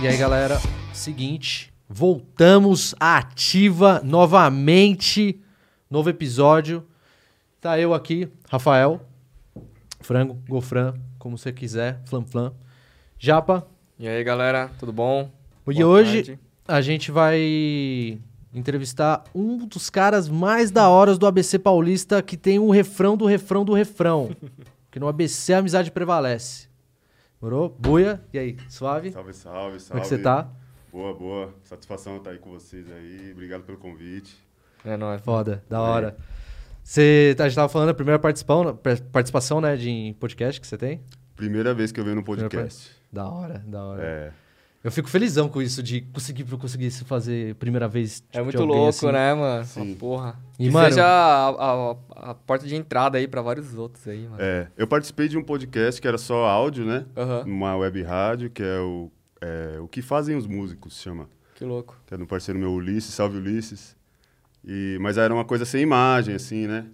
E aí, galera, seguinte, voltamos à ativa novamente. Novo episódio. Tá eu aqui, Rafael, Frango, Gofran, como você quiser, Flam Flam. Japa, E aí, galera, tudo bom? e Boa hoje tarde. a gente vai entrevistar um dos caras mais da horas do ABC Paulista que tem o refrão do refrão do refrão. que no ABC a amizade prevalece. Morou? Buia, e aí, suave? Salve, salve, salve. Como é que você tá? Boa, boa. Satisfação estar aí com vocês aí. Obrigado pelo convite. É nóis. Foda, da hora. Você, a gente tava falando a primeira participação, participação né, de podcast que você tem? Primeira vez que eu venho no Primeira podcast. Da hora, da hora. É. Eu fico felizão com isso, de conseguir, conseguir se fazer primeira vez. É tipo, muito de alguém louco, assim. né, mano? Sim. Uma porra. E, que mano- seja a, a- a porta de entrada aí pra vários outros aí, mano. É. Eu participei de um podcast que era só áudio, né? Aham, Numa web rádio, que é o, é, o que fazem os músicos, se chama. que louco. Que é do parceiro meu Ulisses, salve Ulisses. E, mas era uma coisa sem imagem, assim, né?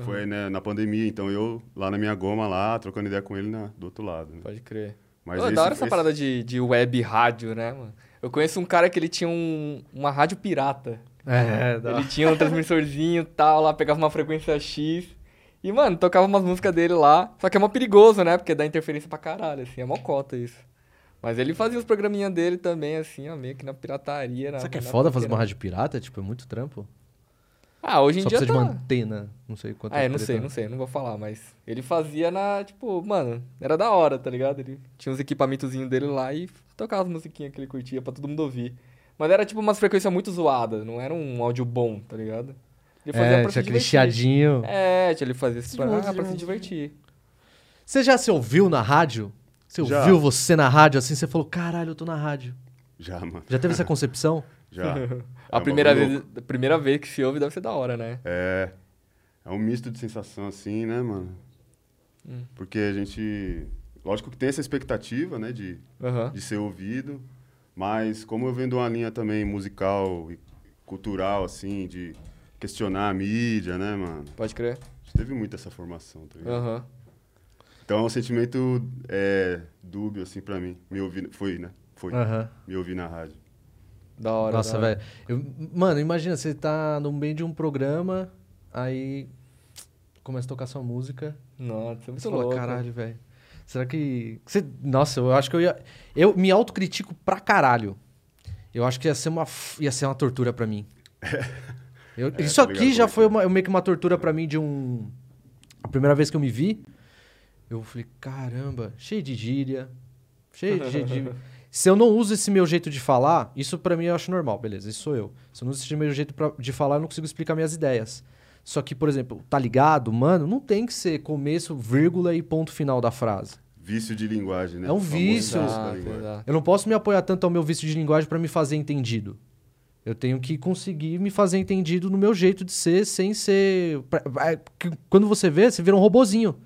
Foi né, na pandemia, então eu lá na minha goma lá, trocando ideia com ele na, do outro lado. né? Pode crer. Mas Pô, esse- da hora essa esse- parada de, de web rádio, né, mano? Eu conheço um cara que ele tinha um- uma rádio pirata. É, da Ele tinha um transmissorzinho e tal, lá pegava uma frequência X. E, mano, tocava umas músicas dele lá. Só que é mó perigoso, né? Porque dá interferência pra caralho, assim. É mó cota isso. Mas ele fazia os programinhas dele também, assim, ó, meio que na pirataria. Na, Sabe que é foda fazer uma rádio pirata? Tipo, é muito trampo. Ah, hoje em Só dia precisa tá... de uma antena, não sei quanto. Ah, eu não treta. sei, não sei, não vou falar, mas ele fazia na, tipo, mano, era da hora, tá ligado? Ele tinha uns equipamentozinhos dele lá e tocava as musiquinhas que ele curtia pra todo mundo ouvir. Mas era tipo umas frequências muito zoadas, não era um áudio bom, tá ligado? Ele É, pra tinha se aquele chiadinho. É, ele fazia isso De pra, ah, pra se monte. divertir. Você já se ouviu na rádio? Você Já. ouviu você na rádio assim? Você falou, caralho, eu tô na rádio. Já, mano. Já teve essa concepção? Já. A É primeira vez, a primeira vez que se ouve deve ser da hora, né? É. É um misto de sensação assim, né, mano? Hum. Porque a gente. Lógico que tem essa expectativa, né, de, Aham. de ser ouvido, mas como eu venho de uma linha também musical e cultural, assim, de questionar a mídia, né, mano? Pode crer. A gente teve muito essa formação, tá ligado? Aham. Então é um sentimento é, dúbio, assim, pra mim. Me ouvir. Foi, né? Foi. Aham. Me ouvir na rádio. Da hora. Nossa, velho. Mano, imagina, você tá no meio de um programa, aí começa a tocar sua música. Nossa, é muito louco. caralho, velho. Será que. Você... Nossa, eu acho que eu ia. Eu me autocritico pra caralho. Eu acho que ia ser uma, ia ser uma tortura pra mim. Eu- É, Isso tô aqui já foi uma- meio que uma tortura pra mim de um. A primeira vez que eu me vi, eu falei, caramba, cheio de gíria. Cheio de. Se eu não uso esse meu jeito de falar, isso pra mim eu acho normal, beleza, isso sou eu. Se eu não uso esse meu jeito pra- de falar, eu não consigo explicar minhas ideias. Só que, por exemplo, tá ligado, mano, não tem que ser começo, vírgula e ponto final da frase. Vício de linguagem, né? É um vício. Exato. Eu não posso me apoiar tanto ao meu vício de linguagem pra me fazer entendido. Eu tenho que conseguir me fazer entendido no meu jeito de ser, sem ser. é, Quando você vê, você vira um robozinho.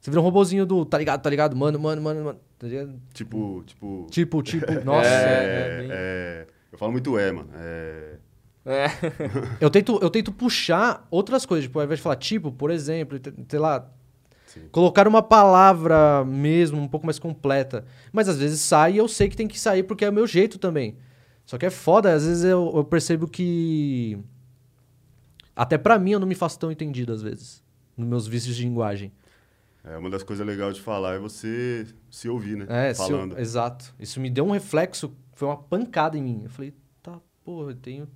Você vira um robozinho do tá ligado, tá ligado, mano, mano, mano, mano. Tá ligado? Tipo, tipo. Tipo, tipo, nossa. É, É, bem- é, eu falo muito é, mano. É, É. Eu, tento, eu tento puxar outras coisas, tipo, ao invés de falar tipo, por exemplo, sei lá. Sim. Colocar uma palavra mesmo, um pouco mais completa. Mas às vezes sai e eu sei que tem que sair porque é o meu jeito também. Só que é foda, às vezes eu, eu percebo que. Até pra mim eu não me faço tão entendido às vezes. Nos meus vícios de linguagem. É uma das coisas legais de falar é você se ouvir, né? É, se eu- Falando. exato. Isso me deu um reflexo, foi uma pancada em mim. Eu falei, tá, porra, eu tenho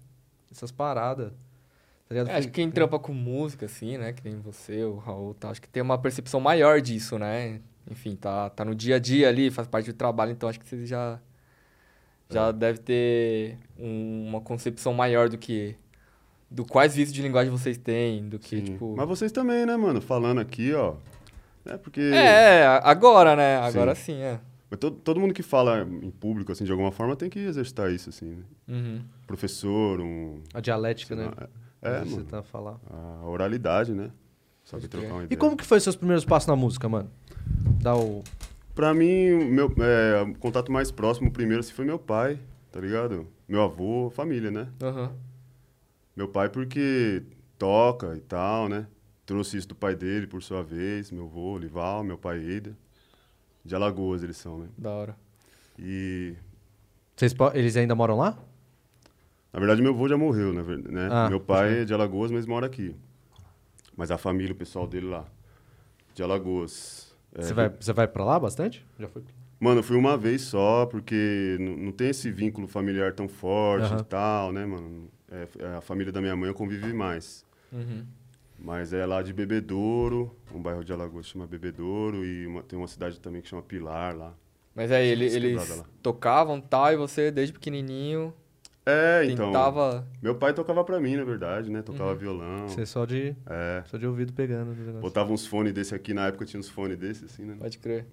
essas paradas. Tá ligado? É, acho que quem trampa com música, assim, né? Que nem você, o Raul, tá, acho que tem uma percepção maior disso, né? Enfim, tá, tá no dia a dia ali, faz parte do trabalho, então acho que você já, já É. deve ter um- uma concepção maior do que. Do quais vícios de linguagem vocês têm, do que, Sim. tipo. Mas vocês também, né, mano? Falando aqui, ó. É porque. É, agora, né? Agora sim, é. Mas todo, todo mundo que fala em público, assim, de alguma forma, tem que exercitar isso, assim, né? Uhum. Professor, um. A dialética, né? É, Você mano. tá a falar. A oralidade, né? Sabe trocar uma E ideia. como que foi seus primeiros passos na música, mano? Dá o. Pra mim, o meu é, o contato mais próximo, primeiro, assim, foi meu pai, tá ligado? Meu avô, família, né? Aham. Meu pai porque toca e tal, né? Trouxe isso do pai dele, por sua vez, meu avô, Lival, meu pai Eida. De Alagoas eles são, né? Da hora. E Vocês eles ainda moram lá? Na verdade, meu avô já morreu, né? Ah, meu pai é de Alagoas, mas mora aqui. Mas a família, o pessoal dele lá, de Alagoas. É, Você vai, você vai pra lá bastante? Já foi? Mano, eu fui uma vez só, porque não tem esse vínculo familiar tão forte Aham. e tal, né, mano? É, é, a família da minha mãe eu convivi mais. Uhum. Mas é lá de Bebedouro, um bairro de Alagoas chama Bebedouro, e uma- tem uma cidade também que chama Pilar lá. Mas aí ele- eles tocavam tal, e você, desde pequenininho, É, então. tentava... Meu pai tocava pra mim, na verdade, né? Tocava Uhum. violão. Você só de, É. só de ouvido pegando. Botava uns fones desse aqui, na época tinha uns fones desse, assim, né? Pode crer.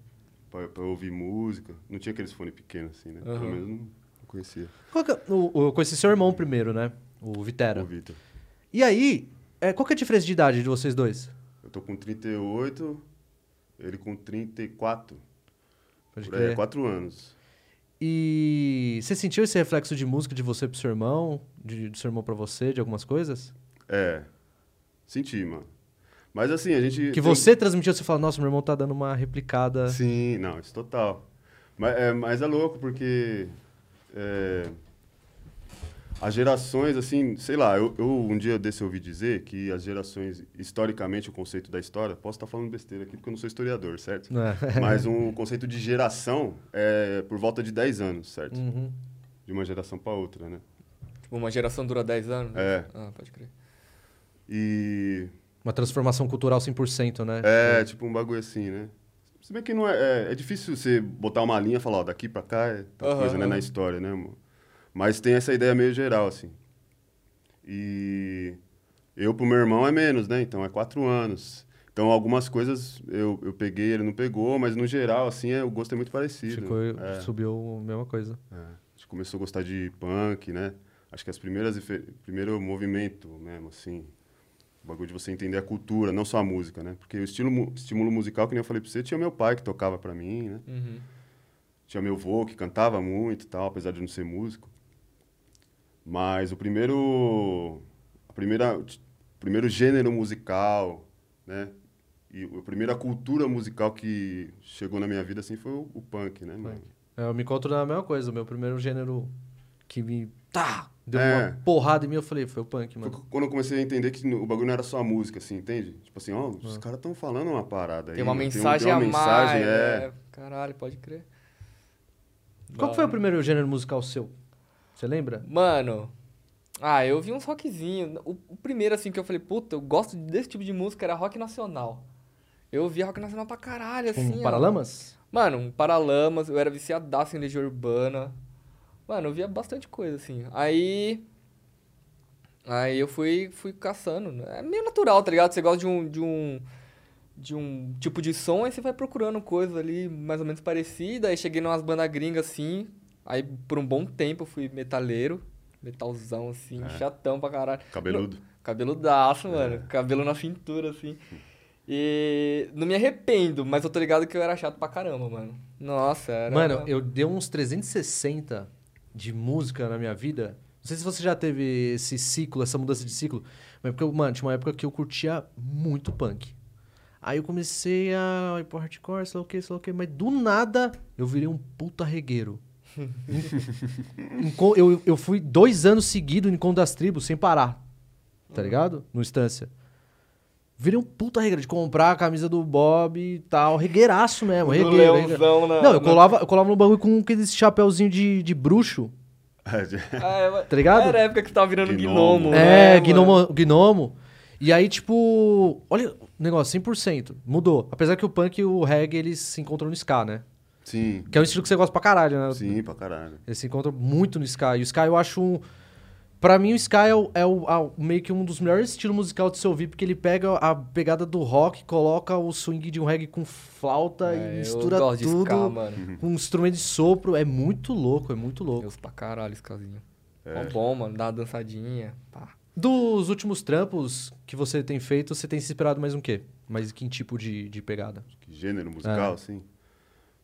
Pra, pra ouvir música. Não tinha aqueles fones pequenos, assim, né? Aham. Pelo menos não, não conhecia. Qual que é- o, o, eu conheci seu irmão primeiro, né? O Vitera. O Vitor. E aí, é, qual que é a diferença de idade de vocês dois? Eu tô com 38, ele com 34. Pode Por aí, crer. 4 anos. E você sentiu esse reflexo de música de você pro seu irmão? De, do seu irmão pra você, de algumas coisas? É. Senti, mano. Mas assim, a gente. Que tem- você transmitiu, você fala, nossa, meu irmão tá dando uma replicada. Sim, não, isso total. Mas é, mas é louco porque. é, as gerações, assim, sei lá, eu, eu um dia desse eu ouvi dizer que as gerações, historicamente, o conceito da história, posso estar falando besteira aqui porque eu não sou historiador, certo? Né? Mas um conceito de geração é por volta de 10 anos, certo? Uhum. De uma geração para outra, né? Tipo, uma geração dura 10 anos? É. Ah, pode crer. E Uma transformação cultural 100%, né? É, tipo um bagulho assim, né? Se bem que não é, é. é difícil você botar uma linha e falar, ó, daqui pra cá é tal Aham, coisa, né? aham. Na história, né, amor? Mas tem essa ideia meio geral, assim. E eu pro meu irmão é menos, né? Então é quatro anos. Então algumas coisas eu, eu peguei, ele não pegou, mas no geral, assim, é, o gosto é muito parecido. Ficou, é, Subiu a mesma coisa. é. A gente começou a gostar de punk, né? Acho que as primeiras... Primeiro movimento mesmo, assim. O bagulho de você entender a cultura, não só a música, né? Porque o estilo, mu- estímulo musical, que nem eu falei pra você, tinha meu pai que tocava pra mim, né? Uhum. Tinha meu avô que cantava muito e tal, apesar de não ser músico. Mas o primeiro... A primeira, o primeiro gênero musical, né? E a primeira cultura musical que chegou na minha vida, assim, foi o, o punk, né, mano? É, eu me encontro na mesma coisa. O meu primeiro gênero que me. Tá! Deu É. uma porrada em mim, eu falei, foi o punk, Foi mano. quando eu comecei a entender que o bagulho não era só a música, assim, entende? Tipo assim, ó, os caras estão falando uma parada aí. Tem uma mensagem tem a uma mensagem, mais, é. né? Caralho, pode crer. Qual que foi o primeiro gênero musical seu? Você lembra? Mano, ah, eu vi uns rockzinho. O, o primeiro, assim, que eu falei, puta, eu gosto desse tipo de música, era rock nacional. Eu via rock nacional pra caralho, assim, Com ó. Paralamas? Mano, um Paralamas, eu era viciadaço em Legião Urbana. Mano, eu via bastante coisa, assim. Aí. Aí eu fui, fui caçando. né? É meio natural, tá ligado? Você gosta de um, de um. De um tipo de som, aí você vai procurando coisas ali mais ou menos parecidas. Aí cheguei numas bandas gringas assim. Aí por um bom tempo eu fui metaleiro. Metalzão, assim, É. chatão pra caralho. Cabeludo. Cabeludaço, É. mano. Cabelo na cintura, assim. E não me arrependo, mas eu tô ligado que eu era chato pra caramba, mano. Nossa, era. Mano, eu dei uns 360 de música na minha vida. Não sei se você já teve esse ciclo, essa mudança de ciclo. Mas porque, mano, tinha uma época que eu curtia muito punk. Aí eu comecei a ir pro hardcore, sei lá o que, sei lá o que. Mas do nada eu virei um puta regueiro. Eu, eu fui dois anos seguidos no Encontro das Tribos, sem parar. Tá ligado? No Instância. Virei um puta regueiro de comprar a camisa do Bob e tal. Regueiraço mesmo. Regueiro, leãozão na. Não, eu na- colava, eu colava no bagulho com aqueles chapéuzinho de, de bruxo, Ah, é, tá ligado? Era a época que tava virando Gnomo. gnomo. é, né, mano? gnomo, gnomo. E aí, tipo, olha, o negócio, 100%. Mudou. Apesar que o punk e o reggae, eles se encontram no ska, né? Sim, Que é um estilo que você gosta pra caralho, né? sim, pra caralho. Eles se encontram muito no ska. E o ska eu acho um... Pra mim, o ska é, o- é o- a- meio que um dos melhores estilos musicais de se ouvir, porque ele pega a pegada do rock, coloca o swing de um reggae com flauta É, e eu mistura tudo ska, mano. com um instrumento de sopro. É muito louco, é muito louco. Eu uso pra caralho esse casinho. É. Bom, mano. Dá uma dançadinha. Pá. Dos últimos trampos que você tem feito, você tem se inspirado mais um quê? Mais em que tipo de, de pegada? Que gênero musical, É. assim.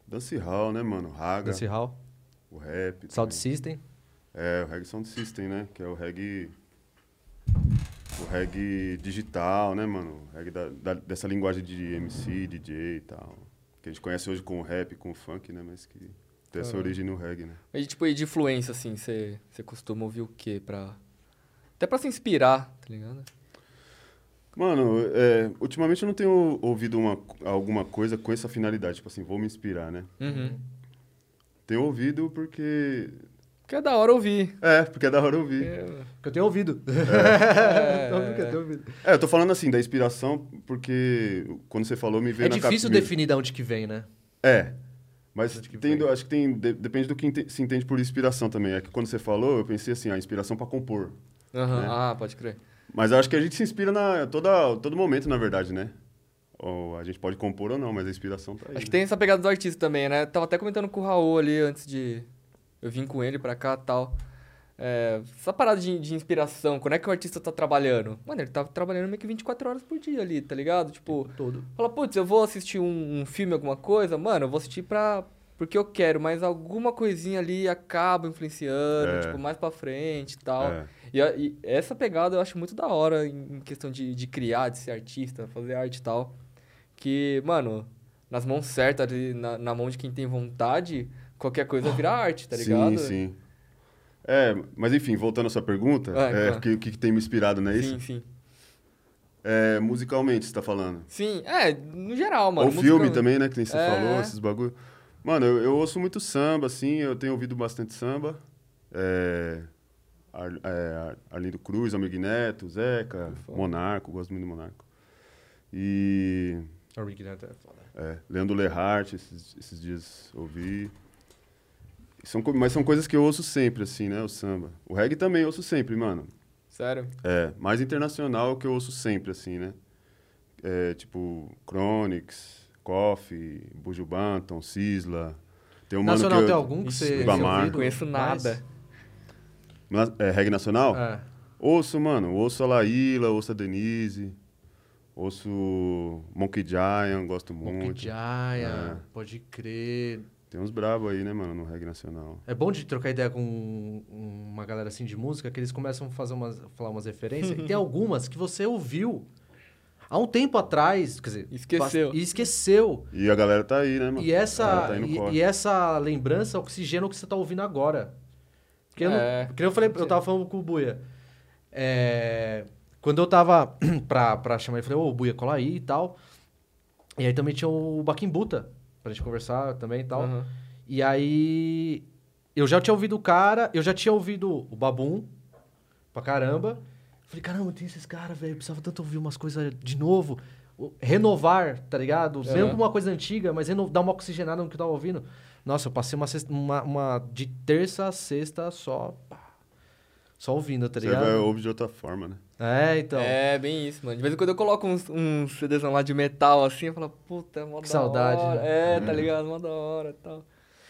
Dancehall, né, mano? Raga, Dance Hall? o rap. Sound também. System? É, o reggae sound system, né? Que é o reggae... O reggae digital, né, mano? O reggae da, da- dessa linguagem de MC, DJ e tal. Que a gente conhece hoje com o rap, com o funk, né? Mas que ter essa origem no reggae, né? E tipo, e de influência, assim, você você costuma ouvir o quê pra... Até pra se inspirar, tá ligado? Mano, é, ultimamente eu não tenho ouvido uma, alguma coisa com essa finalidade, tipo assim, vou me inspirar, né? Uhum. Tenho ouvido porque. Que é da hora ouvir. É, porque é da hora ouvir. É, Que eu tenho ouvido. É. Então, que eu tenho ouvido. É, eu tô falando assim, da inspiração, porque quando você falou, me veio É na difícil cabeça. definir de onde que vem, né? É. Mas tem, acho que tem. de- depende do que ente- se entende por inspiração também. É que quando você falou, eu pensei assim, a inspiração pra compor. Aham. né? Ah, pode crer. Mas eu acho que a gente se inspira na toda, todo momento, na verdade, né? Ou a gente pode compor ou não, mas a inspiração tá aí. Acho que né? tem essa pegada do artista também, né? Tava até comentando com o Raul ali antes de. Eu vim com ele pra cá e tal. É, essa parada de, de inspiração, quando é que o artista tá trabalhando? Mano, ele tá trabalhando meio que 24 horas por dia ali, tá ligado? Tipo, Todo. fala, putz, eu vou assistir um, um filme, alguma coisa, mano, eu vou assistir pra. Porque eu quero, mas alguma coisinha ali acaba influenciando, É. tipo, mais pra frente e tal. É. E, e essa pegada eu acho muito da hora em questão de, de criar, de ser artista, fazer arte e tal. Que, mano, nas mãos certas, na, na mão de quem tem vontade, qualquer coisa vira arte, tá ligado? Sim, sim. É, mas enfim, voltando à sua pergunta, Ah, é, o que, que tem me inspirado, não é isso? Sim, sim. É, musicalmente, você tá falando. Sim, é, no geral, mano. Ou filme também, né? Que nem você É. falou, esses bagulho. Mano, eu, eu ouço muito samba, assim, eu tenho ouvido bastante samba. É, Ar, é, Ar- Arlindo Cruz, Amigo Neto, Zeca, Foda. Monarco, gosto muito do Monarco. E O Rick Neto é foda. é, Leandro Lehart, esses, esses dias ouvi. São, mas são coisas que eu ouço sempre, assim, né? O samba. O reggae também eu ouço sempre, mano. Sério? É, mais internacional que eu ouço sempre, assim, né? É, tipo, Chronix, Coffee, Buju Banton, Sisla. Tem um mano Nacional que tem eu... algum que você Ibamar. Não conheço nada. Na- É, reggae nacional? É. Ouço, mano. Ouço a Laíla, ouço a Denise. Ouço Monkey Giant, gosto muito. Monkey Giant, É. pode crer. Tem uns brabos aí, né, mano, no reggae nacional. É bom de trocar ideia com uma galera assim de música, que eles começam a fazer umas, falar umas referências. e tem algumas que você ouviu há um tempo atrás, quer dizer... Esqueceu. E esqueceu. E a galera tá aí, né, mano? E essa, tá e, e essa lembrança oxigena o que você tá ouvindo agora. Porque eu, É, não, que nem eu falei, eu tava falando com o Buia. É, quando eu tava pra, pra chamar ele, eu falei, ô, Buia, cola aí e tal. E aí também tinha o Baquimbuta, pra gente conversar também e tal. Aham. E aí eu já tinha ouvido o cara, eu já tinha ouvido o Babum pra caramba. Falei, caramba, tem esses caras, velho, eu precisava tanto ouvir umas coisas de novo. Renovar, tá ligado? Aham. Mesmo uma coisa antiga, mas dar uma oxigenada no que eu tava ouvindo. Nossa, eu passei uma, sexta- uma, uma- de terça a sexta só. pá, Só ouvindo, tá Você ligado? vai ouvir de outra forma, né? É, então. É, bem isso, mano. De vez em quando eu coloco uns, uns CDs lá de metal assim, eu falo, puta, é mó Que da saudade, hora. né? É, tá ligado? Mó da hora e tal.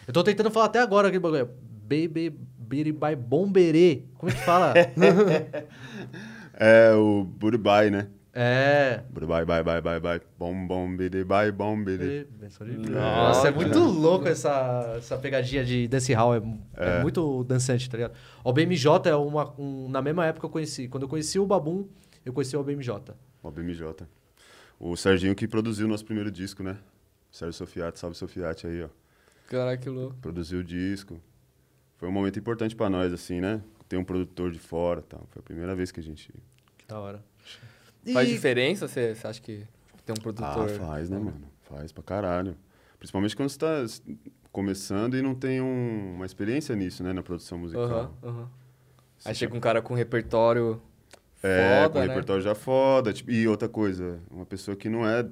Eu tô tentando falar até agora aquele bagulho. Baby Biribai Bomberê. Como é que fala? É o Burubai, né? é. Burubai, bye, bye, bye, bye. Bom, bom, bidi, bye, bom, bidi. Benção de Nossa, é muito louco essa, essa pegadinha de dance hall. É, é É. muito dançante, tá ligado? O BMJ é uma. um- na mesma época eu conheci. Quando eu conheci o Babum, eu conheci o BMJ. O BMJ. O Serginho que produziu o nosso primeiro disco, né? Sérgio Sofiati, salve Sofiati aí, ó. Caraca, que louco. Produziu o disco. Foi um momento importante pra nós, assim, né? Ter um produtor de fora e tal. Foi a primeira vez que a gente. Que da hora. Faz E- diferença? Você acha que tem um produtor? Ah, faz, né, mano? Faz pra caralho. Principalmente quando você tá começando e não tem um- uma experiência nisso, né? Na produção musical. Aham, aham. Você Aí chega um cara com repertório É, foda, com né? repertório já foda. tipo, e outra coisa, uma pessoa que não é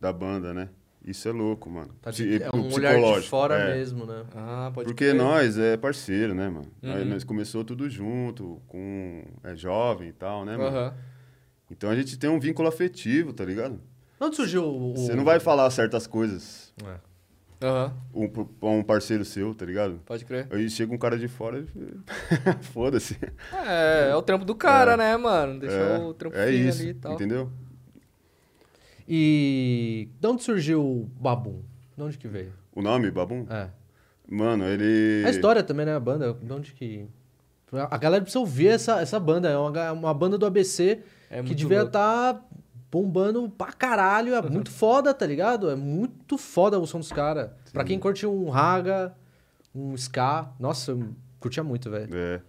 da banda, né? Isso é louco, mano. Tá de, é o um olhar de fora é. mesmo, né? Ah, pode Porque crer. nós é parceiro, né, mano? Nós, Uhum. nós começou tudo junto, com é jovem e tal, né, mano? Aham. Então a gente tem um vínculo afetivo, tá ligado? Onde surgiu o. Você não vai falar certas coisas É. Aham, um, pra um parceiro seu, tá ligado? pode crer. Aí chega um cara de fora e foda-se. É, é o trampo do cara, É. né, mano? Deixar É, o trampo é isso, ali e tal. entendeu? E. De onde surgiu o Babum? De onde que veio? O nome, Babum? É. Mano, ele... A história também, né? A banda, de onde que. A galera precisa ouvir essa, essa banda. É uma, uma banda do ABC É que devia estar bombando pra caralho. É muito foda, tá ligado? É muito foda o som dos caras. Pra quem curte um raga, um ska. Nossa, eu curtia muito, velho. É.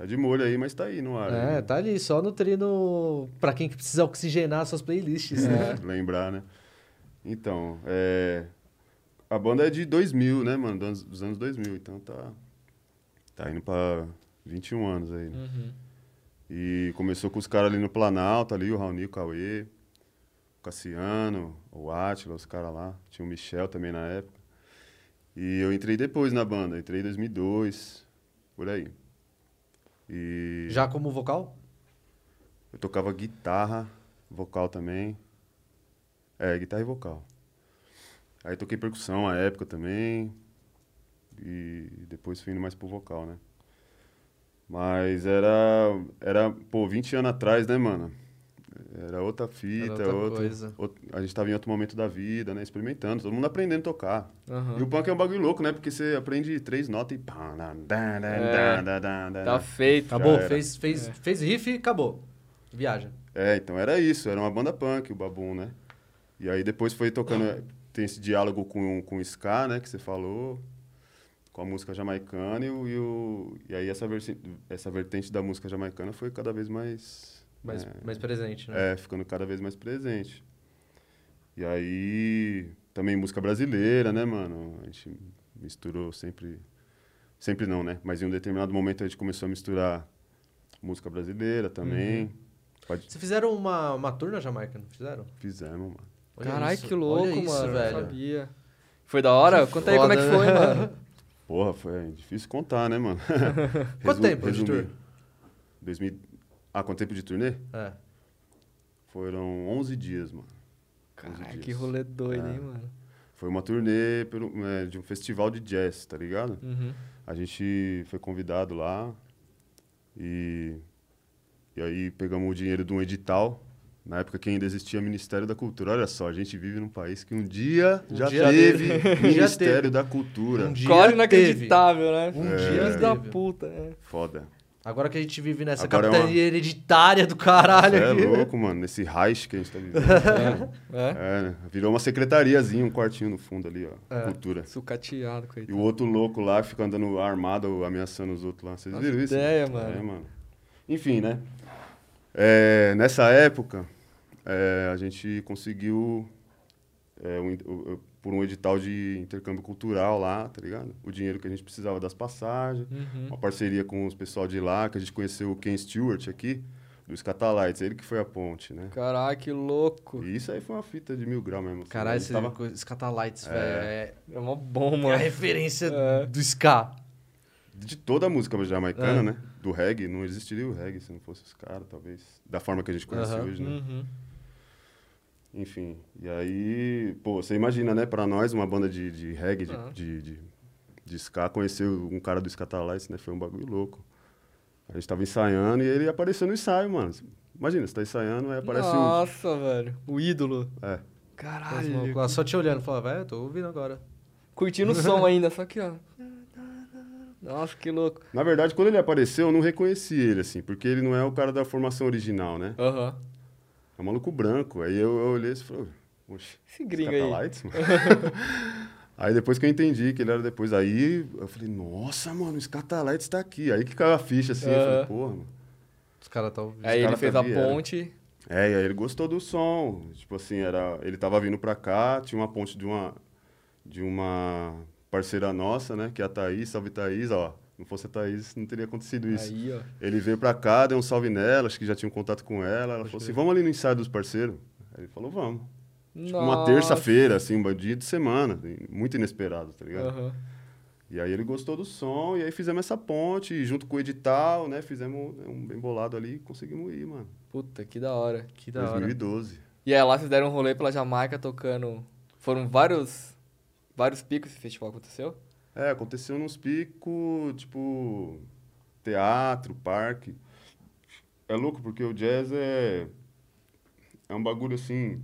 Tá de molho aí, mas tá aí no ar. É, né? tá ali, só nutrindo pra quem que precisa oxigenar suas playlists, né? Lembrar, né? Então, é... a banda é de 2000, né, mano? Dos, dos anos 2000, então tá, tá indo pra 21 anos aí. né? Uhum. E começou com os caras ali no Planalto, ali, o Raoni, o Cauê, o Cassiano, o Atila, os caras lá. Tinha o Michel também na época. E eu entrei depois na banda, entrei em 2002, por aí. E Já como vocal? eu tocava guitarra, vocal também. É, guitarra e vocal. Aí toquei percussão à época também. E depois fui indo mais pro vocal, né? Mas era, era, pô, 20 anos atrás, né, mano? Era outra fita, outra outro, coisa. outro- a gente tava em outro momento da vida, né? Experimentando, todo mundo aprendendo a tocar. Aham. E o punk é um bagulho louco, né? Porque você aprende três notas e... É. Tá feito. Acabou, era. fez, fez, É. fez riff e acabou. Viaja. É, então era isso, era uma banda punk, o Babum, né? E aí depois foi tocando, tem esse diálogo com, com o Ska, né, que você falou, com a música jamaicana, e, o, e, o- e aí essa, versi- essa vertente da música jamaicana foi cada vez mais... Mais, é, mais presente, né? é, ficando cada vez mais presente. E aí, também música brasileira, né, mano? A gente misturou sempre... Sempre não, né? Mas em um determinado momento a gente começou a misturar música brasileira também. Pode... Vocês fizeram uma, uma tour na Jamaica, não fizeram? Fizemos, mano. Caralho, que louco, olha isso, mano. velho. Não sabia. Foi da hora? Que Conta aí como é que foda, foi, né? mano. Porra, foi difícil contar, né, mano? Quanto Resu- tempo de resumir. tour? 2000... Ah, quanto tempo de turnê? É. Foram 11 dias, mano. 11 Caralho, que rolê doido, É. hein, mano. Foi uma turnê pelo, é, de um festival de jazz, tá ligado? Uhum. A gente foi convidado lá e, e aí pegamos o dinheiro de um edital. Na época que ainda existia Ministério da Cultura. Olha só, a gente vive num país que um dia Um já dia teve. Ministério teve. da Cultura. Um dia Core teve. inacreditável, né? Um É. dia da puta, é. Foda. Agora que a gente vive nessa Agora é capitania hereditária do caralho Você é aqui. louco, mano, nesse Reich que a gente tá vivendo. É. É, né? Virou uma secretariazinha, um quartinho no fundo ali, ó. É. Cultura. Sucateado, E coitado. o outro louco lá fica andando armado, ameaçando os outros lá. Vocês Nossa viram isso? ideia, É, mano. mano. Enfim, né? É, nessa época, é, a gente conseguiu, é, por um edital de intercâmbio cultural lá, tá ligado? O dinheiro que a gente precisava das passagens. Uhum. Uma parceria com os pessoal de lá, que a gente conheceu o Ken Stewart aqui, do Scatalites. Ele que foi a ponte, né? Caralho, que louco. E isso aí foi uma fita de mil graus mesmo. assim. Caralho, A esse gente tava- co- Scatalites, É. velho. É, É mó bom, é a referência É. do ska. De toda a música jamaicana, É. né? Do reggae, não existiria o reggae se não fosse os caras, talvez. Da forma que a gente conhece Aham. hoje, né? Uhum. Enfim. E aí, pô, você imagina, né? Pra nós, uma banda de, de reggae, de, Ah. de, de, de ska, conhecer um cara do Scatalites, né? Foi um bagulho louco. A gente tava ensaiando e ele apareceu no ensaio, mano. Imagina, você tá ensaiando, aí aparece o... Nossa, velho. O ídolo. É. Caralho. lá só te olhando, falava, velho, tô ouvindo agora. Curtindo o som ainda, só que, ó. Nossa, que louco. Na verdade, quando ele apareceu, eu não reconheci ele, assim, porque ele não é o cara da formação original, né? Aham. É um maluco branco. Aí eu, eu olhei e falei, oxe, Esse gringo aí. Scatalites, mano? aí depois que eu entendi que ele era depois, aí eu falei, nossa, mano, o Scatalites tá aqui. Aí que caiu a ficha, assim, eu falei, porra, mano. Os caras tão ouvindo. Aí ele cara fez tá a vieram. ponte. É, e aí ele gostou do som. Tipo assim, era, ele tava vindo pra cá, tinha uma ponte de uma, de uma parceira nossa, né, que é a Thaís, salve Thaís, ó. Não fosse a Thaís, não teria acontecido isso. Aí, ó. Ele veio pra cá, deu um salve nela, acho que já tinha um contato com ela. Ela falou assim: vamos ali no ensaio dos parceiros. Aí ele falou: vamos. Tipo, uma terça-feira, assim, um dia de semana, muito inesperado, tá ligado? Aham. E aí ele gostou do som, e aí fizemos essa ponte, e junto com o edital, né? Fizemos um bem bolado ali e conseguimos ir, mano. Puta, que da hora. Que da hora. 2012. E aí lá vocês deram um rolê pela Jamaica tocando. Foram vários. Vários picos esse festival aconteceu? É, aconteceu nos picos, tipo, teatro, parque. É louco, porque o jazz é. É um bagulho assim.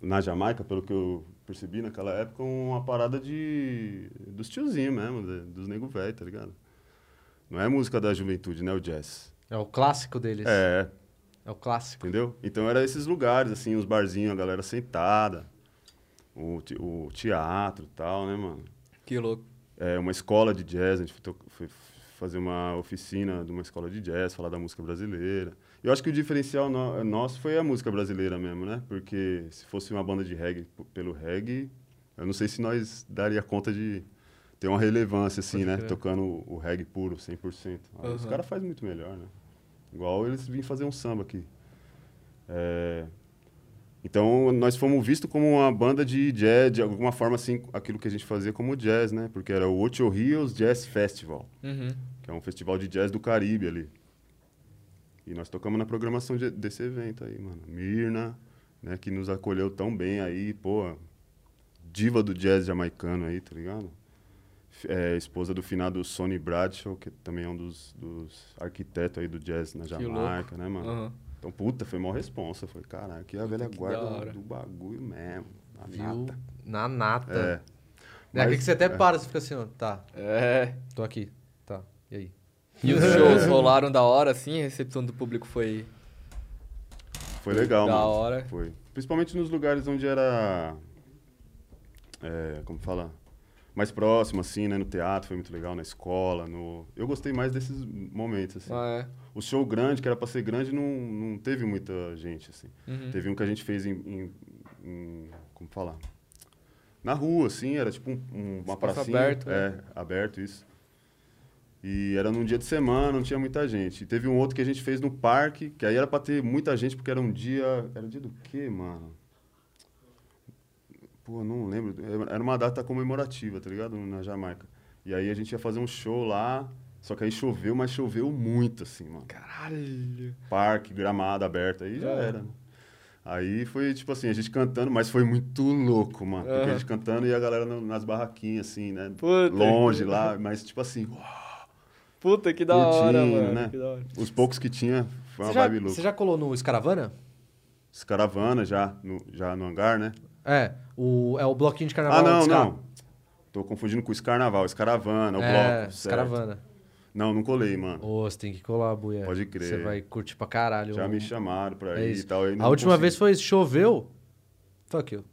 Na Jamaica, pelo que eu percebi naquela época, uma parada de. dos tiozinhos mesmo, de- dos nego velho, tá ligado? Não é música da juventude, né? O jazz. É o clássico deles. É, É o clássico. entendeu? Então era esses lugares, assim, os barzinhos, a galera sentada, o, o teatro e tal, né, mano? Que louco. É, uma escola de jazz, a gente foi, foi fazer uma oficina de uma escola de jazz, falar da música brasileira. Eu acho que o diferencial no- nosso foi a música brasileira mesmo, né? Porque se fosse uma banda de reggae pelo reggae, eu não sei se nós daria conta de ter uma relevância assim, né? Tocando o reggae puro, 100%. Ah, Os caras fazem muito melhor, né? Igual eles vêm fazer um samba aqui. É, Então, nós fomos vistos como uma banda de jazz, de alguma forma, assim, aquilo que a gente fazia como jazz, né? Porque era o Ocho Rios Jazz Festival, Uhum. que é um festival de jazz do Caribe ali. E nós tocamos na programação de- desse evento aí, mano. Mirna, né, que nos acolheu tão bem aí, pô, diva do jazz jamaicano aí, tá ligado? É, esposa do finado Sonny Bradshaw, que também é um dos, dos arquitetos aí do jazz na Jamaica, né, mano? Aham. Então, puta, foi mó responsa. Foi, caralho, aqui é a velha que guarda da do bagulho mesmo. A Viu? nata. Na nata. É. É, aqui Mas- que você até é. para, você fica assim, ó. Tá, É. tô aqui. Tá, e aí? E os shows rolaram da hora, assim, a recepção do público foi Foi legal, da mano. hora. Foi. Principalmente nos lugares onde era. É, como fala? Mais próximo, assim, né? No teatro foi muito legal, na escola, no. Eu gostei mais desses momentos, assim. Ah, é. O show grande, que era pra ser grande, não, não teve muita gente, assim. Uhum. Teve um que a gente fez em. em- em- como falar? Na rua, assim, era tipo um- um- uma Espaço pracinha. aberto, É, né? aberto, isso. E era num dia de semana, não tinha muita gente. E teve um outro que a gente fez no parque, que aí era pra ter muita gente, porque era um dia. Era dia do quê, mano? Pô, não lembro. Era uma data comemorativa, tá ligado? Na Jamaica. E aí a gente ia fazer um show lá, só que aí choveu, mas choveu muito, assim, mano Caralho. parque, gramado aberto, aí já É. era. né? Aí foi, tipo assim, a gente cantando, mas foi muito louco, mano. Porque a gente cantando e a galera nas barraquinhas, assim, né? Puta Longe que- lá, mas tipo assim, Puta, que da hora, Curtindo, mano. né? Que da hora. os poucos que tinha, foi uma Você já, vibe louca. você já colou no Escaravana? As caravanas já no, já no hangar, né? É, o, é o bloquinho de carnaval. ah, não, não. Tô confundindo com o Escarnaval, Escaravana, o É, bloco. certo. Escaravana. Não, não colei, mano. Ô, você tem que colar, buia. Pode crer. Você vai curtir pra caralho. Já me chamaram pra É ir isso. e tal. A última consegui. vez foi choveu. Fuck you.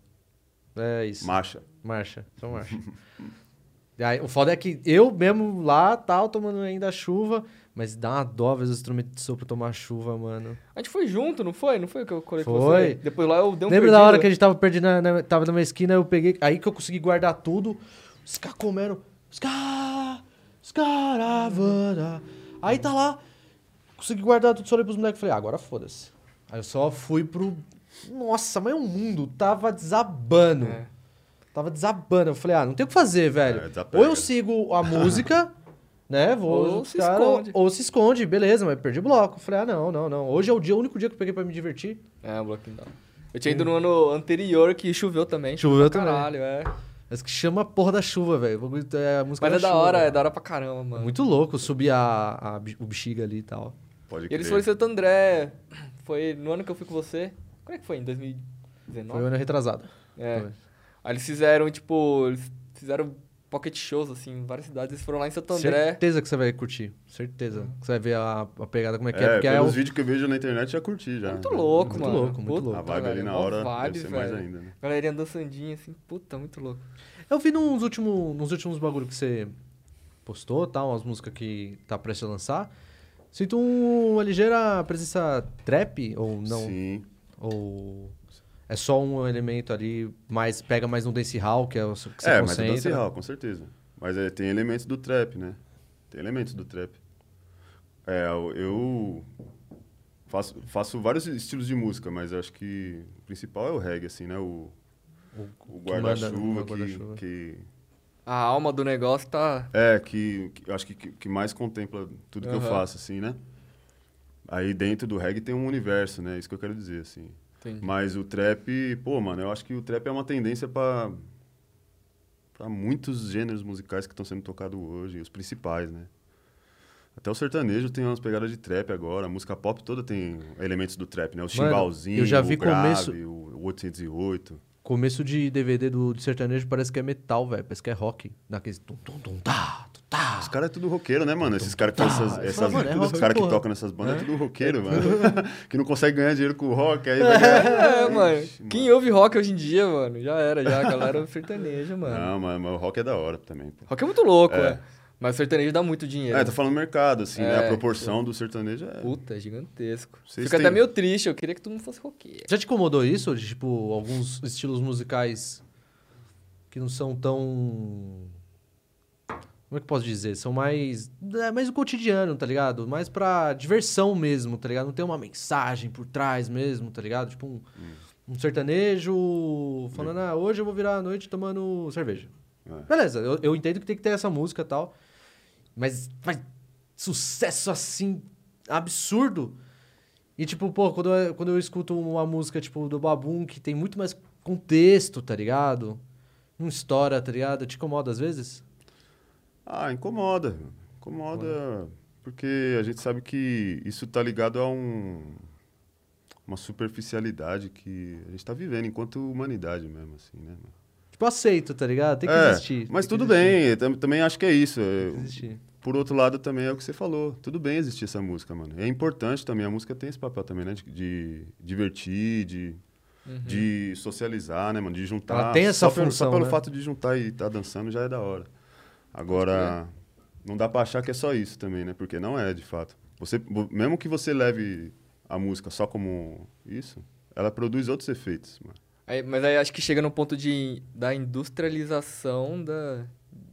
É isso. Marcha. Marcha. Então marcha. Aí, o foda é que eu mesmo lá, tal, tomando ainda chuva, mas dá uma dó ver os instrumentos de sopro tomar chuva, mano. A gente foi junto, não foi? Não foi que eu colei com Foi. você? Depois lá eu dei um Lembra da perdido. hora que a gente tava perdido, na, na- tava numa esquina, eu peguei, aí que eu consegui guardar tudo, os caras comendo, Ska, Scaravana. Aí tá lá, consegui guardar tudo, só olhei pros moleques e falei, ah, agora foda-se. Aí eu só fui pro... Nossa, mas o mundo tava desabando. É. Tava desabando. Eu falei, ah, não tem o que fazer, velho. É, ou eu sigo a música, né? Vou Ou os se esconde. Ou se esconde, beleza, mas perdi o bloco. Falei, ah, não, não, não. Hoje é o dia, o único dia que eu peguei pra me divertir. É, um bloquinho da hora. Eu tinha ido no ano anterior que choveu também. Choveu pra também. Caralho, é. Mas que chama a porra da chuva, velho. O É a música Mas é da chuva, hora, é velho. da hora pra caramba, mano. Muito louco subir a, a, o bexiga ali e tal. Pode E eles foram em Santo André. Foi no ano que eu fui com você. Quando é que foi? Em 2019? Foi o ano retrasado. É. Foi. Aí eles fizeram, tipo, eles fizeram pocket shows, assim, em várias cidades. Eles foram lá em Santo André. Certeza que você vai curtir. Certeza. Que você vai ver a, a pegada como é que é. É, porque é pelos o... vídeos que eu vejo na internet já curti já. Muito louco, Muito mano. louco, muito Puta, louco. A vibe ali na hora vibes, deve ser mais ainda, né? Galerinha dançandinha, assim, puta, muito louco. Eu vi nos últimos, nos últimos bagulho que você postou, tal, umas músicas que tá prestes a lançar. Sinto um- uma ligeira presença trap, ou não? Sim. Ou é só um elemento ali, mais pega mais no dancehall, que é o que você é, mas é concentra. dancehall, com certeza. Mas é, tem elementos do trap, né? Tem elementos do trap. É, eu- faço, faço vários estilos de música, mas acho que o principal é o reggae, assim, né? O, o no guarda-chuva que, guarda-chuva. que... A alma do negócio tá. É, que, que acho que, que, mais contempla tudo que eu faço, assim, né? Aí dentro do reggae tem um universo, né? Isso que eu quero dizer, assim. Entendi. Mas o trap, pô, mano, eu acho que o trap é uma tendência pra para muitos gêneros musicais que estão sendo tocados hoje, os principais, né? Até o sertanejo tem umas pegadas de trap agora, a música pop toda tem elementos do trap, né? O chimbalzinho, eu já vi o grave, começo- o 808. Começo de DVD do, sertanejo parece que é metal, velho. Parece que é rock. Daqueles tum tum tum tá, Tá. Os caras é tudo roqueiro, né, mano? Esses caras que fazem essas. Tá. essas Mano, é caras que tocam nessas bandas é, É. tudo roqueiro, mano. que não consegue ganhar dinheiro com o rock, aí vai ganhar. É, mano. Ixi, Quem ouve rock hoje em dia, mano, já era, já. A galera sertaneja, mano. Não, mas, mas o rock é da hora também, pô. Rock é muito louco, É. é. Mas sertanejo dá muito dinheiro. É, tô falando mercado, assim, né? É, A proporção do sertanejo é. Puta, é gigantesco. Vocês Fica têm- até meio triste, eu queria que todo mundo fosse roqueiro. Já te incomodou isso? De, tipo, alguns estilos musicais que não são tão. Como é que eu posso dizer? São mais. É mais o cotidiano, tá ligado? Mais pra diversão mesmo, tá ligado? Não tem uma mensagem por trás mesmo, tá ligado? Tipo um, um sertanejo falando, ah, hoje eu vou virar a noite tomando cerveja. É. Beleza, eu, eu entendo que tem que ter essa música e tal. Mas faz sucesso assim, absurdo. E tipo, pô, quando eu, quando eu escuto uma música tipo do Babum que tem muito mais contexto, tá ligado? Não estoura, tá ligado? Te incomoda às vezes? Ah, incomoda. Incomoda porque a gente sabe que isso tá ligado a um, uma superficialidade que a gente tá vivendo enquanto humanidade mesmo, assim, né? Tipo, aceito, tá ligado? Tem que É, existir. Mas tudo existir, bem, também acho que é isso. é, Tem que existir. Por outro lado, também é o que você falou. Tudo bem existir essa música, mano. É importante também, a música tem esse papel também, né? De, de divertir, de, de socializar, né, mano? De juntar. Ela tem essa só pelo, função, Só pelo né? fato de juntar e estar dançando já é da hora. Agora, não dá pra achar que é só isso também, né? Porque não é, de fato. Você, vo- mesmo que você leve a música só como isso, ela produz outros efeitos, mano. Aí- mas aí acho que chega no ponto de, da industrialização da,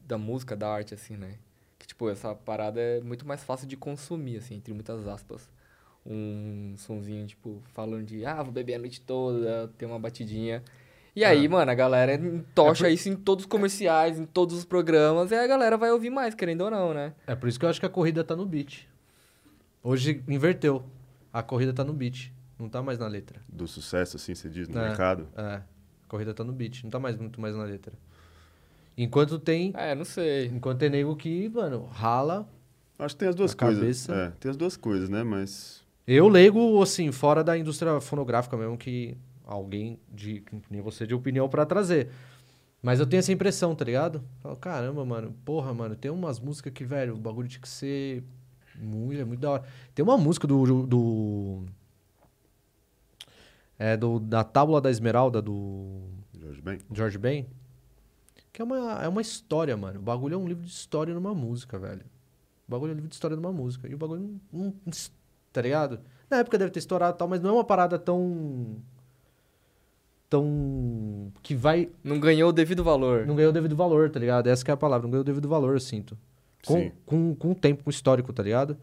da música, da arte, assim, né? Que, tipo, essa parada é muito mais fácil de consumir, assim, entre muitas aspas. Um sonzinho, tipo, falando de, ah, vou beber a noite toda, ter uma batidinha. E aí, Ah. mano, a galera entocha É por- isso em todos os comerciais, em todos os programas, e a galera vai ouvir mais, querendo ou não, né? É por isso que eu acho que a corrida tá no beat. Hoje inverteu. A corrida tá no beat. Não tá mais na letra. Do sucesso, assim, você diz, no É. mercado. É. A corrida tá no beat. Não tá mais muito mais na letra. Enquanto tem. É, não sei. Enquanto tem nego que, mano, rala. Acho que tem as duas A coisas. cabeça. É, tem as duas coisas, né? Mas Eu leigo, assim, fora da indústria fonográfica mesmo, que alguém de. que nem você de opinião pra trazer. Mas eu tenho essa impressão, tá ligado? Falo, caramba, mano, porra, mano, tem umas músicas que, velho, o bagulho tinha que ser muito, é muito da hora. Tem uma música do. do é, do, da Tábula da Esmeralda, do Jorge Ben. George Ben, que é uma, é uma história, mano. O bagulho é um livro de história numa música, velho. O bagulho é um livro de história numa música. E o bagulho não, não- não es- Tá ligado? Na época deve ter estourado e tal, mas não é uma parada tão. Tão. que vai. Não ganhou o devido valor. Não ganhou o devido valor, tá ligado? Essa que é a palavra, não ganhou o devido valor, eu sinto. Com, Sim. com, com o tempo, com o histórico, tá ligado?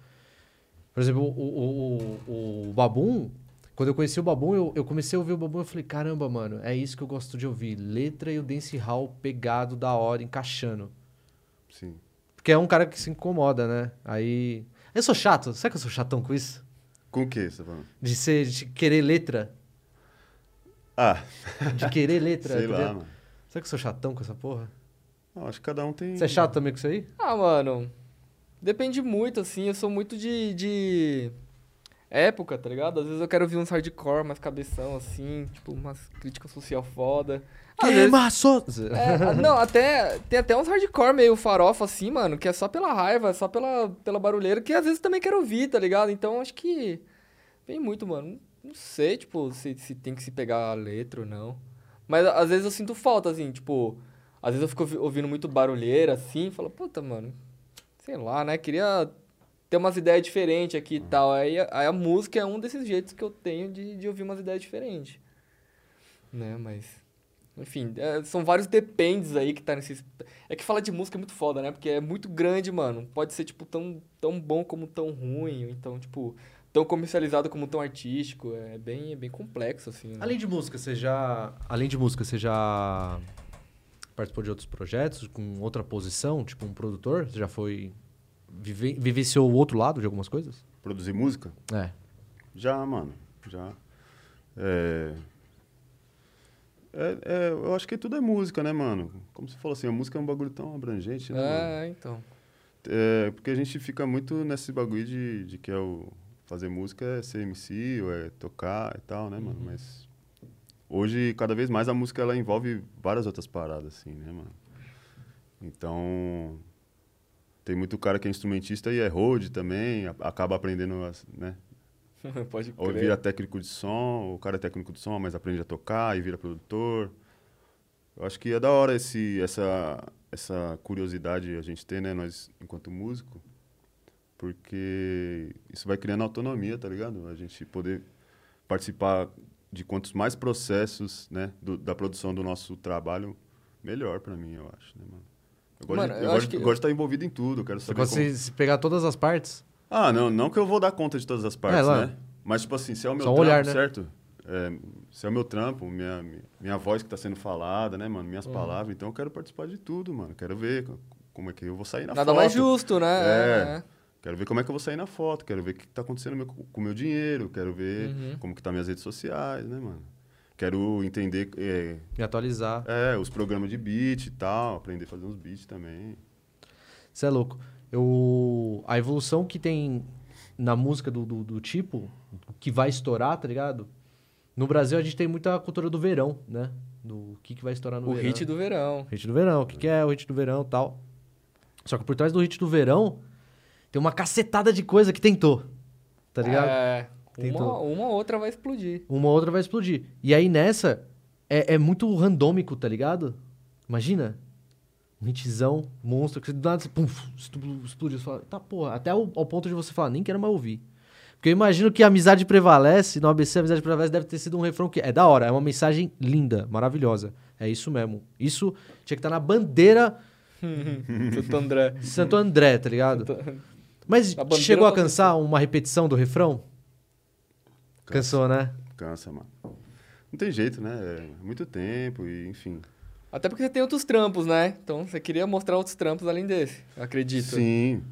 Por exemplo, o, o, o, o Babum, quando eu conheci o Babum, eu, eu comecei a ouvir o Babum e eu falei, caramba, mano, é isso que eu gosto de ouvir. Letra e o dancehall pegado da hora, encaixando. Sim. Porque é um cara que se incomoda, né? Aí. Eu sou chato, será que eu sou chatão com isso? Com o que você tá falando? De ser, de querer letra. Ah, De querer letra. sei tá lá, mano. Será que eu sou chatão com essa porra? Não, acho que cada um tem. Você é chato também com isso aí? Ah, mano. Depende muito, assim. Eu sou muito de, de época, tá ligado? Às vezes eu quero ouvir uns hardcore, mais cabeção, assim. Tipo, umas crítica social foda. Às vezes- Queima. É, não, até. Tem até uns hardcore meio farofa, assim, mano, que é só pela raiva, só pela, pela barulheira, que às vezes também quero ouvir, tá ligado? Então acho que. Vem muito, mano. Não sei, tipo, se, se tem que se pegar a letra ou não. Mas às vezes eu sinto falta, assim, tipo. Às vezes eu fico ouvi- ouvindo muito barulheira, assim, e falo, puta, mano. Sei lá, né? Queria ter umas ideias diferentes aqui e tal. Aí, a- aí a música é um desses jeitos que eu tenho de, de ouvir umas ideias diferentes. Né, mas. Enfim, é, são vários dependes aí que tá nesses. É que falar de música é muito foda, né? Porque é muito grande, mano. Pode ser, tipo, tão, tão bom como tão ruim. Então, tipo, tão comercializado como tão artístico. É bem, é bem complexo, assim. Né? Além de música, você já. Além de música, você já participou de outros projetos com outra posição, tipo um produtor? Você já foi. Vive... Vivenciou o outro lado de algumas coisas? Produzir música? É. Já, mano. Já. É... É, é, eu acho que tudo é música, né, mano? Como você falou assim, a música é um bagulho tão abrangente, né? mano? É, então. É, porque a gente fica muito nesse bagulho de, de que é o fazer música é ser MC ou é tocar e tal, né, mano? Mas hoje, cada vez mais, a música ela envolve várias outras paradas, assim, né, mano? Então, Tem muito cara que é instrumentista e é road também, a- acaba aprendendo, as- né? Pode Ou crer. vira técnico de som, o cara é técnico de som, mas aprende a tocar e vira produtor. Eu acho que é da hora esse, essa, essa curiosidade a gente ter, né, nós, enquanto músico, porque isso vai criando autonomia, tá ligado? A gente poder participar de quantos mais processos, né, do- da produção do nosso trabalho, melhor pra mim, eu acho, né, mano? Eu gosto, Mano, de, eu eu acho gosto, que- gosto de estar envolvido em tudo, quero Você saber pode como... se, pegar todas as partes. Ah, não, não que eu vou dar conta de todas as partes, lá. né? Mas, tipo assim, se é o meu Só um trampo, olhar, né? certo? É, se é o meu trampo, minha, minha, minha voz que tá sendo falada, né, mano? Uhum. Minhas palavras. Então eu quero participar de tudo, mano. Quero ver co- como é que eu vou sair na Nada foto. mais justo, né? É. Quero ver como é que eu vou sair na foto. Quero ver o que tá acontecendo meu- com o meu dinheiro. Quero ver Uhum. como que tá minhas redes sociais, né, mano? Quero entender é, Me atualizar. é, os programas de beat e tal. Aprender a fazer uns beats também. Você é louco. Eu, a evolução que tem na música do, do, do tipo, que vai estourar, tá ligado? No Brasil a gente tem muita cultura do verão, né? Do que, que vai estourar no O verão. hit do verão. Hit do verão. O que, que é o hit do verão e tal. Só que por trás do hit do verão, tem uma cacetada de coisa que tentou. Tá ligado? É. Uma, uma outra vai explodir. Uma outra vai explodir. E aí nessa, é, é muito randômico, tá ligado? Imagina. Um hitzão, monstro, que do nada você, pum, expl- explodiu. Você fala, tá porra, até ao, ao ponto de você falar, nem quero mais ouvir. Porque eu imagino que a amizade prevalece, no ABC a amizade prevalece deve ter sido um refrão que é da hora, é uma mensagem linda, maravilhosa. É isso mesmo. Isso tinha que estar na bandeira Santo André. Santo André, tá ligado? Mas A chegou a tá cansar uma repetição do refrão? Cansou, né? Cansa, mano. Não tem jeito, né? É muito tempo e, enfim. Até porque você tem outros trampos, né? Então você queria mostrar outros trampos além desse, acredito. Sim.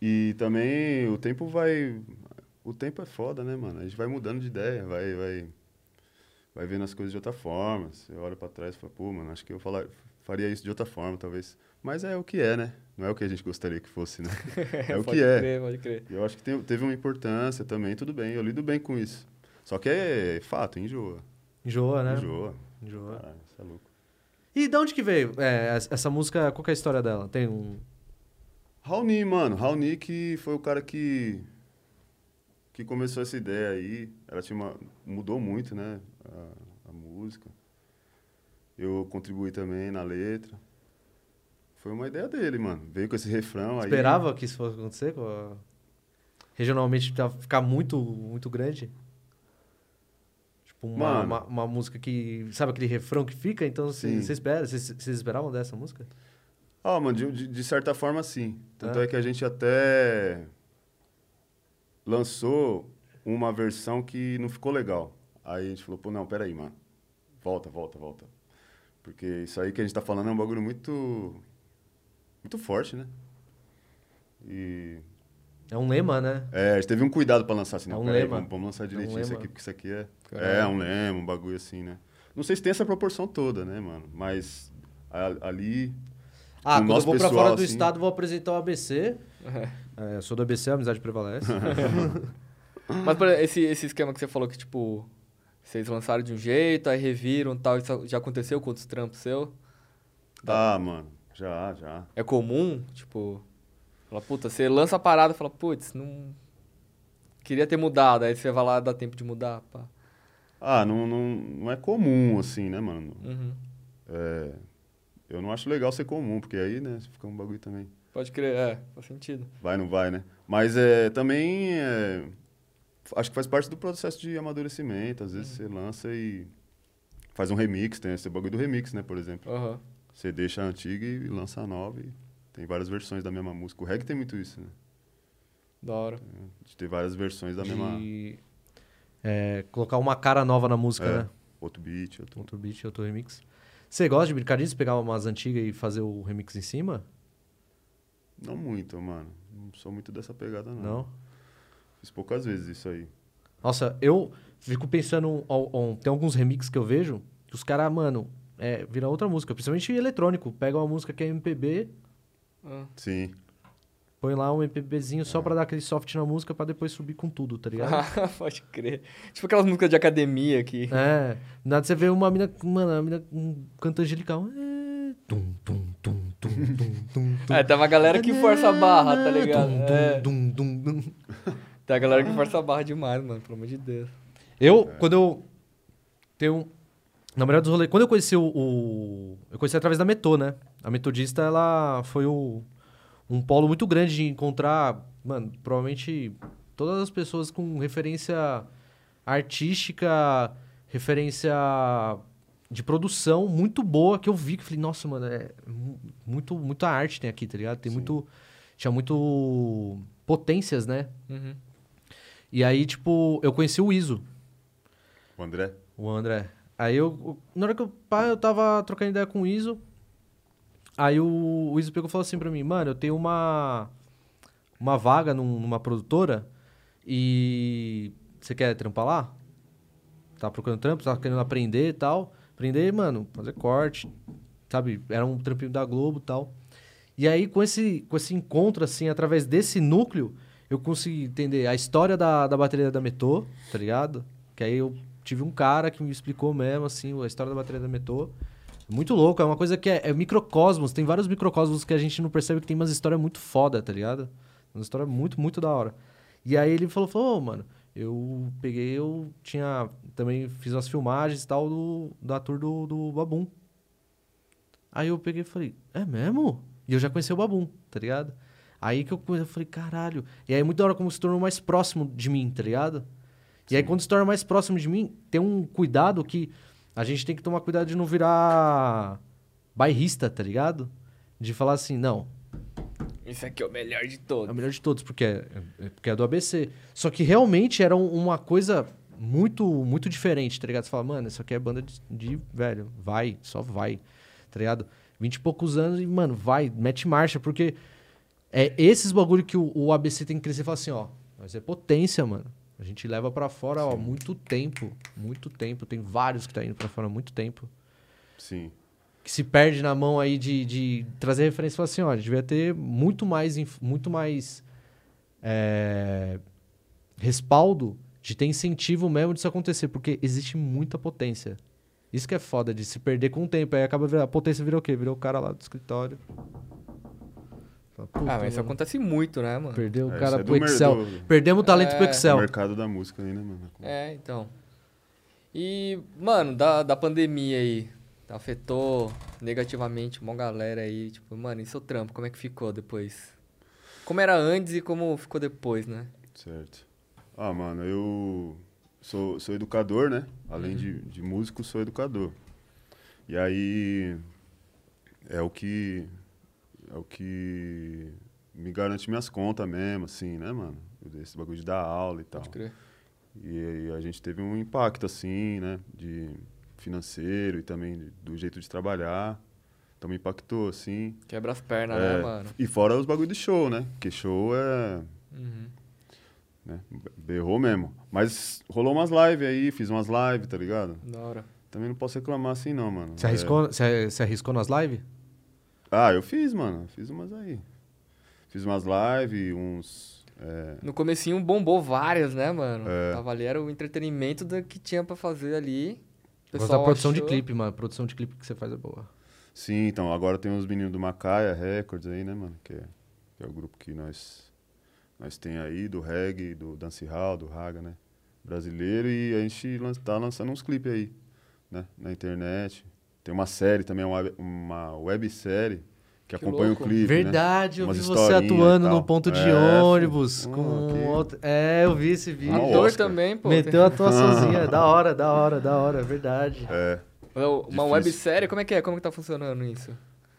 E também o tempo vai. O tempo é foda, né, mano? A gente vai mudando de ideia, vai, vai, vai vendo as coisas de outra forma. Você olha pra trás e fala, pô, mano, acho que eu falar, faria isso de outra forma, talvez. Mas é o que é, né? Não é o que a gente gostaria que fosse, né? É o pode que é. crer, pode crer. E eu acho que teve uma importância também, tudo bem. Eu lido bem com isso. Só que é fato, enjoa. Enjoa, né? Enjoa. Enjoa. Caralho, você é louco. E de onde que veio é, essa- música? Qual que é a história dela? Tem um. Raoni, mano. Raoni que foi o cara que que começou essa ideia aí. Ela tinha uma, mudou muito, né? A, a música. Eu contribuí também na letra. Foi uma ideia dele, mano. Veio com esse refrão aí. Esperava que isso fosse acontecer? a- Regionalmente ficar muito, muito grande? Tipo, uma, uma, uma música que. Sabe aquele refrão que fica? Então Sim. vocês espera, esperavam dessa música? Ah, mano, de, de, de certa forma, sim. Tanto É? é que a gente até lançou uma versão que não ficou legal. Aí a gente falou, pô, não, peraí, mano. Volta, volta, volta. Porque isso aí que a gente tá falando é um bagulho muito. muito forte, né? E. É um lema, né? É, a gente teve um cuidado pra lançar assim, É não, um peraí, lema. vamos, vamos lançar direitinho isso lema. aqui, porque isso aqui é. Caralho. É, um lema, um bagulho assim, né? Não sei se tem essa proporção toda, né, mano? Mas a- ali. Ah, quando eu vou pra pessoal, fora do assim- estado, vou apresentar o ABC. É, eu sou do ABC, a amizade prevalece. Mas por exemplo, esse, esse esquema que você falou que, tipo, vocês lançaram de um jeito, aí reviram e tal, isso já aconteceu com outros trampos seu? Ah, mano, já, já. É comum, tipo, fala, puta, você lança a parada e fala, putz, não. Queria ter mudado, aí você vai lá dá tempo de mudar, pá. Ah, não, não, não é comum, assim, né, mano? Uhum. É, eu não acho legal ser comum, porque aí, né, fica um bagulho também. Pode crer, é, faz sentido. Vai, não vai, né? Mas é, também, é, acho que faz parte do processo de amadurecimento. Às vezes você lança e faz um remix, tem esse bagulho do remix, né, por exemplo. Aham. Você deixa a antiga e lança a nova e tem várias versões da mesma música. O reggae tem muito isso, né? Da hora. A gente tem várias versões da mesma... De é, colocar uma cara nova na música, É. né? Outro beat, outro... Outro beat, outro remix. Você gosta de brincar disso? Pegar umas antigas e fazer o remix em cima? Não muito, mano. Não sou muito dessa pegada, não. Não? Fiz poucas vezes isso aí. Nossa, eu fico pensando. ó, ó, tem alguns remixes que eu vejo que os caras, mano, é, viram outra música, principalmente eletrônico. Pega uma música que é MPB, Ah. Sim. põe lá um MPBzinho só pra dar aquele soft na música pra depois subir com tudo, tá ligado? Pode crer. Tipo aquelas músicas de academia que. é. Nada você vê uma mina, mano, a mina um, canta angelical. É, tum, tum, tum, tum, tum, tum, tum. É, tem uma galera que força a barra, tá ligado? Tum, tum, É. tum, tum, tum. Tem a galera que força a barra demais, mano, pelo amor de Deus. Eu, quando eu tenho. Na maioria dos rolês. Quando eu conheci o, o- Eu conheci através da Metô, né? A Metodista, ela foi o- um polo muito grande de encontrar, mano, provavelmente todas as pessoas com referência artística, referência de produção muito boa que eu vi que eu falei, nossa, mano, é mu- muito, muita arte tem aqui, tá ligado? Tem Sim. muito. Tinha muito potências, né? Uhum. E aí, tipo, eu conheci o Iso. O André? O André. Aí eu, na hora que eu, pá, eu tava trocando ideia com o Iso, aí o, o Iso pegou e falou assim pra mim, mano, eu tenho uma, uma vaga num- numa produtora e você quer trampar lá? Tá procurando trampo, tá querendo aprender e tal. Aprender, mano, fazer corte, sabe? Era um trampinho da Globo e tal. E aí, com esse, com esse encontro, assim, através desse núcleo, eu consegui entender a história da, da bateria da Metô, tá ligado? Que aí eu tive um cara que me explicou mesmo, assim, a história da bateria da Metô. Muito louco, é uma coisa que é, é microcosmos, tem vários microcosmos que a gente não percebe que tem umas histórias muito foda, tá ligado? Uma história muito, muito da hora. E aí ele falou, falou, "Ô, mano, eu peguei, eu tinha, também fiz umas filmagens e tal do, da tour do, do Babum. Aí eu peguei e falei, é mesmo? E eu já conheci o Babum, tá ligado? Aí que eu, eu falei, caralho. E aí é muito da hora como se tornou mais próximo de mim, tá ligado? E aí quando se torna mais próximo de mim, tem um cuidado que a gente tem que tomar cuidado de não virar bairrista, tá ligado? De falar assim, não, Esse aqui é o melhor de é o todos. melhor de todos, porque é, é- porque é do ABC. Só que realmente era um- uma coisa muito, muito diferente, tá ligado? Você fala, mano, isso aqui é banda de, de- velho, vai, só vai, tá ligado? Vinte e poucos anos e, mano, vai, mete marcha, porque é esses bagulho que o, o ABC tem que crescer e falar assim, ó, mas é potência, mano. A gente leva pra fora, ó, muito tempo, muito tempo. Tem vários que tá indo pra fora há muito tempo Sim. que se perde na mão aí de, de trazer referência e falar assim, ó, a gente devia ter muito mais, muito mais é, respaldo de ter incentivo mesmo disso acontecer, porque existe muita potência. Isso que é foda, de se perder com o tempo. Aí acaba virando, a potência virou o quê? Virou o cara lá do escritório. Fala, Ah, "Puta, mas isso mano, acontece muito, né, mano? Perdeu o É, cara é pro Excel. do- Perdemos o talento pro É. Excel. O mercado da música aí, né, mano? É, então. E, mano, da, da pandemia aí, afetou negativamente uma galera aí, tipo, mano, e seu trampo, como é que ficou depois? Como era antes e como ficou depois, né? Certo. Ah, mano, eu sou, sou educador, né? Uhum. Além de, de músico, sou educador. E aí é o que é o que me garante minhas contas mesmo, assim, né, mano? Esse bagulho de dar aula e tal. Pode crer. E aí a gente teve um impacto, assim, né? De financeiro e também de- do jeito de trabalhar. Então me impactou, assim. Quebra as pernas, É, né, mano? E fora os bagulho de show, né? Porque show é Uhum. né? Berrou mesmo. Mas rolou umas lives aí, fiz umas lives, tá ligado? Da hora. Também não posso reclamar assim, não, mano. Você É. arriscou, você, você arriscou nas lives? Ah, eu fiz, mano. Fiz umas aí. Fiz umas lives, uns. é, No comecinho bombou várias, né, mano? É. Tava ali, era o entretenimento da, que tinha pra fazer ali. Gosto da produção de achou- clipe, mano. A produção de clipe que você faz é boa. Sim, então agora tem os meninos do Macaia Records aí, né, mano? Que é, que é o grupo que nós, nós tem aí, do reggae, do dancehall, do raga, né? Brasileiro. E a gente lan- tá lançando uns clipes aí, né? Na internet. Tem uma série também, uma, web- uma websérie que, Que acompanha louco. o clipe, né? Verdade, eu Umas vi você atuando no ponto de É, ônibus. com outro... É, eu vi esse vídeo. Uma Ator Oscar. também, pô. Meteu a atuaçãozinha. da hora, da hora, da hora, é verdade. É. Tem- Uma Difícil. websérie, como é que é? Como que tá funcionando isso?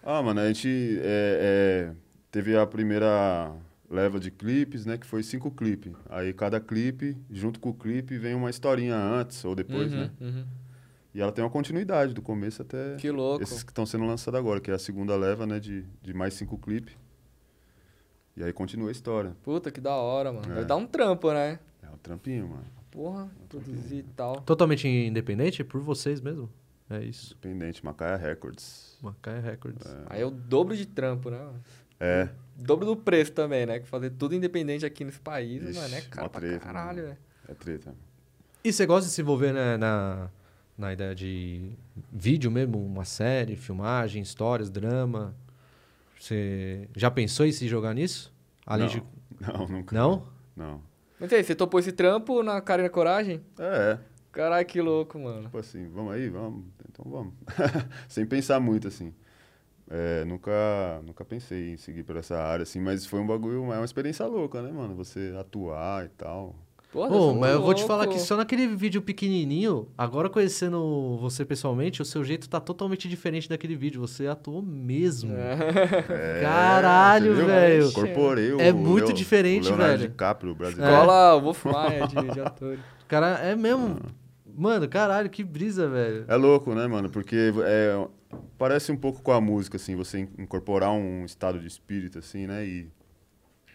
Ah, mano, a gente é, é, teve a primeira leva de clipes, né? Que foi cinco clipes. Aí cada clipe, junto com o clipe, vem uma historinha antes ou depois, Uhum, né? uhum. E ela tem uma continuidade do começo até Que louco. esses que estão sendo lançados agora, que é a segunda leva, né? De, de mais cinco clipes. E aí continua a história. Puta, que da hora, mano. É. Vai dar um trampo, né? É um trampinho, mano. Porra, produzir e tal. Totalmente independente por vocês mesmo. É isso. Independente, Macaia Records. Macaia Records. Aí é o dobro de trampo, né? É, Dobro do preço também, né? Que fazer tudo independente aqui nesse país, Ixi, mano, é caro uma pra treta, caralho, velho. é treta. E você gosta de se envolver né, na, na ideia de vídeo mesmo? Uma série, filmagem, histórias, drama? Você já pensou em se jogar nisso? Além não, de... não, nunca. Não? Não. Mas e aí, você topou esse trampo na cara e na coragem? É, Caralho, que louco, mano. tipo assim, vamos aí, vamos, então vamos. Sem pensar muito, assim. É, nunca, nunca pensei em seguir por essa área, assim, mas foi um bagulho, é uma experiência louca, né, mano? Você atuar e tal. Porra, Pô, você é mas eu vou te falar louco. que só naquele vídeo pequenininho, agora conhecendo você pessoalmente, o seu jeito tá totalmente diferente daquele vídeo. Você atuou mesmo. É, Caralho, você viu? velho. Incorporei o É muito Leo- diferente, o Leonardo velho. DiCaprio, brasileiro. Escola Wolf Maia de, de atores. Cara, é mesmo. Mano, caralho, que brisa, velho. É louco, né, mano? Porque é, parece um pouco com a música, assim, você in- incorporar um estado de espírito, assim, né? E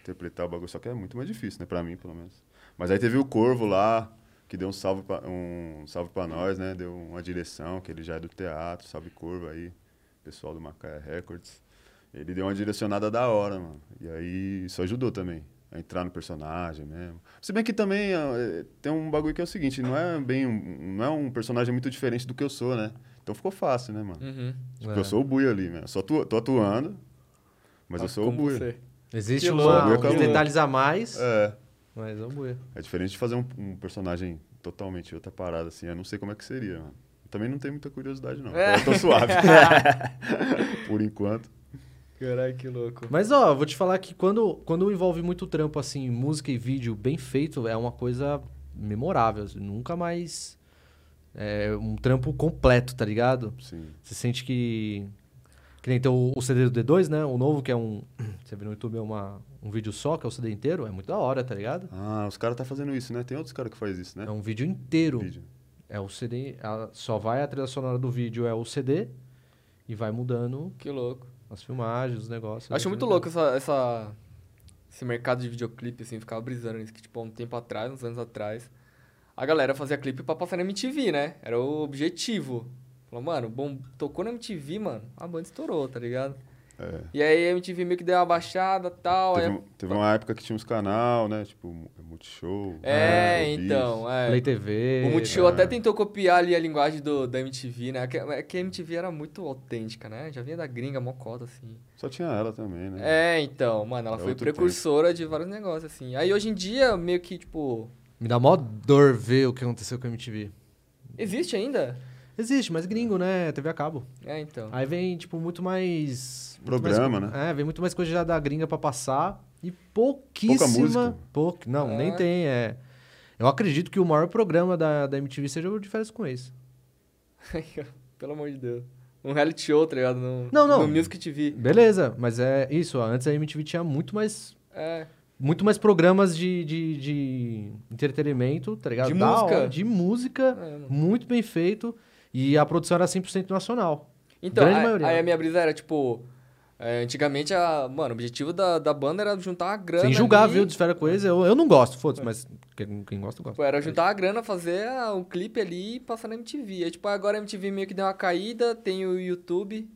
interpretar o bagulho. Só que é muito mais difícil, né? Pra mim, pelo menos. Mas aí teve o Corvo lá, que deu um salve pra, um salve pra nós, né? Deu uma direção, que ele já é do teatro. Salve Corvo aí, pessoal do Macaé Records. Ele deu uma direcionada da hora, mano. E aí isso ajudou também. A entrar no personagem mesmo. Se bem que também é, tem um bagulho que é o seguinte, não é bem um, não é um personagem muito diferente do que eu sou, né? Então ficou fácil, né, mano? Uhum. Tipo, É. eu sou o Buia ali, né? Só tu, tô atuando, mas eu Tá sou o Buia. você. Existe uns que detalhes a mais, É. mas é buia. É diferente de fazer um, um personagem totalmente outra parada, assim. Eu não sei como é que seria, mano. Também não tenho muita curiosidade, não. É. Eu tô suave. Por enquanto. Caralho, que louco. Mas, ó, vou te falar que quando, quando envolve muito trampo, assim, música e vídeo bem feito, é uma coisa memorável. assim, nunca mais. É um trampo completo, tá ligado? Sim. Você sente que. Que nem tem o, o CD do D2, né? O novo, que é um. Você vê no YouTube, é uma, um vídeo só, que é o CD inteiro. É muito da hora, tá ligado? Ah, os caras tá fazendo isso, né? Tem outros caras que fazem isso, né? É um vídeo inteiro. Vídeo. É o CD. a- só vai a trilha sonora do vídeo, é o CD. E vai mudando Que louco. as filmagens, os negócios. Acho é muito louco essa, essa- esse mercado de videoclipe, assim, ficava brisando nisso, que, tipo, há um tempo atrás, uns anos atrás, a galera fazia clipe pra passar na MTV, né? Era o objetivo. Falou, mano, bom, tocou na MTV, mano, a banda estourou, tá ligado? É. E aí a MTV meio que deu uma baixada e tal. Teve, aí- teve uma época que tinha uns canal, né? Tipo, Multishow. É, Showbiz. então, é. Play TV. O Multishow é. até tentou copiar ali a linguagem do, da MTV, né? Que, é que a MTV era muito autêntica, né? Já vinha da gringa, mocota, assim. Só tinha ela também, né? É, então, mano, ela É foi precursora de vários negócios, assim. Aí hoje em dia, meio que, tipo. Me dá mó dor ver o que aconteceu com a MTV. Existe ainda? Existe, mas gringo, né? TV a cabo. É, então. Aí vem, tipo, muito mais. muito Programa, mais- né? É, vem muito mais coisa já da gringa pra passar. E pouquíssima. música. Pouco, não, É. nem tem. É. Eu acredito que o maior programa da, da MTV seja o de férias com ex. Pelo amor de Deus. Um reality show, tá ligado? No, Não, não. No Music TV. Beleza, mas é isso. ó, Antes a MTV tinha muito mais. É. Muito mais programas de, de, de entretenimento, tá ligado? De Da música. hora, de música, é, muito bem feito. E a produção era 100% nacional. Então, Grande aí, maioria. aí a minha brisa era, tipo. é, antigamente, a, mano, o objetivo da, da banda era juntar a grana. Sem julgar, ali. viu? De esfera com ex, eu, eu não gosto, foda-se, mas quem, quem gosta, gosta. Tipo, era juntar a grana, fazer ah, um clipe ali e passar na MTV. Aí, tipo, agora a MTV meio que deu uma caída, tem o YouTube.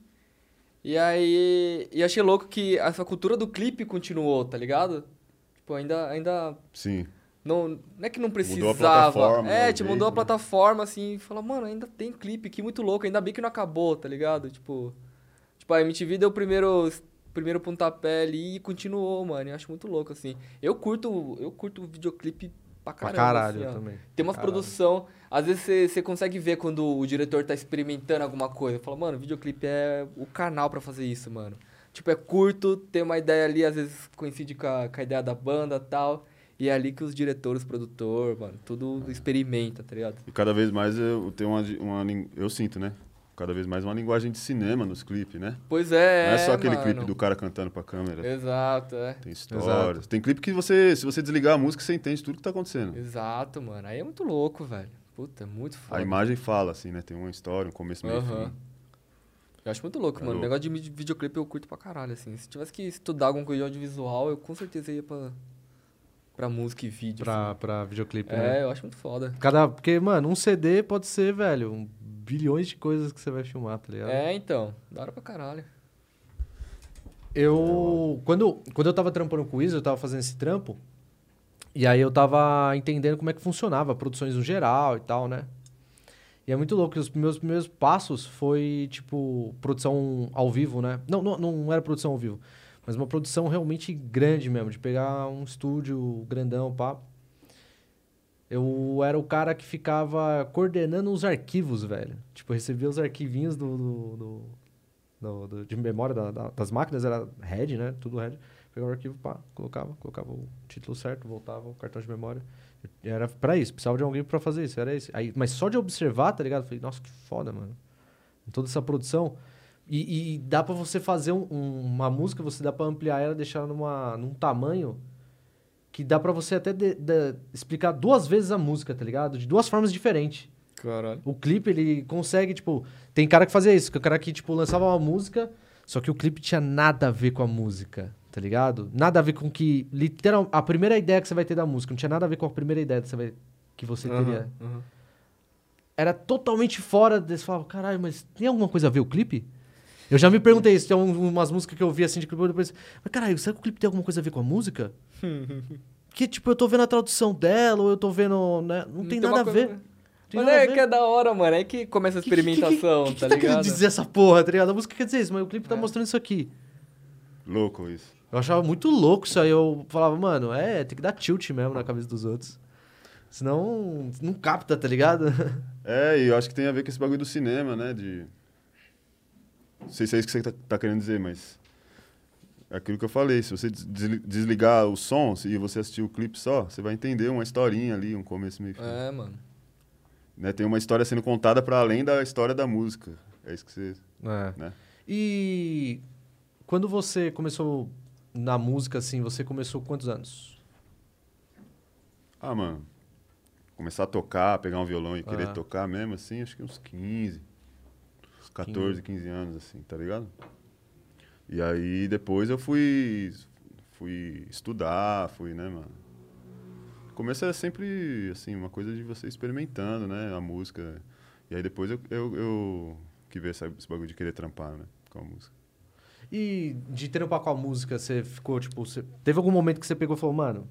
E aí. E achei louco que essa cultura do clipe continuou, tá ligado? Tipo, ainda. ainda Sim. Não, não é que não precisava. Mudou a plataforma, É, tipo, mudou a né? plataforma, assim, e falou, mano, ainda tem clipe, que muito louco, ainda bem que não acabou, tá ligado? Tipo. Tipo, a MTV deu o primeiro. Primeiro pontapé ali e continuou, mano. Eu acho muito louco, assim. Eu curto. Eu curto videoclipe pra Pra caramba. caralho assim, também. Tem umas Caralho. produção, às vezes você- consegue ver quando o diretor tá experimentando alguma coisa. Fala, mano, videoclipe é o canal pra fazer isso, mano. Tipo, é curto, tem uma ideia ali, às vezes coincide com a, com a ideia da banda e tal. E é ali que os diretores, produtor, mano, tudo experimenta, tá ligado? E cada vez mais eu tenho uma, uma eu sinto, né? Cada vez mais uma linguagem de cinema nos clipes, né? Pois é. não é só aquele mano. clipe do cara cantando pra câmera. Exato, é. Tem histórias. Tem clipe que você, se você desligar a música, você entende tudo que tá acontecendo. Exato, mano. Aí é muito louco, velho. Puta, é muito foda. A imagem fala, assim, né? Tem uma história, um começo, meio Aham. fim. Eu acho muito louco, É mano. O negócio de videoclipe eu curto pra caralho, assim. Se tivesse que estudar alguma coisa de audiovisual, eu com certeza ia pra, pra música e vídeo. Pra, pra videoclipe, assim. né? É, eu acho muito foda. Cada, porque, mano, um CD pode ser, velho, um bilhões de coisas que você vai filmar, tá ligado? É, então. Da hora pra caralho. Eu. Quando, quando eu tava trampando com isso, eu tava fazendo esse trampo. E aí eu tava entendendo como é que funcionava produções no geral e tal, né? E é muito louco, os meus primeiros passos foi, tipo, produção ao vivo, né? Não, não, não era produção ao vivo, mas uma produção realmente grande mesmo, de pegar um estúdio grandão, pá. Eu era o cara que ficava coordenando os arquivos, velho. Tipo, recebia os arquivinhos do, do, do, do- do- de memória da- da- das máquinas, era RED, né? Tudo RED. Pegava o arquivo, pá, colocava, colocava o título certo, voltava o cartão de memória. Era pra isso, precisava de alguém pra fazer isso, era isso. Aí, mas só de observar, tá ligado? Falei, nossa, que foda, mano. Toda essa produção. E, e dá pra você fazer um- um- uma música, você dá pra ampliar ela, deixar ela numa, num tamanho que dá pra você até de- de- explicar duas vezes a música, tá ligado? De duas formas diferentes. Caralho. O clipe, ele consegue, tipo... Tem cara que fazia isso, que o cara que, tipo, lançava uma música, só que o clipe tinha nada a ver com a música, tá ligado? Nada a ver com que... Literal, a primeira ideia que você vai ter da música, não tinha nada a ver com a primeira ideia que você, vai, que você teria. Aham, aham. Era totalmente fora desse... Falava, caralho, mas tem alguma coisa a ver o clipe? Eu já me perguntei isso, tem um- umas músicas que eu vi assim de clipe, depois... Mas caralho, será que o clipe tem alguma coisa a ver com a música? que, tipo, eu tô vendo a tradução dela, ou eu tô vendo... Né? Não, tem uma nada a ver. Tem Mas é que é da hora, mano. É que começa a Que- que- que- experimentação, que, que, tá tá ligado? querendo dizer essa porra, tá ligado? A música quer dizer isso, mas o clipe tá É. mostrando isso aqui. Louco isso. Eu achava muito louco isso aí. Eu falava, mano, é, tem que dar tilt mesmo na cabeça dos outros. Senão, não capta, tá ligado? É, e eu acho que tem a ver com esse bagulho do cinema, né? De. Não sei se é isso que você tá, tá querendo dizer, mas. É aquilo que eu falei. Se você des- desli- desligar o som e você assistir o clipe só, você vai entender uma historinha ali, um começo meio fim. É, mano. Né? Tem uma história sendo contada para além da história da música. É isso que você. É. Né? E quando você começou na música, assim, você começou com quantos anos? Ah, mano. Começar a tocar, pegar um violão e querer Ah. tocar mesmo, assim, acho que uns 15. Uns 14, 15 anos, assim, tá ligado? E aí depois eu fui. Fui estudar, fui, né, mano? Começo é sempre, assim, uma coisa de você experimentando, né? A música. E aí depois eu, eu, eu que ver esse bagulho de querer trampar, né? Com a música. E de trampar com a música, você ficou, tipo, você... teve algum momento que você pegou e falou, mano,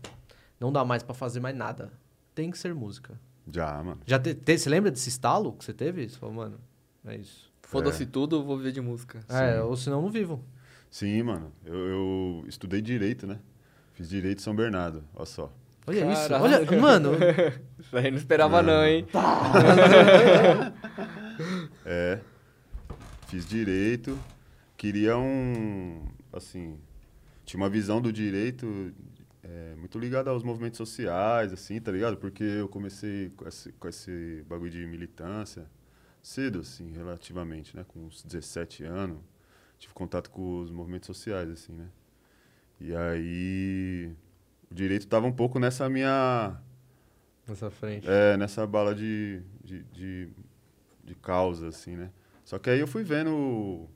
não dá mais pra fazer mais nada. Tem que ser música. Já, mano. Já te, te- você lembra desse estalo que você teve? Você falou, mano, é isso. Foda-se tudo, vou viver de música. É, ou senão eu não vivo. Sim, mano. Eu, eu estudei direito, né? Fiz direito em São Bernardo, olha só. Olha isso. Caralho. Olha, mano, Isso aí não esperava não, hein? É. Fiz direito. Queria um. Assim. Tinha uma visão do direito é, muito ligada aos movimentos sociais, assim, tá ligado? Porque eu comecei com esse, com esse bagulho de militância cedo, assim, relativamente, né? Com uns 17 anos. Tive contato com os movimentos sociais, assim, né? E aí. O direito tava um pouco nessa minha. nessa frente. É, nessa bala de, de, de, de causa, assim, né? Só que aí eu fui vendo o,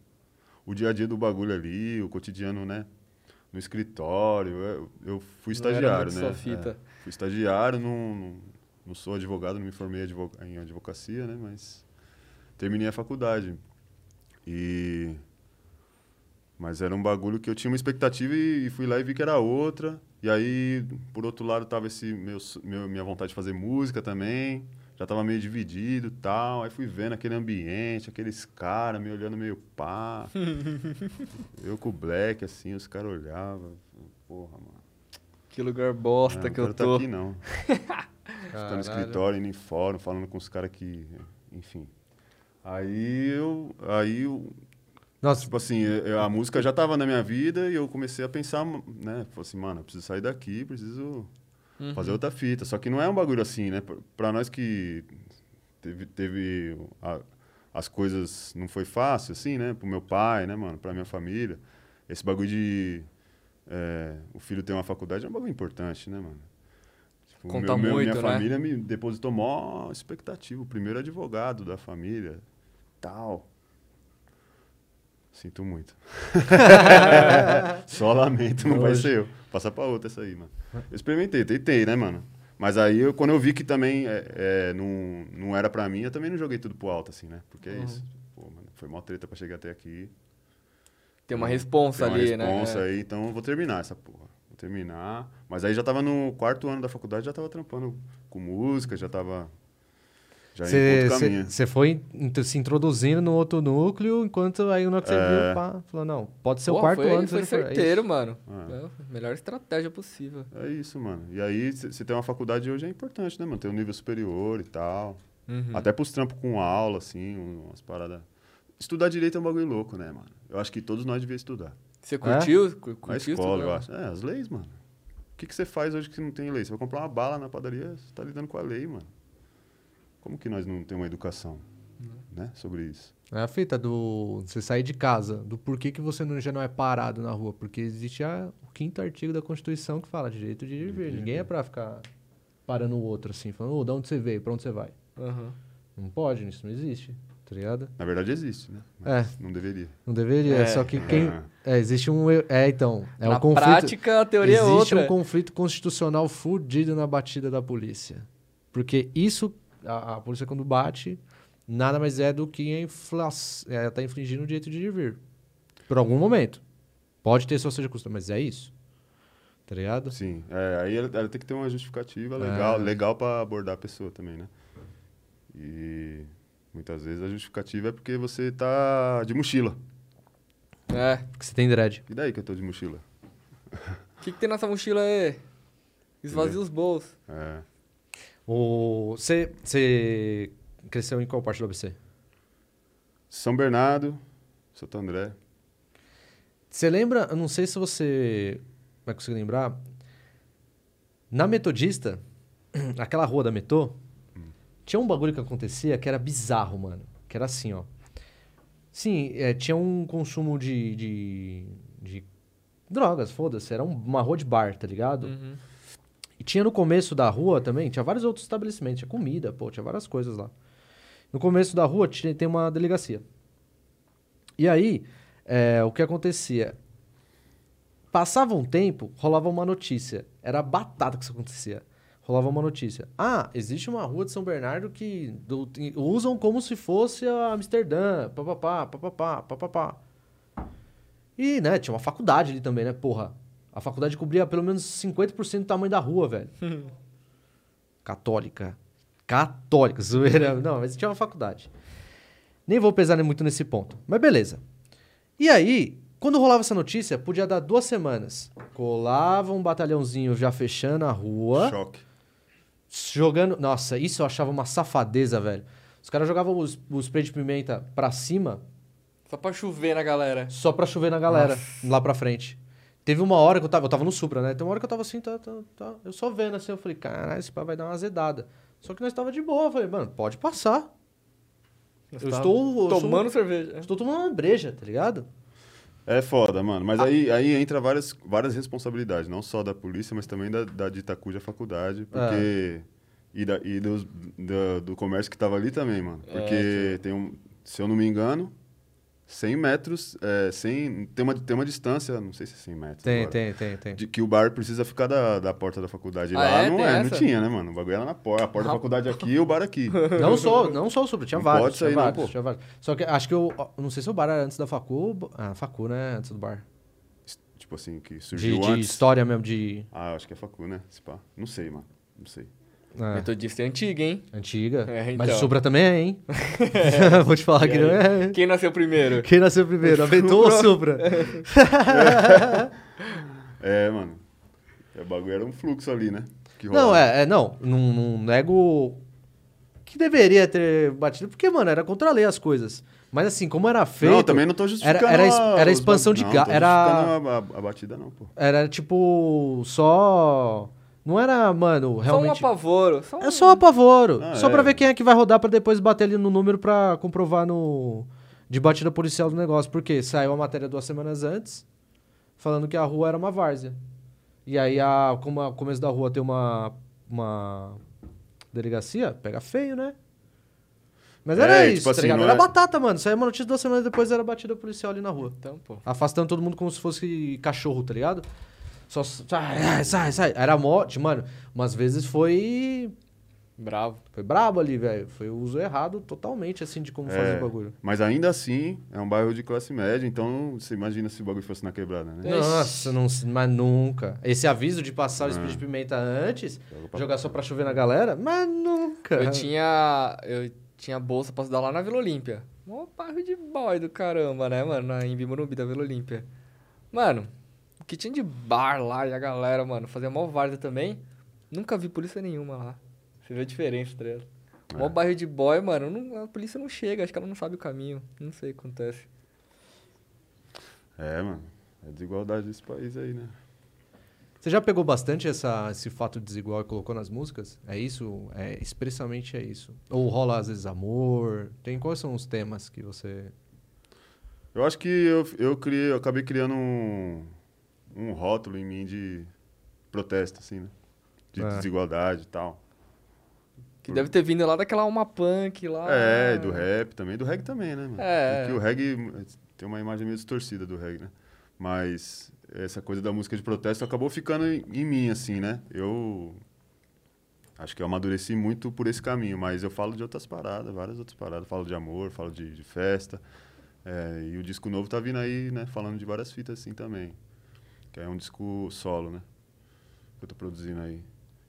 o dia a dia do bagulho ali, o cotidiano, né? No escritório. Eu, eu fui estagiário, né? sua fita. É, fui estagiário, não, não, não sou advogado, não me formei em advocacia, né? Mas terminei a faculdade. E... Mas era um bagulho que eu tinha uma expectativa e, e fui lá e vi que era outra. E aí, por outro lado, tava esse meu, meu- minha vontade de fazer música também. Já tava meio dividido e tal. Aí fui vendo aquele ambiente, aqueles caras me olhando meio pá. eu com o Black, assim, os caras olhavam. Porra, mano. Que lugar bosta não que eu tá tô. aqui, não. Ficando no escritório, indo em fórum, falando com os caras que... Enfim. Aí eu... Aí eu, Nossa, Tipo assim, eu- a música já tava na minha vida e eu comecei a pensar, né? Falei assim, mano, eu preciso sair daqui, preciso Uhum. fazer outra fita. Só que não é um bagulho assim, né? Pra- Pra nós que teve, teve a- as coisas não foi fácil, assim, né? Pro meu pai, né, mano? Pra minha família. Esse bagulho de é, o filho ter uma faculdade é um bagulho importante, né, mano? Tipo, Conta meu- muito, Minha né? família me depositou mó expectativa. O primeiro advogado da família, tal. Sinto muito. Só lamento, não vai ser eu. Passa pra outra essa aí, mano. Eu experimentei, tentei, né, mano? Mas aí, eu, quando eu vi que também é, é, não, não era pra mim, eu também não joguei tudo pro alto, assim, né? Porque é Uhum. isso. Pô, mano, foi mó treta pra chegar até aqui. Tem uma responsa Tem uma ali, responsa né? aí, então eu vou terminar essa porra. Vou terminar. Mas aí já tava no quarto ano da faculdade, já tava trampando com música, já tava... Já ia em outro caminho. Você foi se introduzindo no outro núcleo, enquanto aí na hora que você É. viu, pá, falou, não, pode ser o Pô, quarto foi, ano. Foi. É certeiro, isso. mano. Ah. É, melhor estratégia possível. É isso, mano. E aí, você ter uma faculdade hoje é importante, né, mano? Ter um nível superior e tal. Uhum. Até pros trampos com aula, assim, umas paradas. Estudar direito é um bagulho louco, né, mano? Eu acho que todos nós devíamos estudar. Você curtiu? Cu- Na curtiu escola, estudar? eu acho. É, as leis, mano. O que, que você faz hoje que não tem lei? Você vai comprar uma bala na padaria, você tá lidando com a lei, mano. Como que nós não temos uma educação, né, sobre isso? É a fita do você sair de casa, do porquê que você não- já não é parado na rua. Porque existe a- o quinto artigo da Constituição que fala direito de ir e vir. Ninguém é pra ficar parando o outro assim, falando, ô, de onde você veio, pra onde você vai? Aham. Não pode, isso não existe, tá ligado? Na verdade existe, né? É. Mas Não deveria. Não deveria, É. só que quem... É. É, existe um... É, então, é Na um conflito... prática, a teoria é Existe outra. um conflito constitucional fudido na batida da polícia. Porque isso, a, a polícia quando bate, nada mais é do que a infla... é, tá infringindo o direito de ir e vir. Por algum momento. Pode ter sua seja custa, mas é isso. Tá ligado? Sim. É, aí ela, ela tem que ter uma justificativa legal, É. legal para abordar a pessoa também, né? E muitas vezes a justificativa é porque você tá de mochila. É. Porque você tem dread. E daí que eu tô de mochila? O que, que tem nessa mochila aí? Esvazia os bolsos. É. O... Você, você cresceu em qual parte do ABC? São Bernardo, Santo André. Você lembra, eu não sei se você vai conseguir lembrar, na Metodista, aquela rua da Metô, tinha um bagulho que acontecia que era bizarro, mano. Que era assim, ó. Sim, é, tinha um consumo de, de, de drogas, foda-se. Era um- uma rua de bar, tá ligado? Uhum. E tinha no começo da rua também, tinha vários outros estabelecimentos, tinha comida, pô, tinha várias coisas lá. No começo da rua tinha, tem uma delegacia. E aí, é, o que acontecia? Passava um tempo, rolava uma notícia. Era batata que isso acontecia. Rolava uma notícia. Ah, existe uma rua de São Bernardo que do- usam como se fosse a Amsterdã, papapá, papapá, papapá. E, né, tinha uma faculdade ali também, né, porra. A faculdade cobria pelo menos 50% do tamanho da rua, velho. Católica. Católica, zoeira. Não, mas tinha uma faculdade. Nem vou pesar muito nesse ponto. Mas beleza. E aí, quando rolava essa notícia, podia dar duas semanas. Colava um batalhãozinho já fechando a rua, Choque. jogando. Nossa, isso eu achava uma safadeza, velho. Os caras jogavam os, os spray de pimenta pra cima Só pra chover na galera. só pra chover na galera, lá pra frente. Teve uma hora que eu tava, eu tava no Supra, né? Tem uma hora que eu tava assim, tá, tá, tá. Eu só vendo assim, eu falei, caralho, esse pá vai dar uma azedada. Só que nós tava de boa, eu falei, mano, pode passar. Nós Eu estou- eu sou- tomando cerveja. Estou tomando uma breja, tá ligado? É foda, mano. Ah. Mas aí, aí entra várias, várias responsabilidades, não só da polícia, mas também da, da de Itacuja faculdade, porque. E, da, e dos, da- do comércio que tava ali também, mano. É, Porque tem um. Se eu não me engano, 100 metros. É, 100, tem, uma, tem uma distância, não sei se é 100 metros. Tem, agora, tem, tem, tem. De que o bar precisa ficar da, da porta da faculdade. Ah, Lá é? não Tem é, não essa? tinha, né, mano? O bagulho era na porta. A porta da Rapaz. faculdade aqui e o bar aqui. Não só, não só o Supra, tinha Não vários. pode tinha sair não, vários, pô. tinha vários. Só que acho que eu. Não sei se o bar era antes da Facu. Ah, Facu, né? Antes do bar. tipo assim, que De, surgiu de antes. história mesmo, de. Ah, acho que é facu, né? Não sei, mano. Não sei. É, Metodista é antiga, hein? antiga. É, Mas o então. Supra também é, hein? Vou te falar E que não é. Quem nasceu primeiro? Quem nasceu primeiro? Aventou ou Supra? É, mano. O bagulho era um fluxo ali, né? Que Não, é, é não, não, não nego que deveria ter batido, porque, mano, era contra a lei as coisas. Mas assim, como era feito. Não, também não tô justificando. era era os expansão ba- de tô era- a- a batida, não, pô. Era tipo. Só. Não era, mano, realmente. Só um apavoro. Só É um- só apavoro. Ah, só é. pra ver quem é que vai rodar pra depois bater ali no número pra comprovar no. De batida policial do negócio. Porque saiu a matéria duas semanas antes, falando que a rua era uma várzea. E aí, a, como o começo da rua tem uma. Uma. Delegacia, pega feio, né? Mas É, era isso, tipo tá assim, ligado? não Era é- batata, mano. Saiu uma notícia duas semanas depois era batida policial ali na rua. Então, pô. Afastando todo mundo como se fosse cachorro, tá ligado? Só sai, sai, sai. Era morte, mano. Umas vezes foi Bravo. Foi brabo ali, velho. Foi o uso errado totalmente, assim, de como É. fazer o bagulho. Mas ainda assim, é um bairro de classe média, então você imagina se o bagulho fosse na quebrada, né? É. Nossa, não, mas nunca. Esse aviso de passar o spray Ah. de pimenta antes, pra- jogar só pra chover na galera, mas nunca. Eu tinha. Eu tinha bolsa pra estudar lá na Vila Olímpia. Mó bairro de boy do caramba, né, mano? Na Embi Morumbi da Vila Olímpia. Mano, que tinha de bar lá e a galera, mano, fazia mó várzea também. Nunca vi polícia nenhuma lá. Você vê a diferença, tá ligado? Mó É. bairro de boy, mano, não- a polícia não chega, acho que ela não sabe o caminho. Não sei o que acontece. É, mano. É desigualdade desse país aí, né? Você já pegou bastante essa, esse fato desigual e colocou nas músicas? É isso? É, expressamente é isso. Ou rola às vezes amor? Tem quais são os temas que você. Eu acho que eu, eu, criei, eu acabei criando um, um rótulo em mim de protesto, assim, né? De É. desigualdade e tal. Que deve ter vindo lá daquela alma punk lá. É, do rap também. Do reggae também, né, mano? É. Porque o reggae tem uma imagem meio distorcida do reggae, né? Mas essa coisa da música de protesto acabou ficando em, em mim, assim, né? Eu acho que eu amadureci muito por esse caminho, mas eu falo de outras paradas, várias outras paradas. Falo de amor, falo de, de festa. É, e o disco novo tá vindo aí, né? Falando de várias fitas assim também. Que é um disco solo, né? Que eu tô produzindo aí.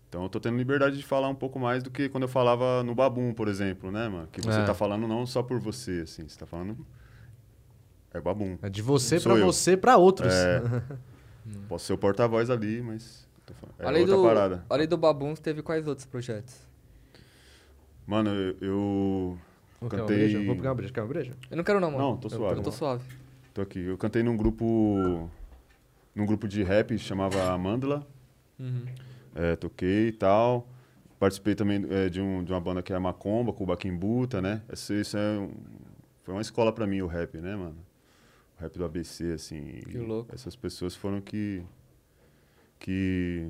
Então eu tô tendo liberdade de falar um pouco mais do que quando eu falava no Babum, por exemplo, né, mano? Que você É. tá falando não só por você, assim. Você tá falando... É Babum. É de você eu. você pra outros. É. Posso ser o porta-voz ali, mas... tô falando- É além, outra do, parada. além do Babuns, teve quais outros projetos? Mano, eu... eu Vou pegar uma Cantei- breja? Vou pegar uma breja. Quer uma breja? Eu não quero não, mano. Não, tô Eu- suave. Eu tô suave. Tô aqui. Eu cantei num grupo... Num grupo de rap, chamava Amândula. Uhum. É, toquei e tal. Participei também é, de, um, de uma banda que é a Macomba, com o Baquimbuta, né? Isso, isso é um- foi uma escola pra mim, o rap, né, mano? O rap do ABC, assim. Que louco. Essas pessoas foram que, que,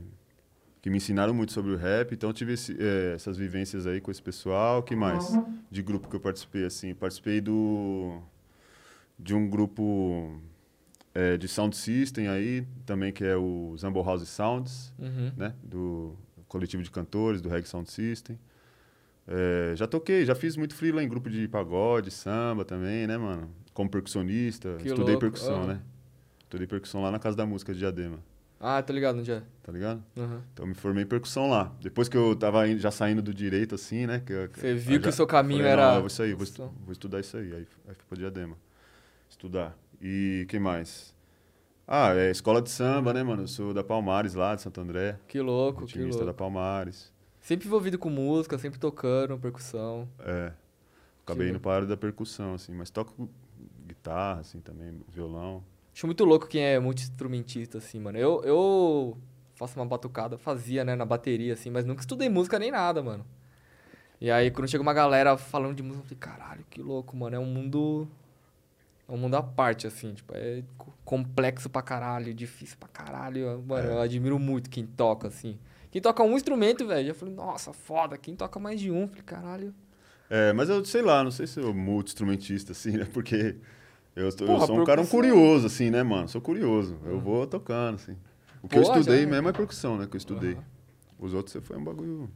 que me ensinaram muito sobre o rap. Então, eu tive esse, é, essas vivências aí com esse pessoal. que mais? De grupo que eu participei, assim. Participei do, de um grupo é, de sound system aí, também, que é o Zambo House Sounds Uhum. né? Do coletivo de cantores, do Reg Sound System. É, já toquei, já fiz muito freela em grupo de pagode, samba também, né, mano? Como percussionista. Que estudei louco, percussão, ah. né? Estudei percussão lá na Casa da Música de Diadema, Ah, tô ligado no dia. tá ligado? Uhum. Então me formei em percussão lá. Depois que eu tava já saindo do direito, assim, né? Que, Você viu que o seu caminho falei, era. Não, eu vou aí, vou, vou estudar isso aí. Aí, aí fui pra Diadema. Estudar. E que mais? Ah, é escola de samba, né, mano? Eu sou da Palmares lá, de Santo André. Que louco, que Ritmista da louco. Palmares. Sempre envolvido com música, sempre tocando, percussão. É. Acabei Que indo para a área da percussão, assim, mas toco guitarra, assim, também, violão. Acho muito louco quem é multi-instrumentista, assim, mano. Eu, eu faço uma batucada, fazia, né, na bateria, assim, mas nunca estudei música nem nada, mano. E aí, quando chega uma galera falando de música, eu falei, caralho, que louco, mano. É um mundo. É um mundo à parte, assim, tipo, é co- complexo pra caralho, difícil pra caralho. Mano, É. eu admiro muito quem toca, assim. Quem toca um instrumento, velho, eu falei, nossa, foda. Quem toca mais de um, eu falei, caralho. É, mas eu sei lá, não sei se eu multi-instrumentista, assim, né? Porque eu, tô- eu Porra, sou um cara um curioso, assim, né, mano? Sou curioso. Eu vou tocando, assim. O que eu Porra, estudei já- mesmo é percussão, né? Que eu estudei. Aham. Os outros foi um bagulho.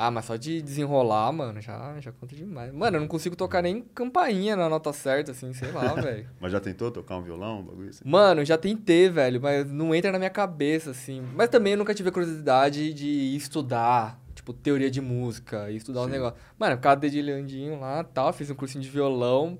Ah, mas só de desenrolar, mano, já, já conta demais. Mano, eu não consigo tocar nem campainha na nota certa, assim, sei lá, velho. Mas já tentou tocar um violão, um bagulho assim? Mano, já tentei, velho, mas não entra na minha cabeça, assim. Mas também eu nunca tive a curiosidade de estudar, tipo, teoria de música, estudar os Sim. negócios. Mano, eu ficava dedilhandinho lá tal, fiz um cursinho de violão,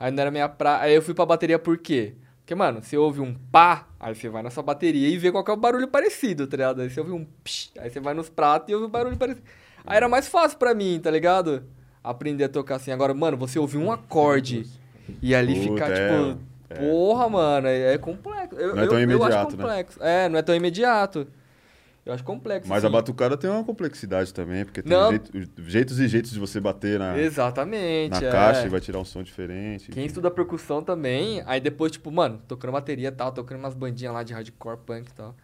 aí não era minha pra... Aí eu fui pra bateria por quê? Porque, mano, você ouve um pá, aí você vai na sua bateria e vê qual é o barulho parecido, tá ligado? Aí você ouve um psh, aí você vai nos pratos e ouve o barulho parecido. Aí era mais fácil pra mim, tá ligado? Aprender a tocar assim. Agora, mano, você ouvir um acorde e ali Puta, ficar, é, tipo, é. porra, mano, é, é complexo. Eu, Não é eu- tão eu acho imediato, né? complexo. É, não é tão imediato. Eu acho complexo. Mas a assim. batucada tem uma complexidade também, porque tem jeito- jeitos e jeitos de você bater na, Exatamente. na é. caixa e vai tirar um som diferente. Quem estuda percussão também, aí depois, tipo, mano, tocando bateria e tal, tocando umas bandinhas lá de hardcore punk e tal.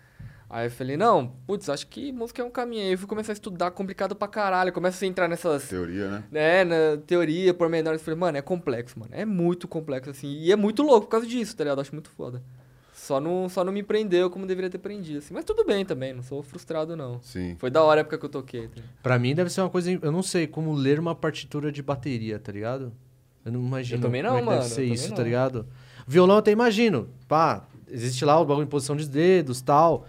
Aí eu falei, não, putz, acho que música é um caminho. Aí eu fui começar a estudar complicado pra caralho. Começa a entrar nessas. Teoria, né? né, na teoria, pormenores. Eu falei, mano, é complexo, mano. É muito complexo, assim. E é muito louco por causa disso, tá ligado? Eu acho muito foda. Só não, só não me prendeu como deveria ter prendido, assim. Mas tudo bem também, não sou frustrado, não. Sim. Foi da hora a época que eu toquei. Tá? Pra mim deve ser uma coisa. Eu não sei como ler uma partitura de bateria, tá ligado? Eu não imagino. Eu também não, como é que mano, Deve ser isso, tá não. ligado? Violão eu até imagino. Pá, existe lá o bagulho em posição de dedos tal.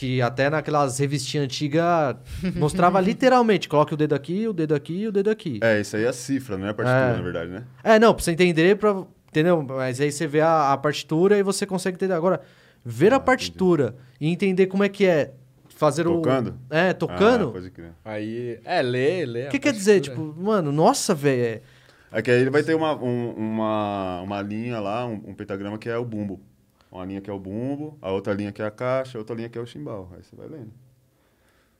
Que até naquelas revistinhas antigas mostrava literalmente: coloque o dedo aqui, o dedo aqui e o dedo aqui. É, isso aí é a cifra, não é a partitura, É. na verdade, né? É, não, pra você entender, pra, entendeu? Mas aí você vê a, a partitura e você consegue entender. Agora, ver Ah, a partitura e entender como é que é fazer Tocando? o. É, Ah, tocando. pode crer. Aí, é, lê, lê. O que quer dizer? Tipo, mano, nossa, velho. é- É que aí ele vai ter uma, um- uma, uma linha lá, um, um pentagrama que é o bumbo. Uma linha que é o bumbo, a outra linha que é a caixa, a outra linha que é o chimbal. Aí você vai lendo.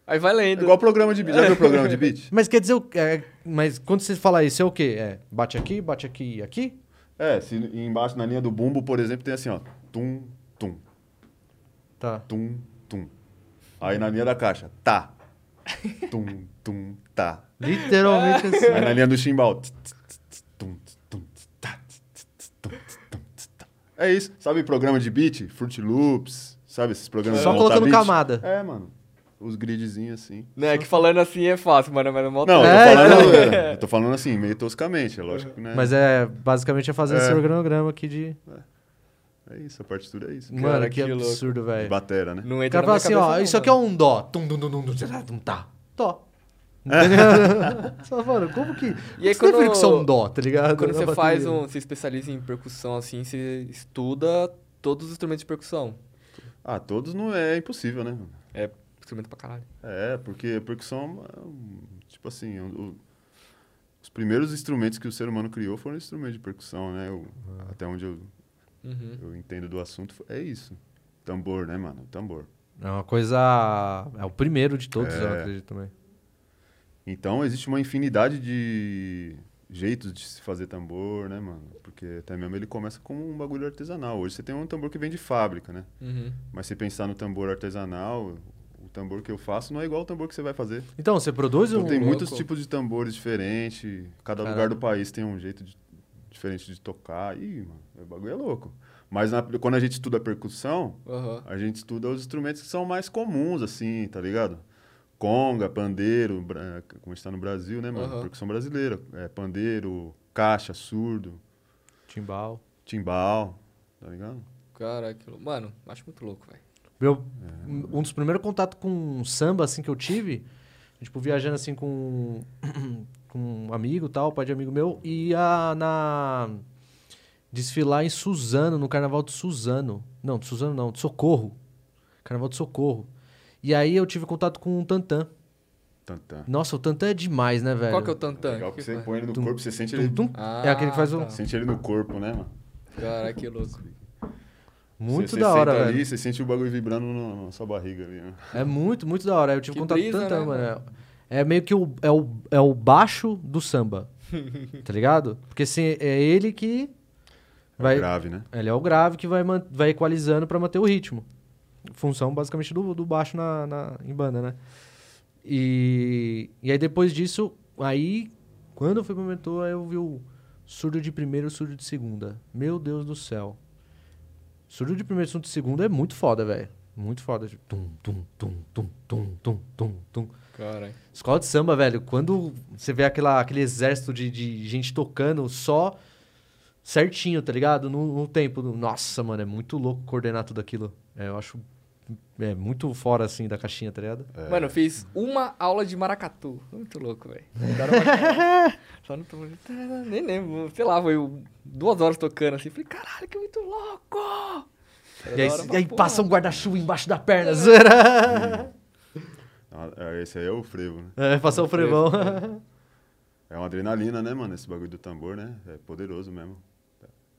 Aí vai É lendo. igual programa de beat. Já viu o programa de beat? Mas quer dizer, o- é, mas quando você fala isso, é o quê? É bate aqui, bate aqui e aqui? É, se embaixo na linha do bumbo, por exemplo, tem assim, ó. Tum, tum, Tá. tum, tum. Aí na linha da caixa, tá. Tum, tum, tá. Literalmente assim. Aí na linha do chimbal. tss, É isso. Sabe programa de beat? Fruit Loops, sabe esses programas Só de colocando beat? camada. É, mano. Os gridzinhos assim. Né, que falando assim é fácil, mano, mas não Não, malta. eu tô, É, falando, então. é, eu tô falando assim, meio toscamente, é lógico que né? Mas é basicamente é fazer É. esse organograma aqui de. É isso, a partitura é isso. Mano, Cara, que, que absurdo, De velho. batera, né? Não O entra cara na fala assim, ó, isso não, aqui é um dó. Tum, tum, tum, tum, tum, tum, tum, tá. Dó. Entendeu? Só, mano, como que. E aí você quando- que é um dó, tá ligado? Quando você faz um. Se especializa em percussão assim, você estuda todos os instrumentos de percussão. Ah, todos não é impossível, né? É instrumento pra caralho. É, porque a percussão, é tipo assim, o- os primeiros instrumentos que o ser humano criou foram instrumentos de percussão, né? O- até onde eu, Uhum. eu entendo do assunto, é isso. Tambor, né, mano? Tambor. É uma coisa. É o primeiro de todos, eu É. acredito também. Então, existe uma infinidade de jeitos de se fazer tambor, né, mano? Porque até mesmo ele começa como um bagulho artesanal. Hoje você tem um tambor que vem de fábrica, né? Uhum. Mas se pensar no tambor artesanal, o tambor que eu faço não é igual ao tambor que você vai fazer. Então, você produz Então um. tem louco. muitos tipos de tambores diferentes. Cada Caralho. lugar do país tem um jeito de- diferente de tocar. Ih, mano, o bagulho é louco. Mas na- quando a gente estuda percussão, Aham. a gente estuda os instrumentos que são mais comuns, assim, tá ligado? Conga, pandeiro, como a gente tá no Brasil, né, mano? Aham. Percussão brasileira. É, pandeiro, caixa, surdo, Timbal. timbal, tá ligado? Caraca, que louco. Mano, acho muito louco, velho. Meu, É. um dos primeiros contatos com samba, assim, que eu tive, tipo, viajando, assim, com, com um amigo e tal, pai de amigo meu, e ia na... desfilar em Suzano, no Carnaval de Suzano. Não, de Suzano não, de Socorro. Carnaval de Socorro. E aí eu tive contato com o Tantan. Tantã. Nossa, o Tantan é demais, né, velho? Qual que é o tantã? Legal que você põe ele no Tum, corpo, você sente Tum, ele, tum. Ah, É aquele que faz o... tá. sente ele no corpo, né, mano? Caraca, que louco. Muito Você- da você hora, velho. ali, você sente o bagulho vibrando no- na sua barriga ali, né? É muito, muito da hora. Eu tive Que contato com o brisa, Tantan, né, mano. É meio que o, é, o, é o baixo do samba. tá ligado? Porque assim, é ele que. É Vai, grave, né? ele é o grave que vai, vai equalizando pra manter o ritmo. Função basicamente do, do baixo na, na- em banda, né? E, e aí depois disso, aí, quando eu fui pro mentor, aí eu vi o surdo de primeiro e surdo de segunda. Meu Deus do céu. Surdo de primeiro e surdo de segunda é muito foda, velho. Muito foda. Tipo, Tum, tum, tum, tum, tum, tum, tum, tum. Caralho. Escola de samba, velho, quando você vê aquela, aquele exército de, de gente tocando só certinho, tá ligado? No, no tempo. Nossa, mano, é muito louco coordenar tudo aquilo. É, eu acho é, muito fora, assim, da caixinha, tá ligado? É. Mano, eu fiz uma aula de maracatu. Muito louco, velho. Só não tô... Nem lembro. Sei lá, foi duas horas tocando assim. Falei, caralho, que muito louco! E aí, hora e aí passa um guarda-chuva embaixo da perna, zoeira. Ah, é, Esse aí é o frevo, né? É, passar o frevão. É uma adrenalina, né, mano? Esse bagulho do tambor, né? É poderoso mesmo.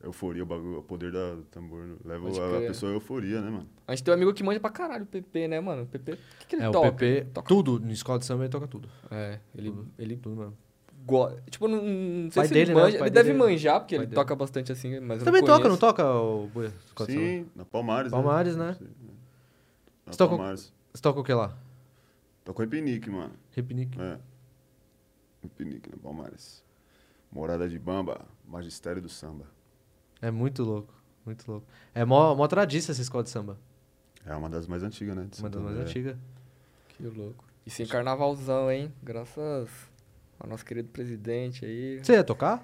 Euforia, o, bagulho, o poder da- do tambor leva Pode a, a pessoa à euforia, né, mano? A gente tem um amigo que manja pra caralho o PP, né, mano? O PP. O que, que ele É, o toca? PP, Ele toca... tudo, na escola de samba ele toca tudo. É, ele, Tudo. ele Tudo mesmo. go... Tipo, não, não sei Pai se dele, ele né? manja. O pai Ele deve dele- manjar, porque ele dele. toca bastante assim, mas Também não toca, não toca o Buia? Escola de samba? Sim, na Palmares, Palmares, né? né? Na Você toca- Palmares. Você toca o que lá? Tocou em Pinique, mano. Repinique. É. Em Pinique, na Palmares. Morada de Bamba, Magistério do Samba. É muito louco. Muito louco. É mó, mó tradiça essa escola de samba. É uma das mais antigas, né? de Uma das mais André. antigas. Que louco. E sem carnavalzão, hein? Graças ao nosso querido presidente aí. Você ia tocar?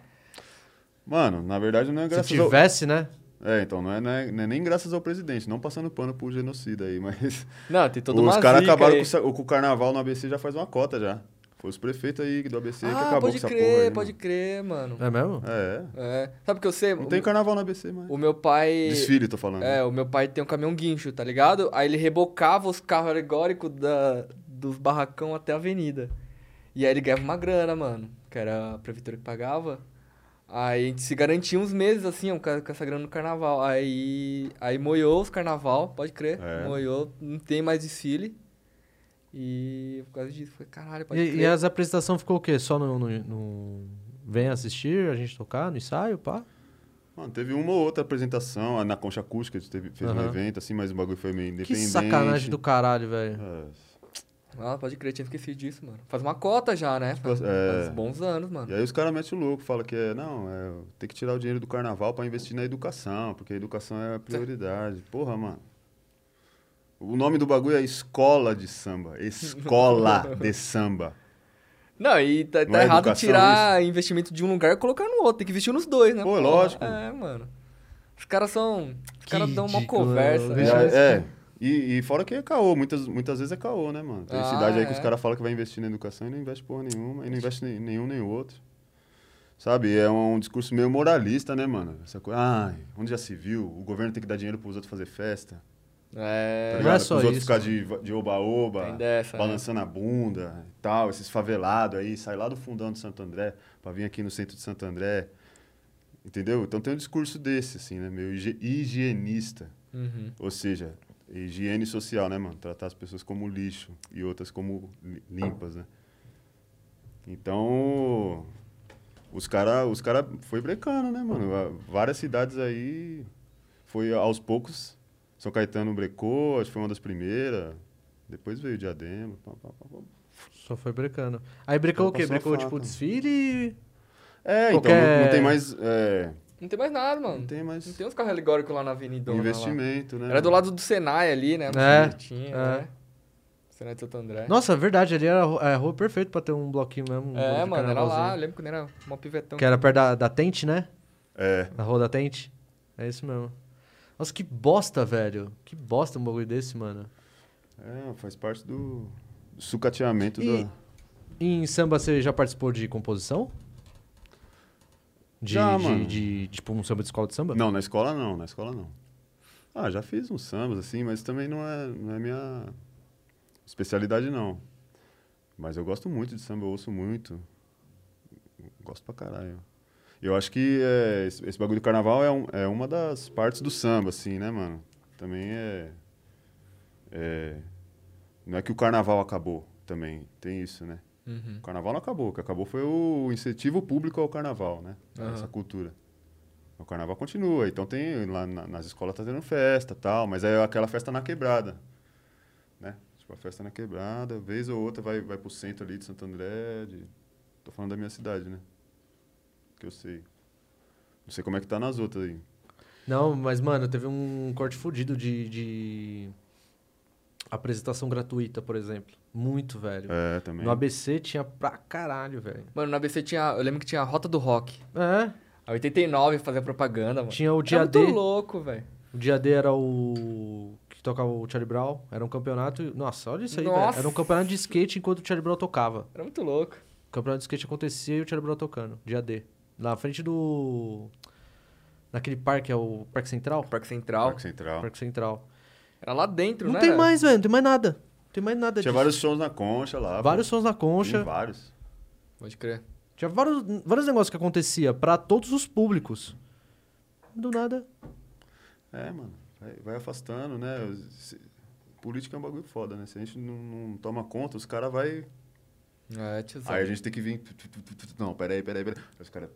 Mano, na verdade não é Se graças ao... tivesse, né? É, então, não é, não, é, não é nem graças ao presidente, não passando pano pro genocida aí, mas... Não, tem toda Os uma caras zica acabaram com, com o carnaval no ABC já faz uma cota já. Foi os prefeitos aí do ABC que Ah, acabou pode com essa crer, porra aí, pode mano. crer, mano. É mesmo? É, É. Sabe o que eu sei? não O- tem carnaval no ABC mais. O meu pai. Desfile, tô falando. É, o meu pai tem um caminhão guincho, tá ligado? Aí ele rebocava os carros alegóricos da, dos barracão até a avenida. E aí ele ganhava uma grana, mano. Que era a prefeitura que pagava. Aí a gente se garantia uns meses, assim, ó, com essa grana no carnaval. Aí, aí moiou os carnaval, pode crer. É. Moiou, não tem mais desfile. E por causa disso, foi caralho, pode E, crer. e as apresentações ficou o quê? Só no, no, no- Vem assistir, a gente tocar no ensaio, pá? Mano, teve uma ou outra apresentação, na Concha Acústica a gente teve, fez um Aham. evento, assim, mas o bagulho foi meio Que independente. sacanagem do caralho, velho. É, Ah, pode crer, tinha esquecido disso, mano. Faz uma cota já, né? Faz, É. faz bons anos, mano. E aí os caras metem o louco, falam que é, não, é, tem que tirar o dinheiro do carnaval pra investir na educação, porque a educação é a prioridade. Porra, mano. O nome do bagulho é Escola de Samba. Escola de Samba. Não, e tá, Não tá é errado educação tirar investimento de um lugar e colocar no outro. Tem que investir nos dois, né? Pô, porra? lógico. É, mano. Os caras são. Os caras dão uma ridículo, conversa. É, isso. é. E, e fora que é caô, muitas, muitas vezes é caô, né, mano? Tem Ah, cidade aí que é. os caras falam que vai investir na educação e não investe porra nenhuma, e não investe nem- nenhum nem outro. Sabe? É um, discurso meio moralista, né, mano? Essa coisa, ai, onde já se viu? O governo tem que dar dinheiro pros outros fazer festa. Tá É. Não ligado? é só Pros outros ficar de, de oba-oba, né? balançando a bunda e tal, esses favelados aí, sai lá do fundão de Santo André pra vir aqui no centro de Santo André. Entendeu? Então tem um discurso desse, assim, né? Meio higi- higienista. Uhum. Ou seja, higiene social, né, mano? Tratar as pessoas como lixo e outras como li- limpas, né? Então, os caras os cara foi brecando, né, mano? Várias cidades aí, foi aos poucos. São Caetano brecou, acho que foi uma das primeiras. Depois veio Diadema. pá, pá, pá, pá. Só foi brecando. Aí brecou o quê? Brecou, tipo, faca. desfile É, então, Qualquer- não, não tem mais é, Não tem mais nada, mano. não tem mais Não tem uns carros alegóricos lá na avenida. investimento, né? Era do lado do Senai ali, né? É, Bonitinho, é. né? Senai de Santo André. Nossa, é verdade, ali era a é, a rua perfeita pra ter um bloquinho mesmo. um é, bloco de mano, era lá. Eu lembro quando era uma pivetão. Que era perto da, da Tente, né? É, Na rua da Tente. É isso mesmo. Nossa, que bosta, velho. Que bosta um bagulho desse, mano. é, faz parte do sucateamento E- do... Em samba você já participou de composição? De, Já, de, mano. de, tipo, um samba de escola de samba? Não, na escola não, na escola não. Ah, já fiz uns sambas, assim, mas também não é, não é minha especialidade, não. Mas eu gosto muito de samba, eu ouço muito. Gosto pra caralho. Eu acho que é, esse, esse bagulho do carnaval é, um- é uma das partes do samba, assim, né, mano? Também é, é... Não é que o carnaval acabou também, tem isso, né? Uhum. O carnaval não acabou, o que acabou foi o incentivo público ao carnaval, né? Aham. Essa cultura. O carnaval continua, então tem lá na- nas escolas tá tendo festa tal, mas é aquela festa na quebrada, né? Tipo, a festa na quebrada, vez ou outra vai, vai pro centro ali de Santo André, de... tô falando da minha cidade, né? Que eu sei. Não sei como é que tá nas outras aí. Não, mas, mano, teve um corte fudido de, de apresentação gratuita, por exemplo. Muito, velho. É, também. No ABC tinha pra caralho, velho. Mano, na ABC tinha. Eu lembro que tinha a Rota do Rock. É, A 89 fazia propaganda, mano. tinha o Era dia muito D. louco, velho. O dia D era o. que tocava o Charlie Brown. Era um campeonato. Nossa, olha isso aí, velho. Nossa. Era um campeonato de skate enquanto o Charlie Brown tocava. Era muito louco. O campeonato de skate acontecia e o Charlie Brown tocando. Dia D. Na frente do. Naquele parque, é o Parque Central? Parque Central. Parque Central. Parque Central. Era lá dentro, Não né? tem era? mais, velho. Não tem mais nada. Não tem mais nada Tinha disso. vários shows na concha lá. Vários pô. sons na Tem concha. vários. Pode crer. Tinha vários, vários negócios que acontecia pra todos os públicos. Do nada. É, mano. Vai, vai afastando, né? Se- Política é um bagulho foda, né? Se a gente não, não toma conta, os caras vai. É, tiozão. Aí a gente tem que vir. Não, peraí, peraí, peraí. Aí Os caras.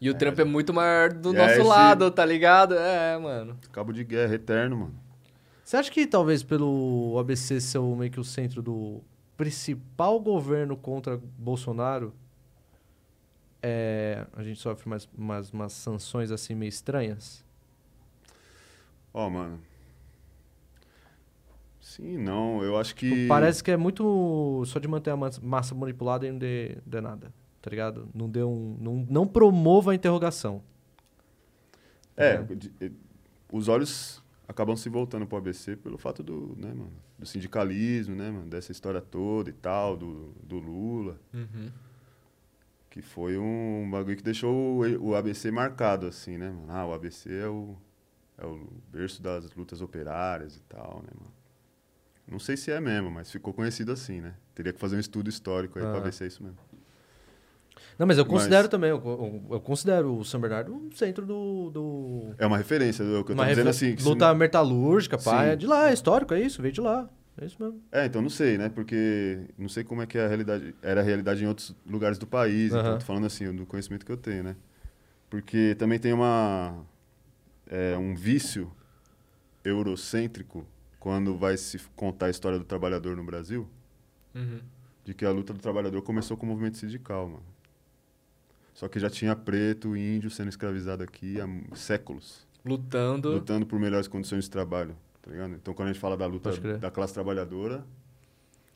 E o trampo é muito maior do nosso esse- lado, tá ligado? É, mano. Cabo de guerra eterno, mano. Você acha que talvez pelo ABC ser o, meio que o centro do principal governo contra Bolsonaro, é, a gente sofre umas, umas, umas sanções assim meio estranhas? Ó, mano. Sim, não. Eu acho que. Tipo, Parece que é muito só de manter a massa- manipulada e não dê, dê nada, tá ligado? Não dê um. Não, não promova a interrogação. É, É. de- eh, os olhos acabam se voltando pro ABC pelo fato do, né, mano, do sindicalismo, né, mano, dessa história toda e tal, do, do Lula, Uhum. que foi um bagulho que deixou o, o ABC marcado, assim, né, mano? Ah, o ABC é o, é o berço das lutas operárias e tal, né, mano? Não sei se é mesmo, mas ficou conhecido assim, né? Teria que fazer um estudo histórico aí Ah. pra ver se é isso mesmo. Não, mas eu Mas- considero também, eu, eu- considero o São Bernardo um centro do. do É uma referência, é o que eu tô uma dizendo assim. que se luta metalúrgica, Sim. é de lá, é histórico, é isso, veio de lá. É isso mesmo. É, então não sei, né? Porque não sei como é que é a realidade, era a realidade em outros lugares do país. Então, tô falando assim, do conhecimento que eu tenho, né? Porque também tem uma é, um vício eurocêntrico quando vai se contar a história do trabalhador no Brasil, Uhum. de que a luta do trabalhador começou com o movimento sindical, mano. Só que já tinha preto, índio sendo escravizado aqui há séculos Lutando. lutando por melhores condições de trabalho, tá ligado? Então, quando a gente fala da luta da classe trabalhadora,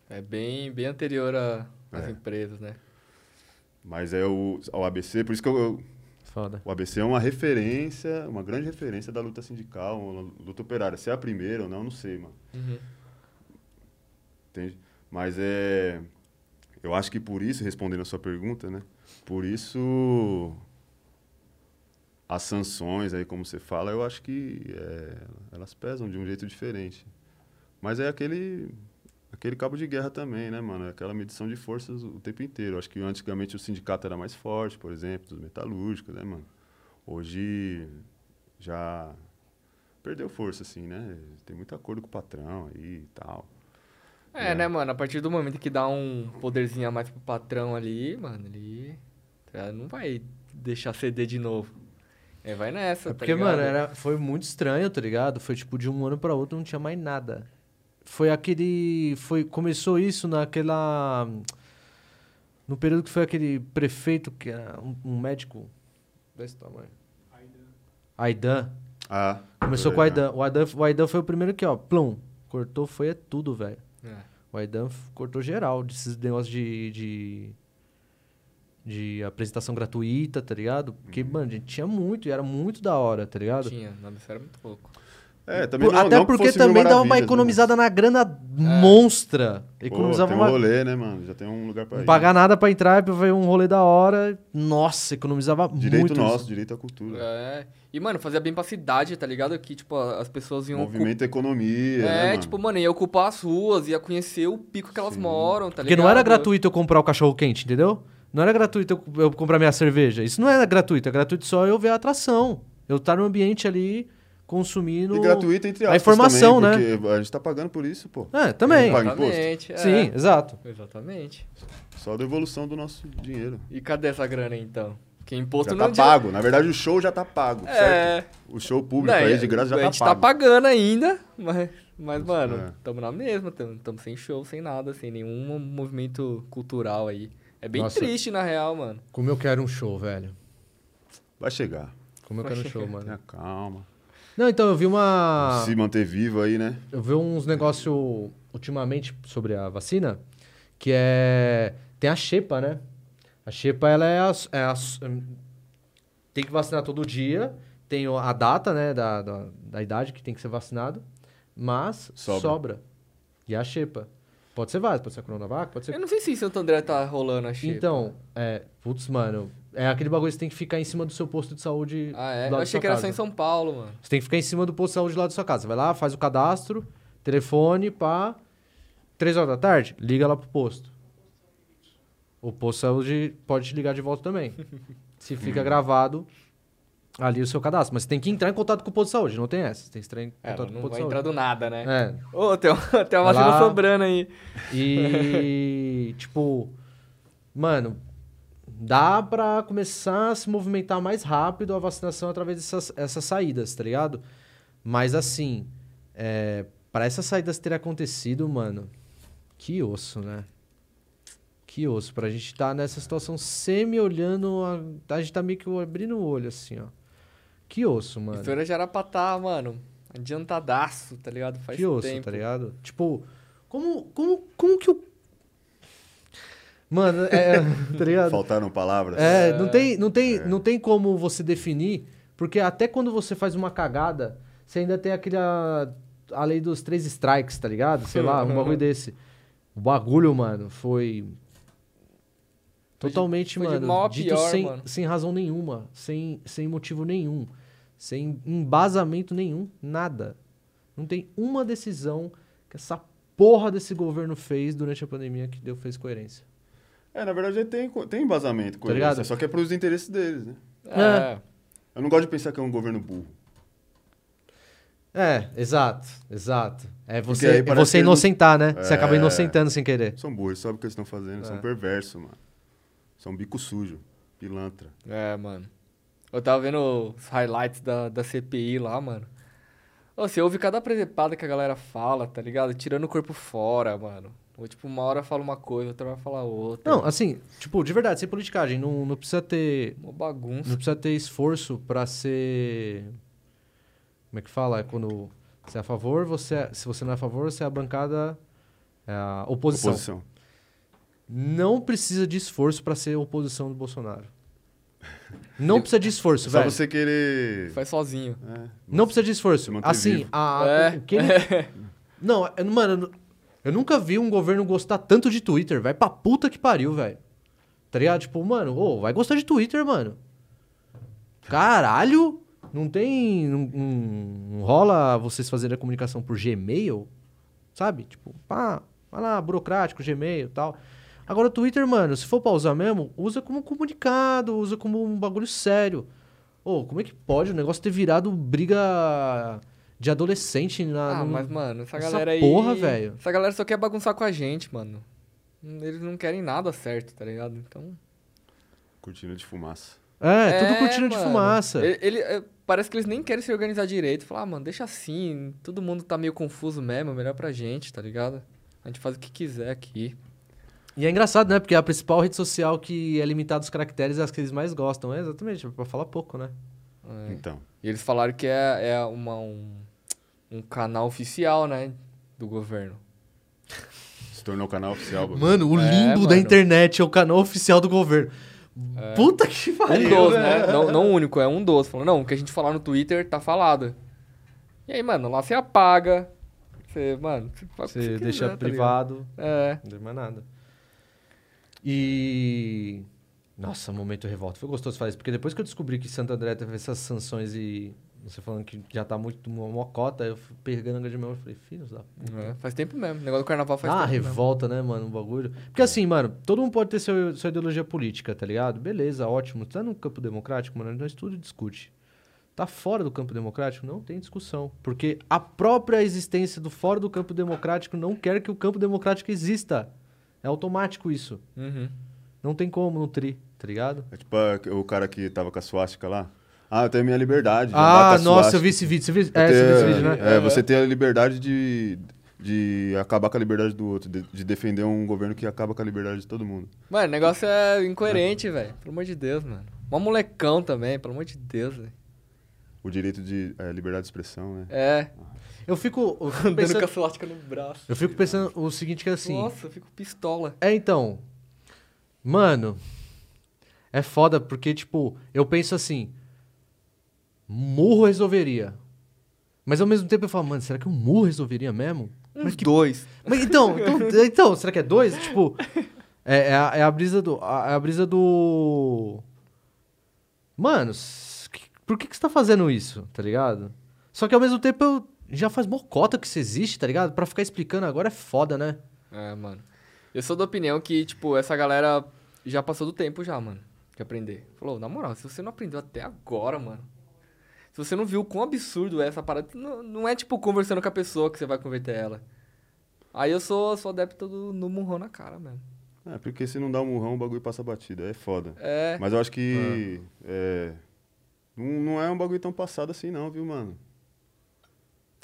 É bem, bem anterior às É. empresas, né? mas é o, ao ABC, por isso que eu, eu- Foda. o ABC é uma referência, uma grande referência da luta sindical, luta operária. Se é a primeira ou não, não sei, mano. Uhum. Entende? Mas é. Eu acho que por isso, respondendo a sua pergunta, né? Por isso. As sanções aí, como você fala, eu acho que é, elas pesam de um jeito diferente. Mas é aquele. Aquele cabo de guerra também, né, mano? Aquela medição de forças o tempo inteiro. Acho que antigamente o sindicato era mais forte, por exemplo, dos metalúrgicos, né, mano? Hoje já perdeu força, assim, né? Tem muito acordo com o patrão aí e tal. É, É. né, mano? A partir do momento que dá um poderzinho a mais pro patrão ali, mano, ele tá não vai deixar ceder de novo. É, vai nessa, É tá porque, ligado? mano, era, foi muito estranho, tá ligado? Foi tipo de um ano pra outro não tinha mais nada. Foi aquele. Foi, começou isso naquela. No período que foi aquele prefeito, que era um, um médico desse tamanho. Aidan. Ah, Começou com o legal. Aidan. O Aidan. O Aidan foi o primeiro que, ó, plum. Cortou, foi é tudo, velho. É. O Aidan cortou geral desses negócios de, de. de apresentação gratuita, tá ligado? Porque, Uhum. mano, a gente tinha muito e era muito da hora, tá ligado? Tinha, não, era muito pouco. É, também Por- não, até não que porque também dava uma né? economizada na grana monstra. Pô, Economizava tem um uma. rolê, né, mano? Já tem um lugar pra Não ir. pagar nada pra entrar, pra ver um rolê da hora. Nossa, economizava Direito muito. nosso, direito à cultura. É. E, mano, fazia bem pra cidade, tá ligado? Que, tipo, as pessoas iam... Movimento economia, né, É, mano? tipo, mano, ia ocupar as ruas, ia conhecer o pico que elas Sim. moram, tá Porque ligado? não era gratuito eu comprar o cachorro quente, entendeu? Não era gratuito eu, eu comprar minha cerveja. Isso não era gratuito. É gratuito só eu ver a atração. Eu estar no ambiente ali consumindo. E gratuito entre a informação, também, né? Porque a gente tá pagando por isso, pô. É, também. Paga imposto? Exatamente, é. Sim, exato. Exatamente. Só da evolução do nosso dinheiro. E cadê essa grana aí, então? Porque imposto Já não tá adianta- pago. Na verdade, o show já tá pago, É. certo? O show público Não, aí de graça já a tá gente pago. tá pagando ainda, mas, mas mano, É. tamo na mesma, tamo, tamo sem show, sem nada, sem nenhum movimento cultural aí. É bem Nossa. triste, na real, mano. Como eu quero um show, velho. Vai chegar. Como eu quero um show, mano. Tenha calma. Não, então eu vi uma. Se manter vivo aí, né? Eu vi uns negócios ultimamente sobre a vacina, que é. Tem a Xepa, né? A Xepa, ela é a, é a- Tem que vacinar todo dia. Tem o- a data, né, da, da, da idade que tem que ser vacinado. Mas sobra. Sobra. E a Xepa. Pode ser várias, pode ser a Coronavac, pode ser. Eu não sei se em Santo André tá rolando a xepa. Então, é. Putz, mano. É aquele bagulho que você tem que ficar em cima do seu posto de saúde. Ah, é? Eu achei que era só em São Paulo, mano. Você tem que ficar em cima do posto de saúde lá da sua casa. Você vai lá, faz o cadastro, telefone, pá. Três horas da tarde, liga lá pro posto. O posto de saúde pode te ligar de volta também. Se fica gravado ali o seu cadastro. Mas você tem que entrar em contato com o posto de saúde, não tem essa. Você tem que entrar em É, contato com não o posto vai de entrar saúde. do nada, né? É. Ô, tem, uma- tem uma Vai vacina sobrando aí. E, tipo, mano, dá pra começar a se movimentar mais rápido a vacinação através dessas essas saídas, tá ligado? Mas assim, é, para essas saídas terem acontecido, mano, que osso, né? Que osso. Pra gente tá nessa situação semi-olhando, a, a gente tá meio que abrindo o olho, assim, ó. Que osso, mano. feira já era pra tá, mano, Adiantadaço, tá ligado? Faz que osso, tempo. tá ligado? Tipo, como, como, como que o. Mano, é. tá ligado? Faltaram palavras. É, não tem, não, tem, não tem como você definir, porque até quando você faz uma cagada, você ainda tem aquele. A, lei dos três strikes, tá ligado? Sei lá, um bagulho desse. O bagulho, mano, foi. Foi de- Totalmente, foi de mano, mal a dito pior, sem, mano. sem razão nenhuma, sem, sem motivo nenhum, sem embasamento nenhum, nada. Não tem uma decisão que essa porra desse governo fez durante a pandemia que deu fez coerência. É, na verdade tem, tem embasamento com Tá isso, ligado? Só que é pros interesses deles, né? É. Eu não gosto de pensar que é um governo burro. É, exato, exato. É você, é você eles não- inocentar, né? Você acaba É. inocentando sem querer. São burros, sabem o que eles estão fazendo, É. são perversos, mano. São bico sujo, pilantra. É, mano. Eu tava vendo os highlights da, da CPI lá, mano. Você ouve cada presepada que a galera fala, tá ligado? Tirando o corpo fora, mano. Ou tipo, uma hora fala uma coisa, outra hora fala outra. Não, assim, tipo, de verdade, sem politicagem, não, não precisa ter. Uma bagunça. Não precisa ter esforço pra ser. Como é que fala? É quando você é a favor, você é- se você não é a favor, você é a bancada. É a oposição. Oposição. Não precisa de esforço pra ser oposição do Bolsonaro. Não precisa de esforço, É só velho. você querer. Faz sozinho. É, Não precisa de esforço. Assim, vivo. a, É. o que ele- Não, eu- mano, eu nu- eu nunca vi um governo gostar tanto de Twitter. Vai pra puta que pariu, velho. Tá ligado? Tipo, mano, vai gostar de Twitter, mano. Caralho! Não tem. Não, não- rola vocês fazerem a comunicação por Gmail? Sabe? Tipo, pá, vai lá, burocrático, Gmail e tal. Agora o Twitter, mano, se for pra usar mesmo, usa como comunicado, usa como um bagulho sério. Ô, como é que pode o negócio ter virado briga de adolescente na. Ah, num- mas, mano, essa essa galera aí. porra, velho. Essa galera só quer bagunçar com a gente, mano. Eles não querem nada certo, tá ligado? Então. Cortina de fumaça. É, tudo cortina de fumaça. Ele, ele- é, parece que eles nem querem se organizar direito. Falar, ah, mano, deixa assim. Todo mundo tá meio confuso mesmo. Melhor pra gente, tá ligado? A gente faz o que quiser aqui. E é engraçado, né? Porque a principal rede social que é limitada aos caracteres é as que eles mais gostam. É exatamente, pra falar pouco, né? É. Então. E eles falaram que é, é uma, um, um canal oficial, né? Do governo. Se tornou canal oficial. bagulho. Mano, o É, limbo da mano. internet é o canal oficial do governo. Puta que Um pariu. dos, né? né? Não, não o único, é um dos. Falando, não, o que a gente falar no Twitter tá falado. E aí, mano, lá você apaga. Você, mano, você, Você quiser, deixa tá privado. ligado? É. Não tem mais nada. E. Nossa, momento revolta. Foi gostoso fazer isso, porque depois que eu descobri que Santo André teve essas sanções e você falando que já tá muito uma mocota, eu fui pegando a de mão e falei, filhos da É, Faz tempo mesmo. O negócio do carnaval faz uma tempo mesmo. revolta, né, mano, um bagulho. Porque assim, mano, todo mundo pode ter seu, sua ideologia política, tá ligado? Beleza, ótimo. Tá no campo democrático, mano, nós tudo discute. Tá fora do campo democrático, não tem discussão. Porque a própria existência do fora do campo democrático não quer que o campo democrático exista. É automático isso. Uhum. Não tem como no tri, tá ligado? É tipo a- o cara que tava com a suástica lá. Ah, eu tenho minha liberdade. de Ah, com a nossa, eu vi esse vídeo. Você viu, é, você viu esse vídeo, né? É, você tem a liberdade de, de acabar com a liberdade do outro, de, de defender um governo que acaba com a liberdade de todo mundo. Mano, o negócio é incoerente, velho. Pelo amor de Deus, mano. Mó molecão também, pelo amor de Deus, velho. O direito de é, liberdade de expressão, né? É. Eu fico, eu fico com a pensando, suástica no braço. eu fico pensando o seguinte que é assim... Nossa, eu fico pistola. É, então. Mano, é foda porque, tipo, eu penso assim: murro resolveria. Mas ao mesmo tempo eu falo, mano, será que um murro resolveria mesmo? Uns dois. Mas então, então, então, será que é dois? Tipo, é, é a, é a brisa do. A, é a brisa do. Mano, que- por que, que você tá fazendo isso, tá ligado? Só que ao mesmo tempo eu. Já faz mocota que isso existe, tá ligado? Pra ficar explicando agora é foda, né? É, mano. Eu sou da opinião que, tipo, essa galera já passou do tempo já, mano. De aprender. Falou, na moral, se você não aprendeu até agora, mano. Se você não viu quão absurdo é essa parada, não, não é tipo conversando com a pessoa que você vai converter ela. Aí eu sou, sou adepto do, no murrão na cara, mano. É, porque se não dá um murrão, o bagulho passa batida. É foda. É. Mas eu acho que. é, não, não é um bagulho tão passado assim, não, viu, mano?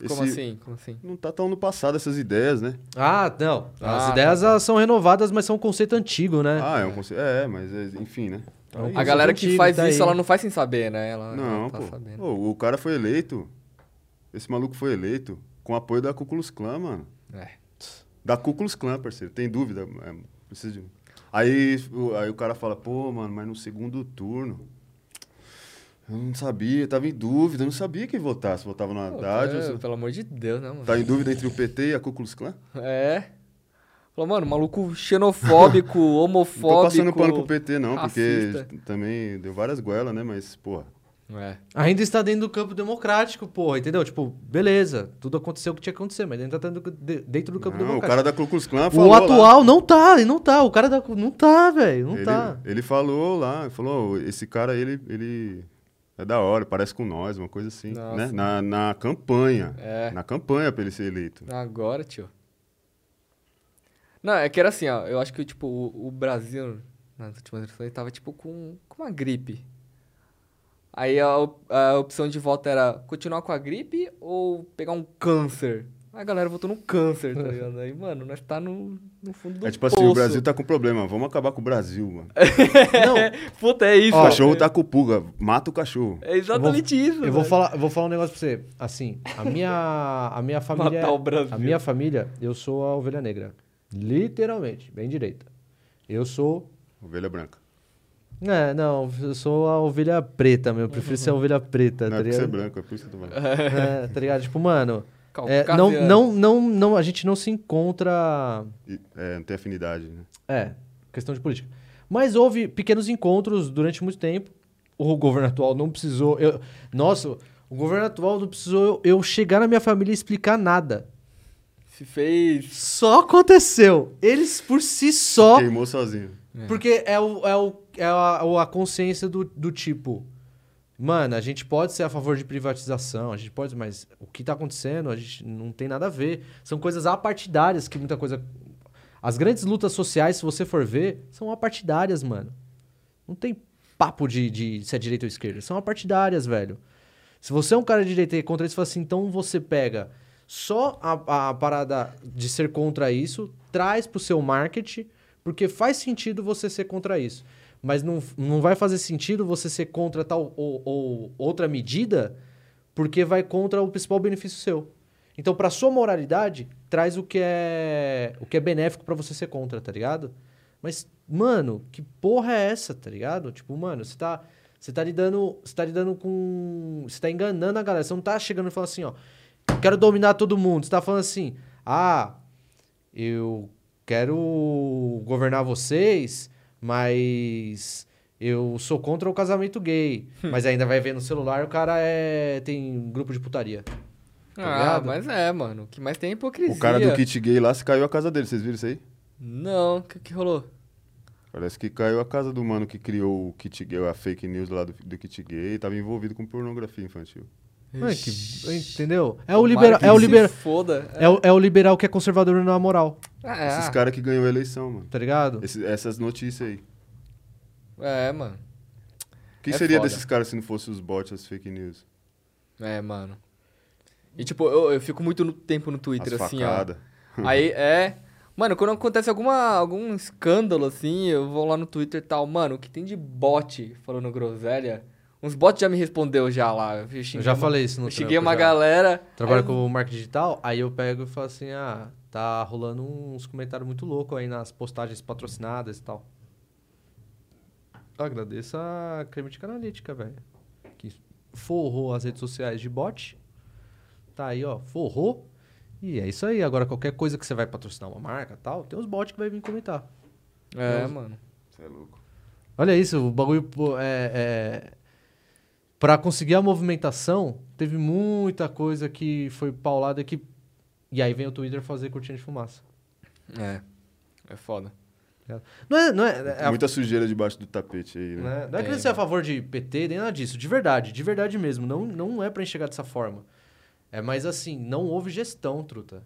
Como Esse- assim? Como assim? Não tá tão no passado essas ideias, né? Ah, não. As Ah, ideias elas são renovadas, mas são um conceito antigo, né? Ah, é um conceito. É, mas é, enfim, né? Um A galera que faz tá isso, aí. ela não faz sem saber, né? Ela, Não, ela tá pô. sabendo. Pô, O cara foi eleito esse maluco foi eleito com apoio da Klux Klan, mano. É. Da Klux Klan, parceiro. Tem dúvida? É, preciso de... aí, o, aí o cara fala, pô, mano, mas no segundo turno... Eu não sabia, eu tava em dúvida, eu não sabia quem votar. Se votava no Pô, Haddad, é, ou se- Pelo amor de Deus, né, mano? tá em dúvida entre o PT e a Klux Klan? É. Falou, mano, maluco xenofóbico, Não homofóbico. tô passando pano pro PT, não, racista. porque também deu várias goelas, né? Mas, porra, É. Ainda está dentro do campo democrático, porra, entendeu? Tipo, beleza, tudo aconteceu o que tinha que acontecer, mas ainda tá dentro, de- dentro do campo não, o democrático. cara da Ku Klux Klan falou O lá. atual não tá, ele não tá. O cara da. Não tá, velho. Não ele, tá. ele falou lá, falou, esse cara, ele, ele é da hora, parece com nós, uma coisa assim, Nossa. né? Na, na campanha, É. na campanha pra ele ser eleito. Agora, tio. Não, é que era assim, ó. Eu acho que, tipo, o, o Brasil, nas últimas eleições, tava, tipo, com, com uma gripe. Aí a, a opção de voto era continuar com a gripe ou pegar um câncer. A galera votou no câncer, tá ligado? Aí, mano, nós tá no, no fundo do É tipo assim, poço. o Brasil tá com problema, vamos acabar com o Brasil, mano. Não, Puta, é isso. O cachorro tá com pulga, mata o cachorro. É exatamente isso, eu vou falar, eu vou falar um negócio pra você. Assim, a minha, a minha família. Matar o Brasil. A minha família, eu sou a ovelha negra. Literalmente, bem direita. Eu sou. Ovelha branca. É, não, eu sou a ovelha preta, meu. Eu prefiro ser a ovelha preta, Não tá é é ligado? branco, é por isso que eu tô falando. É, tá ligado? Tipo, mano. é, não, não, não, não, a gente não se encontra. É, não tem afinidade, né? É, questão de política. Mas houve pequenos encontros durante muito tempo. O governo atual não precisou. Eu, nossa, o governo atual não precisou eu, eu chegar na minha família e explicar nada. Se fez... Só aconteceu. Eles por si só. Queimou sozinho. Porque é, o, é, o, é a, o- a consciência do, do tipo. Mano, a gente pode ser a favor de privatização, a gente pode, mas o que tá acontecendo, a gente não tem nada a ver. São coisas apartidárias que muita coisa. As grandes lutas sociais, se você for ver, são apartidárias, mano. Não tem papo de, de se é direita ou esquerda. São apartidárias, velho. Se você é um cara de direita e é contra isso, você fala assim, então você pega só a, a parada de ser contra isso, traz pro seu marketing, porque faz sentido você ser contra isso. Mas não, não vai fazer sentido você ser contra tal ou, ou outra medida, porque vai contra o principal benefício seu. Então, pra sua moralidade, traz o que é o que é benéfico pra você ser contra, tá ligado? Mas, mano, que porra é essa, tá ligado? Tipo, mano, você tá você tá lidando, você tá lidando com, você tá enganando a galera. Você não tá chegando e falando assim, ó, quero dominar todo mundo. Você tá falando assim: "Ah, eu quero governar vocês, mas eu sou contra o casamento gay". mas ainda vai ver no celular o cara é tem um grupo de putaria. Tá Ah, ligado? mas é, mano. O que mais tem é hipocrisia. O cara do kit gay lá se caiu a casa dele, vocês viram isso aí? Não, o que, que rolou? Parece que caiu a casa do mano que criou o kit gay, a fake news lá do, do kit gay, e tava envolvido com pornografia infantil. É que- entendeu? É o liberal, que é o liberal, Foda. é o, é o liberal que é conservador na moral, Ah, é. Esses caras que ganhou a eleição, mano. tá ligado? Esse- essas notícias aí. É, mano. O que É seria foda. desses caras se não fossem os bots, as fake news? É, mano. E tipo, eu, eu fico muito no tempo no Twitter, As assim, ó. facadas. Aí é. Mano, quando acontece alguma, algum escândalo, assim, eu vou lá no Twitter e tal. Mano, o que tem de bot falando groselha? Uns bots já me respondeu já lá. Eu, xinguei Eu já uma- falei isso no trampo uma já. galera. Trabalho aí- com marketing digital, aí eu pego e falo assim, ah, tá rolando uns comentários muito loucos aí nas postagens patrocinadas e tal. Eu agradeço a Cambridge Analytica, velho. Que forrou as redes sociais de bot. Tá aí, ó, forrou. E é isso aí. Agora, qualquer coisa que você vai patrocinar uma marca e tal, tem uns bots que vai vir comentar. É, Eu- mano. Você é louco. Olha isso, o bagulho pô, é, é... Pra conseguir a movimentação, teve muita coisa que foi paulada que... E aí vem o Twitter fazer cortina de fumaça. É. É foda. Não é... Não é, é- Muita sujeira debaixo do tapete aí, né? não é, não é que você é a favor de PT, nem nada disso. De verdade, de verdade mesmo. Não, não é pra enxergar dessa forma. É mais assim, não houve gestão, truta.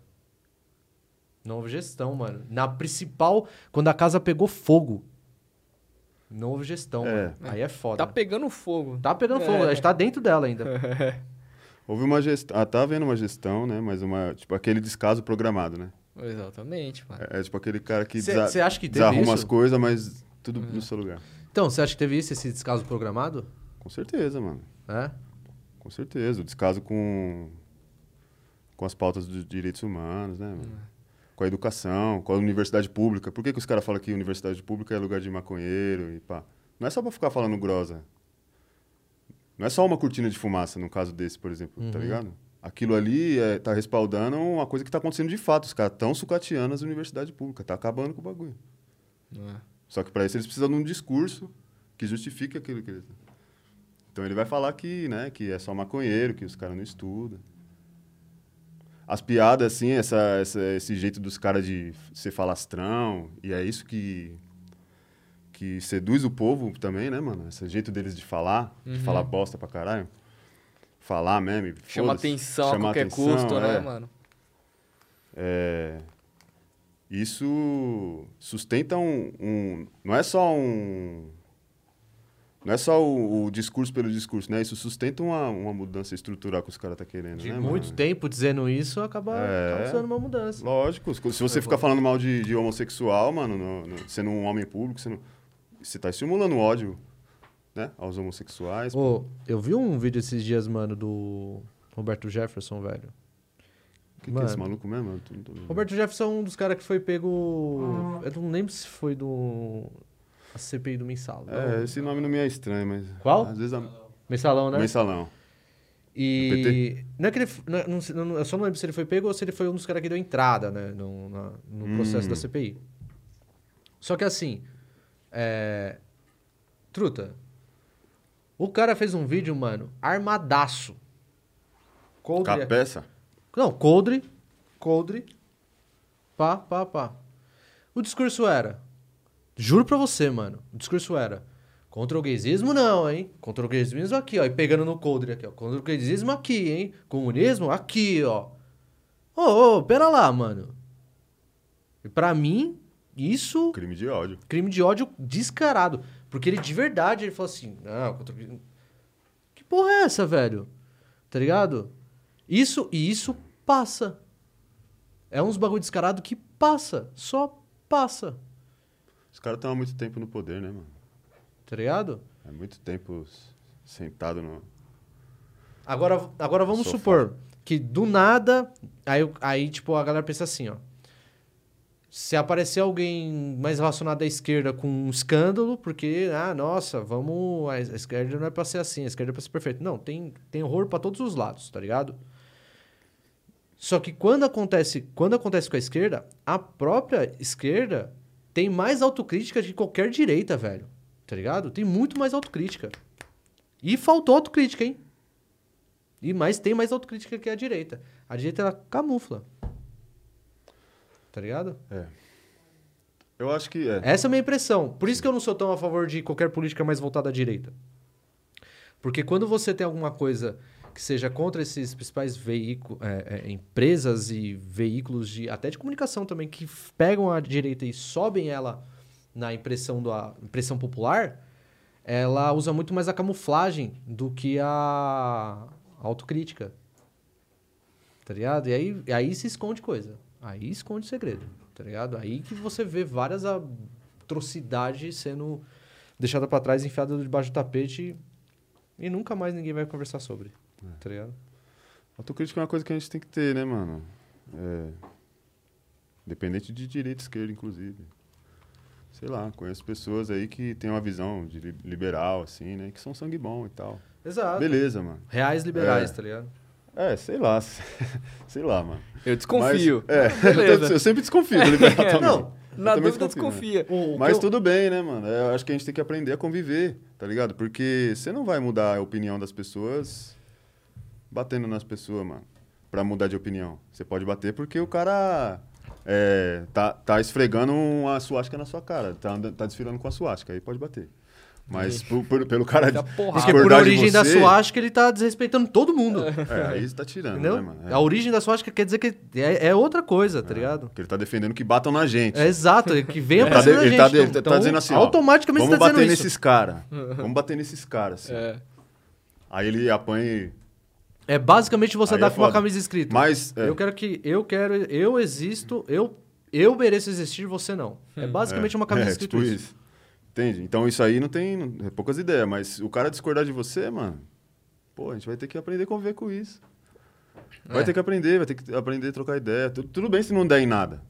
Não houve gestão, mano. Na principal, quando a casa pegou fogo, não houve gestão, É. mano. Aí é foda. Tá pegando fogo. Tá pegando fogo, É. a gente tá dentro dela ainda. Houve uma gestão. Ah, tá havendo uma gestão, né? Mas uma. Tipo, aquele descaso programado, né? Exatamente, mano. É, é tipo aquele cara que Você desa- acha que teve desarruma isso? as coisas, mas tudo Uhum. no seu lugar. Então, você acha que teve isso, esse descaso programado? Com certeza, mano. É? Com certeza. O descaso com com as pautas dos direitos humanos, né, mano? Com a educação, com a universidade pública. Por que, que os caras falam que universidade pública é lugar de maconheiro e pá? Não é só pra ficar falando grosa. Não é só uma cortina de fumaça, no caso desse, por exemplo, tá Uhum. ligado? Aquilo ali é, tá respaldando uma coisa que tá acontecendo de fato. Os caras estão sucateando as universidades públicas, tá acabando com o bagulho. É? Só que para isso eles precisam de um discurso que justifique aquilo que eles. Então ele vai falar que, né, que é só maconheiro, que os caras não estudam. As piadas, assim, essa, essa- esse jeito dos caras de ser falastrão, e é isso que, que seduz o povo também, né, mano? Esse jeito deles de falar, de Uhum. falar bosta pra caralho. Falar mesmo. e Chama atenção a Chama qualquer atenção, custo, né, é. mano? É, isso sustenta um, um- Não é só um. Não é só o, o discurso pelo discurso, né? Isso sustenta uma, uma mudança estrutural que os caras estão querendo, De né? muito mano? tempo dizendo isso, acaba É. causando uma mudança. Lógico. Se você ficar falando mal de, de homossexual, mano, no- no- sendo um homem público, você, não, você tá estimulando ódio, né? Aos homossexuais. Ô, eu vi um vídeo esses dias, mano, do Roberto Jefferson, velho. O que, que é esse maluco mesmo? Roberto Jefferson é um dos caras que foi pego. Eu não lembro se foi do. A CPI do Mensalão. É, esse nome não me é estranho, mas. Qual? Às vezes. A... Mensalão, né? Mensalão. E. Não é que ele. não- não sei- não- eu só não lembro se ele foi pego ou se ele foi um dos caras que deu entrada, né? No, na- no Hum. processo da CPI. Só que assim. É. Truta. O cara fez um vídeo, mano, armadaço. Coldre. Capeça? Não, coldre. Coldre. Pá, pá, pá. O discurso era. Juro pra você, mano. O discurso era. Contra o gaysismo, não, hein? Contra o gaysismo aqui, ó. E pegando no coldre aqui, ó. Contra o gaysismo aqui, hein? Comunismo aqui, ó. Ô, ô, pera lá, mano. E pra mim, isso Crime de ódio. crime de ódio descarado. Porque ele de verdade, ele falou assim, não, contra... o- que porra é essa, velho? Tá ligado? Isso, e isso passa. É uns bagulho descarado que passa, só passa. Os caras estão há muito tempo no poder, né, mano? Tá ligado? É muito tempo sentado no. Agora, agora vamos Sofá. supor que do nada, aí, aí tipo, a galera pensa assim, ó. Se aparecer alguém mais relacionado à esquerda com um escândalo, porque, ah, nossa, vamos. A esquerda não é pra ser assim, a esquerda é pra ser perfeita. Não, tem, tem horror pra todos os lados, tá ligado? Só que quando acontece, quando acontece com a esquerda, a própria esquerda tem mais autocrítica que qualquer direita, velho. Tá ligado? Tem muito mais autocrítica. E faltou autocrítica, hein? E mais tem mais autocrítica que a direita. A direita ela camufla. Tá ligado? Eu acho que é. Essa é a minha impressão. Por isso que eu não sou tão a favor de qualquer política mais voltada à direita. Porque quando você tem alguma coisa que seja contra esses principais veículos, empresas e veículos de até de comunicação também que pegam a direita e sobem ela na impressão da impressão popular, ela usa muito mais a camuflagem do que a autocrítica. Tá ligado? E aí, e aí se esconde coisa. Aí esconde segredo, tá ligado? Aí que você vê várias atrocidades sendo deixadas pra trás, enfiadas debaixo do tapete e nunca mais ninguém vai conversar sobre. Tá ligado? Autocrítica é uma coisa que a gente tem que ter, né, mano? É. Independente de direita e esquerda, inclusive. Sei lá, conheço pessoas aí que têm uma visão de li- liberal, assim, né? Que são sangue bom e tal. Exato. Beleza, mano. Reais liberais, É. tá ligado? É, sei lá. sei lá, mano. Eu desconfio. Mas, é, eu sempre desconfio do liberal também. Não, Eu Na também dúvida, né? desconfia. O Mas eu- tudo bem, né, mano? Eu acho que a gente tem que aprender a conviver, tá ligado? Porque você não vai mudar a opinião das pessoas batendo nas pessoas, mano. Pra mudar de opinião. Você pode bater porque o cara é, tá, tá esfregando uma suástica na sua cara. Tá, tá desfilando com a suástica. Aí pode bater. Mas por- por- pelo cara. Porrada. Porque por de origem da você- suástica ele tá desrespeitando todo mundo. É, aí você tá tirando, Entendeu? né, mano? É. A origem da suástica quer dizer que é, é outra coisa, tá ligado? Porque ele tá defendendo que batam na gente. É exato, é que venha pra tá, cima de- da ele gente. tá de- ele então, tá dizendo assim, ó, automaticamente vamos você tá bater dizendo isso. nesses caras. Vamos bater nesses caras. Assim. É. Aí ele apanha e... É basicamente você Aí dar é com uma foda. camisa escrita. Mas... é, Eu quero que. Eu quero. Eu existo. Eu, eu mereço existir, você não. É basicamente uma camisa é, escrita tipo isso. isso. Entende? Então isso aí não tem não- é poucas ideias, mas o cara discordar de você, mano, pô, a gente vai ter que aprender a conviver com isso. Vai É. ter que aprender, vai ter que aprender a trocar ideia. Tu- Tudo bem se não der em nada.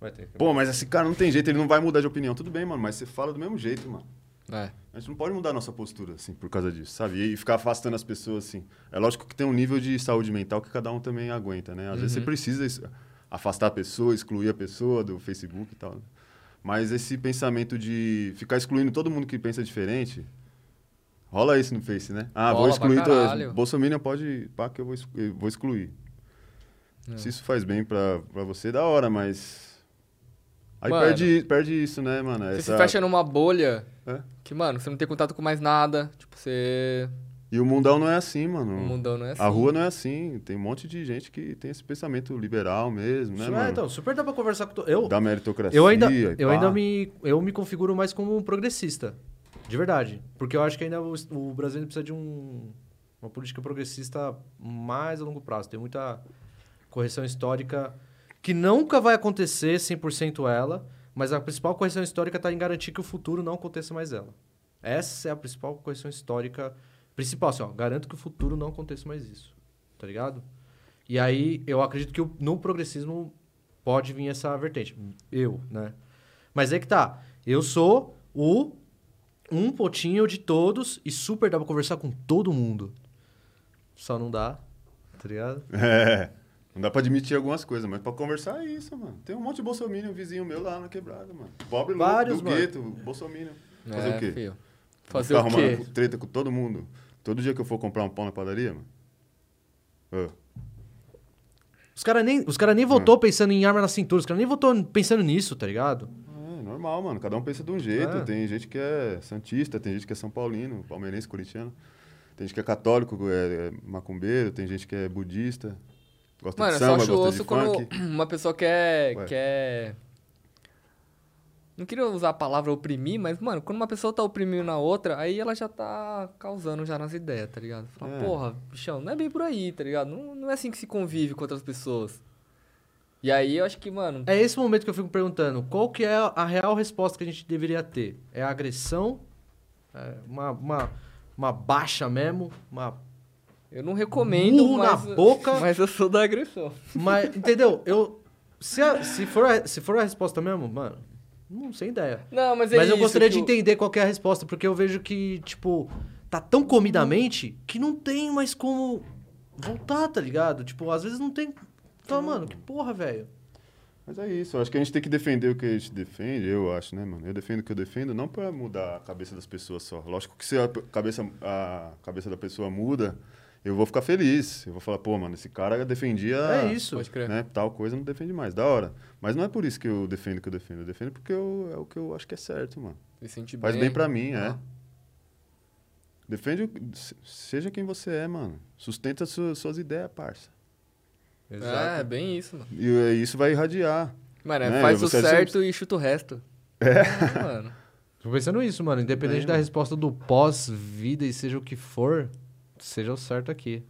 Vai ter que... Pô, mas esse cara não tem jeito, ele não vai mudar de opinião. Tudo bem, mano, mas você fala do mesmo jeito, mano. É. A gente não pode mudar a nossa postura, assim, por causa disso, sabe? E ficar afastando as pessoas, assim. É lógico que tem um nível de saúde mental que cada um também aguenta, né? Às vezes você Uhum. precisa afastar a pessoa, excluir a pessoa do Facebook e tal. Mas esse pensamento de ficar excluindo todo mundo que pensa diferente, rola isso no Face, né? Ah, vou Rola excluir pra todos. caralho. Bolsonaro pode, pá, que eu vou, eu vou excluir. É. Se isso faz bem pra, pra você, da hora, mas... Aí Mano. perde, perde isso, né, mano? Você Essa- se fecha numa bolha É. que, mano, você não tem contato com mais nada. Tipo, você. E o mundão não é assim, mano. O mundão não é assim. A rua não é assim. Tem um monte de gente que tem esse pensamento liberal mesmo, né, Isso, mano? é, então, super dá pra conversar com... To... Eu, Da meritocracia. eu ainda, eu ainda me, eu me configuro mais como um progressista. De verdade. Porque eu acho que ainda o, o Brasil ainda precisa de um, uma política progressista mais a longo prazo. Tem muita correção histórica que nunca vai acontecer 100% ela, mas a principal correção histórica está em garantir que o futuro não aconteça mais ela. Essa é a principal correção histórica. Principal, assim, ó, garanto que o futuro não aconteça mais isso. Tá ligado? E aí, eu acredito que no progressismo pode vir essa vertente. Eu, né? Mas é que tá. Eu sou o um potinho de todos e super dá pra conversar com todo mundo. Só não dá, tá ligado? É. Não dá pra admitir algumas coisas, mas pra conversar é isso, mano. Tem um monte de bolsominion vizinho meu lá na quebrada, mano. Pobre Vários, do mano. gueto, bolsominion. Fazer É, o quê? filho. Fazer ficar o arrumando quê? treta com todo mundo. Todo dia que eu for comprar um pão na padaria, mano. Ô, Os caras nem, os cara nem votou pensando em arma na cintura, os caras nem votou pensando nisso, tá ligado? É normal, mano. Cada um pensa de um jeito. É. Tem gente que é santista, tem gente que é São Paulino, palmeirense, corintiano. Tem gente que é católico, é, é macumbeiro, tem gente que é budista. Gosta Mano, de eu só samba, acho osso quando funk. uma pessoa quer, Ué. quer. Não queria usar a palavra oprimir, mas, mano, quando uma pessoa tá oprimindo a outra, aí ela já tá causando já nas ideias, tá ligado? Fala, É. porra, bichão, não é bem por aí, tá ligado? Não, não é assim que se convive com outras pessoas. E aí eu acho que, mano, É esse momento que eu fico perguntando, qual que é a real resposta que a gente deveria ter? É a agressão? É uma, uma, uma baixa mesmo? Uma, eu não recomendo, Murro na mas, boca. mas eu sou da agressão. mas, entendeu? Eu, se, a- se, for a, se for a resposta mesmo, mano, não sem ideia. Não, mas é Mas eu gostaria de o- entender qual que é a resposta, porque eu vejo que, tipo, tá tão comidamente que não tem mais como voltar, tá ligado? Tipo, às vezes não tem. Fala, mano, que porra, velho. Mas é isso, eu acho que a gente tem que defender o que a gente defende, eu acho, né, mano? Eu defendo o que eu defendo, não pra mudar a cabeça das pessoas só. Lógico que se a cabeça, a cabeça da pessoa muda, eu vou ficar feliz. Eu vou falar, pô, mano, esse cara defendia. É isso. Pode crer. Né, tal coisa não defende mais, da hora. Mas não é por isso que eu defendo o que eu defendo. Eu defendo porque eu- é o que eu acho que é certo, mano. Se sente Faz bem pra mim, é. Ah. Defende, o- se- seja quem você é, mano. Sustenta su- suas ideias, parça. É, é bem isso, mano. E é, isso vai irradiar. Mano, é, Né, faz o certo e chuta o resto. É, mano. Tô pensando nisso, mano. Independente É, da mano. resposta do pós-vida e seja o que for, seja o certo aqui.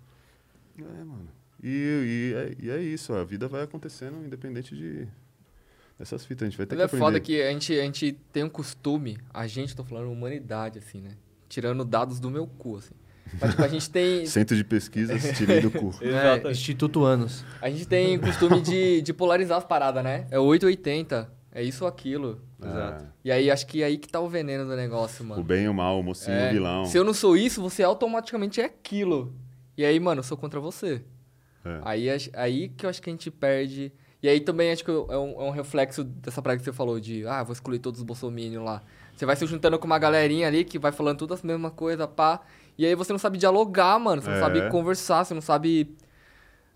É, mano. E, e, é, e é isso, a vida vai acontecendo independente de dessas fitas. A gente vai ter Mas que é aprender. foda que a gente, a gente tem um costume, a gente, tô falando humanidade, assim, né? Tirando dados do meu cu, assim. Mas, tipo, a gente tem. Centro de pesquisas, tirei do cu. É. Instituto Anos. A gente tem costume de, de polarizar as paradas, né? É 880. É isso ou aquilo. Exato. E aí, acho que é aí que tá o veneno do negócio, É, mano. o bem e o mal, o mocinho e É, o vilão. Se eu não sou isso, você automaticamente é aquilo. E aí, mano, eu sou contra você. É. Aí, aí que eu acho que a gente perde. E aí também acho que é um, é um reflexo dessa praga que você falou de, ah, vou excluir todos os bolsominions lá. Você vai se juntando com uma galerinha ali que vai falando todas as mesmas coisas, pá. E aí você não sabe dialogar, mano. Você não É. sabe conversar, você não sabe.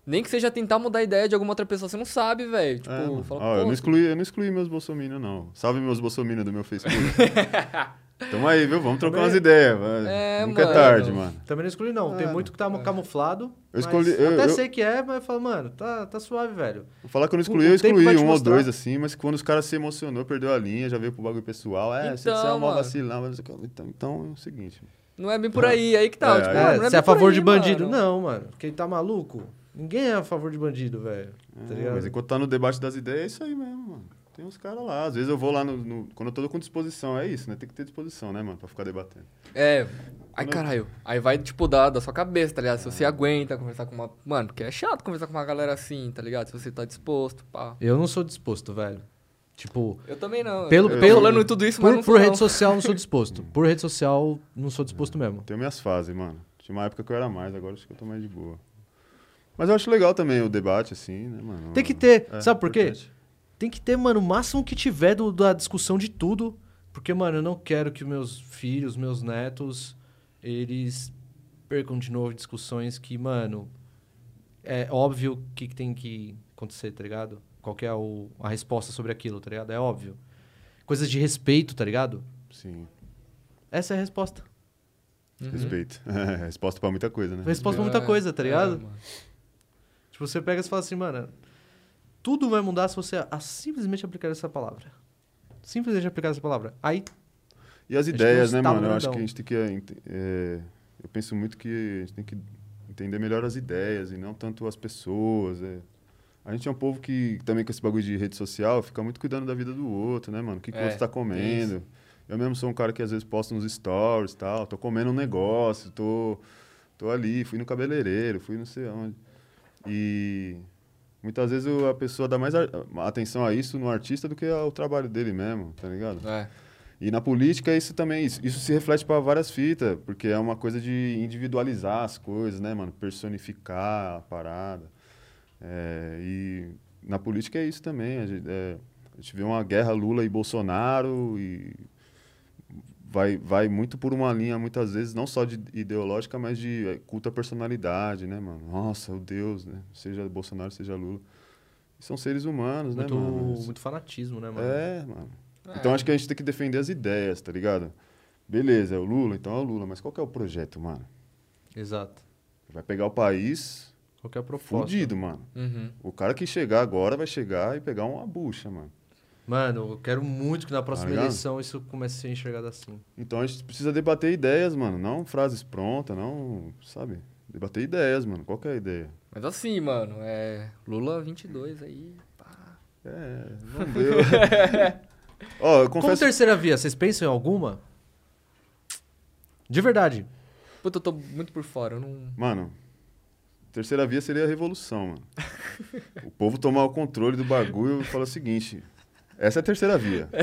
Nem que seja tentar mudar a ideia de alguma outra pessoa, você não sabe, velho. Tipo, É, fala, Ó, eu, não excluí, eu não excluí meus bolsominions, não. Salve meus bolsominions do meu Facebook. Tamo aí, viu? Vamos trocar umas ideias. É, Nunca mano. é tarde, mano. Também não escolhi, não. Tem É. muito que tá camuflado. Eu escolhi- eu- até eu- sei que é, mas eu falo, mano, tá, tá suave, velho. Vou falar que eu não excluí, o eu excluí um ou dois, assim, mas quando os caras se emocionou, perdeu a linha, já veio pro bagulho pessoal. É, você Então, é uma mano. vacilão. mas- Então, então é o seguinte. Não é bem por aí, aí que tá. É, tipo, é, não você bem é a favor por de aí, bandido? mano. Não, mano. Quem tá maluco? Ninguém é a favor de bandido, velho. Tá É, mas enquanto tá no debate das ideias, é isso aí mesmo, mano. Tem uns caras lá. Às vezes eu vou lá no, no- Quando eu tô com disposição, é isso, né? Tem que ter disposição, né, mano? Pra ficar debatendo. É. Ai, Quando- caralho. Aí vai, tipo, da, da sua cabeça, tá ligado? Se você aguenta conversar com uma. Mano, porque é chato conversar com uma galera assim, tá ligado? Se você tá disposto, pá. Eu não sou disposto, velho. Tipo, Eu também não. Pelo- eu tô pelo- falando tudo isso, mas por, não por sou, rede não. social não sou disposto. Por rede social não sou disposto mesmo. Tenho minhas fases, mano. Tinha uma época que eu era mais, agora acho que eu tô mais de boa. Mas eu acho legal também o debate, assim, né, mano? Tem que ter, É, sabe por quê? Tem que ter, mano, o máximo que tiver do- da discussão de tudo. Porque, mano, eu não quero que meus filhos, meus netos, eles percam de novo discussões que, mano, é óbvio o que, que tem que acontecer, tá ligado? Qual que é o- a resposta sobre aquilo, tá ligado? É óbvio. Coisas de respeito, tá ligado? Sim. Essa é a resposta. Uhum. Respeito. É, resposta pra muita coisa, né? Resposta pra muita É, coisa, tá é, ligado? mano. Tipo, você pega e fala assim, mano, tudo vai mudar se você a- simplesmente aplicar essa palavra. Simplesmente aplicar essa palavra. Aí, E as ideias, né, mano? Eu acho que a gente tem que. é, eu penso muito que a gente tem que entender melhor as ideias e não tanto as pessoas. é. A gente é um povo que, também com esse bagulho de rede social, fica muito cuidando da vida do outro, né, mano? O que, que o É, outro tá comendo. Eu mesmo sou um cara que às vezes posta nos stories e tal. Tô comendo um negócio, tô, tô ali, fui no cabeleireiro, fui não sei onde. E muitas vezes a pessoa dá mais atenção a isso no artista do que ao trabalho dele mesmo, tá ligado? É. E na política isso também, isso, isso se reflete para várias fitas, porque é uma coisa de individualizar as coisas, né, mano? Personificar a parada. É, e na política é isso também. A gente, é, a gente vê uma guerra Lula e Bolsonaro e vai, vai muito por uma linha, muitas vezes, não só de ideológica, mas de é, culto à personalidade, né, mano? Nossa, o Deus, né? Seja Bolsonaro, seja Lula. São seres humanos, muito, né, mano? muito fanatismo, né, mano? É, mano. É. Então acho que a gente tem que defender as ideias, tá ligado? Beleza, é o Lula, então é o Lula, mas qual que é o projeto, mano? Exato. Vai pegar o país Qual que é a proposta? fudido, mano. Uhum. O cara que chegar agora vai chegar e pegar uma bucha, mano. Mano, eu quero muito que na próxima ligado? eleição isso comece a ser enxergado assim. Então a gente precisa debater ideias, mano. Não frases prontas, não, sabe? Debater ideias, mano. Qual que é a ideia? Mas assim, mano, é. Lula 22 aí. Pá. É, vamos ver. Ó, eu Como confesso... terceira via, vocês pensam em alguma? De verdade. Puta, eu tô muito por fora. Eu não. Mano, terceira via seria a revolução, mano. o povo tomar o controle do bagulho e falar o seguinte: essa é a terceira via.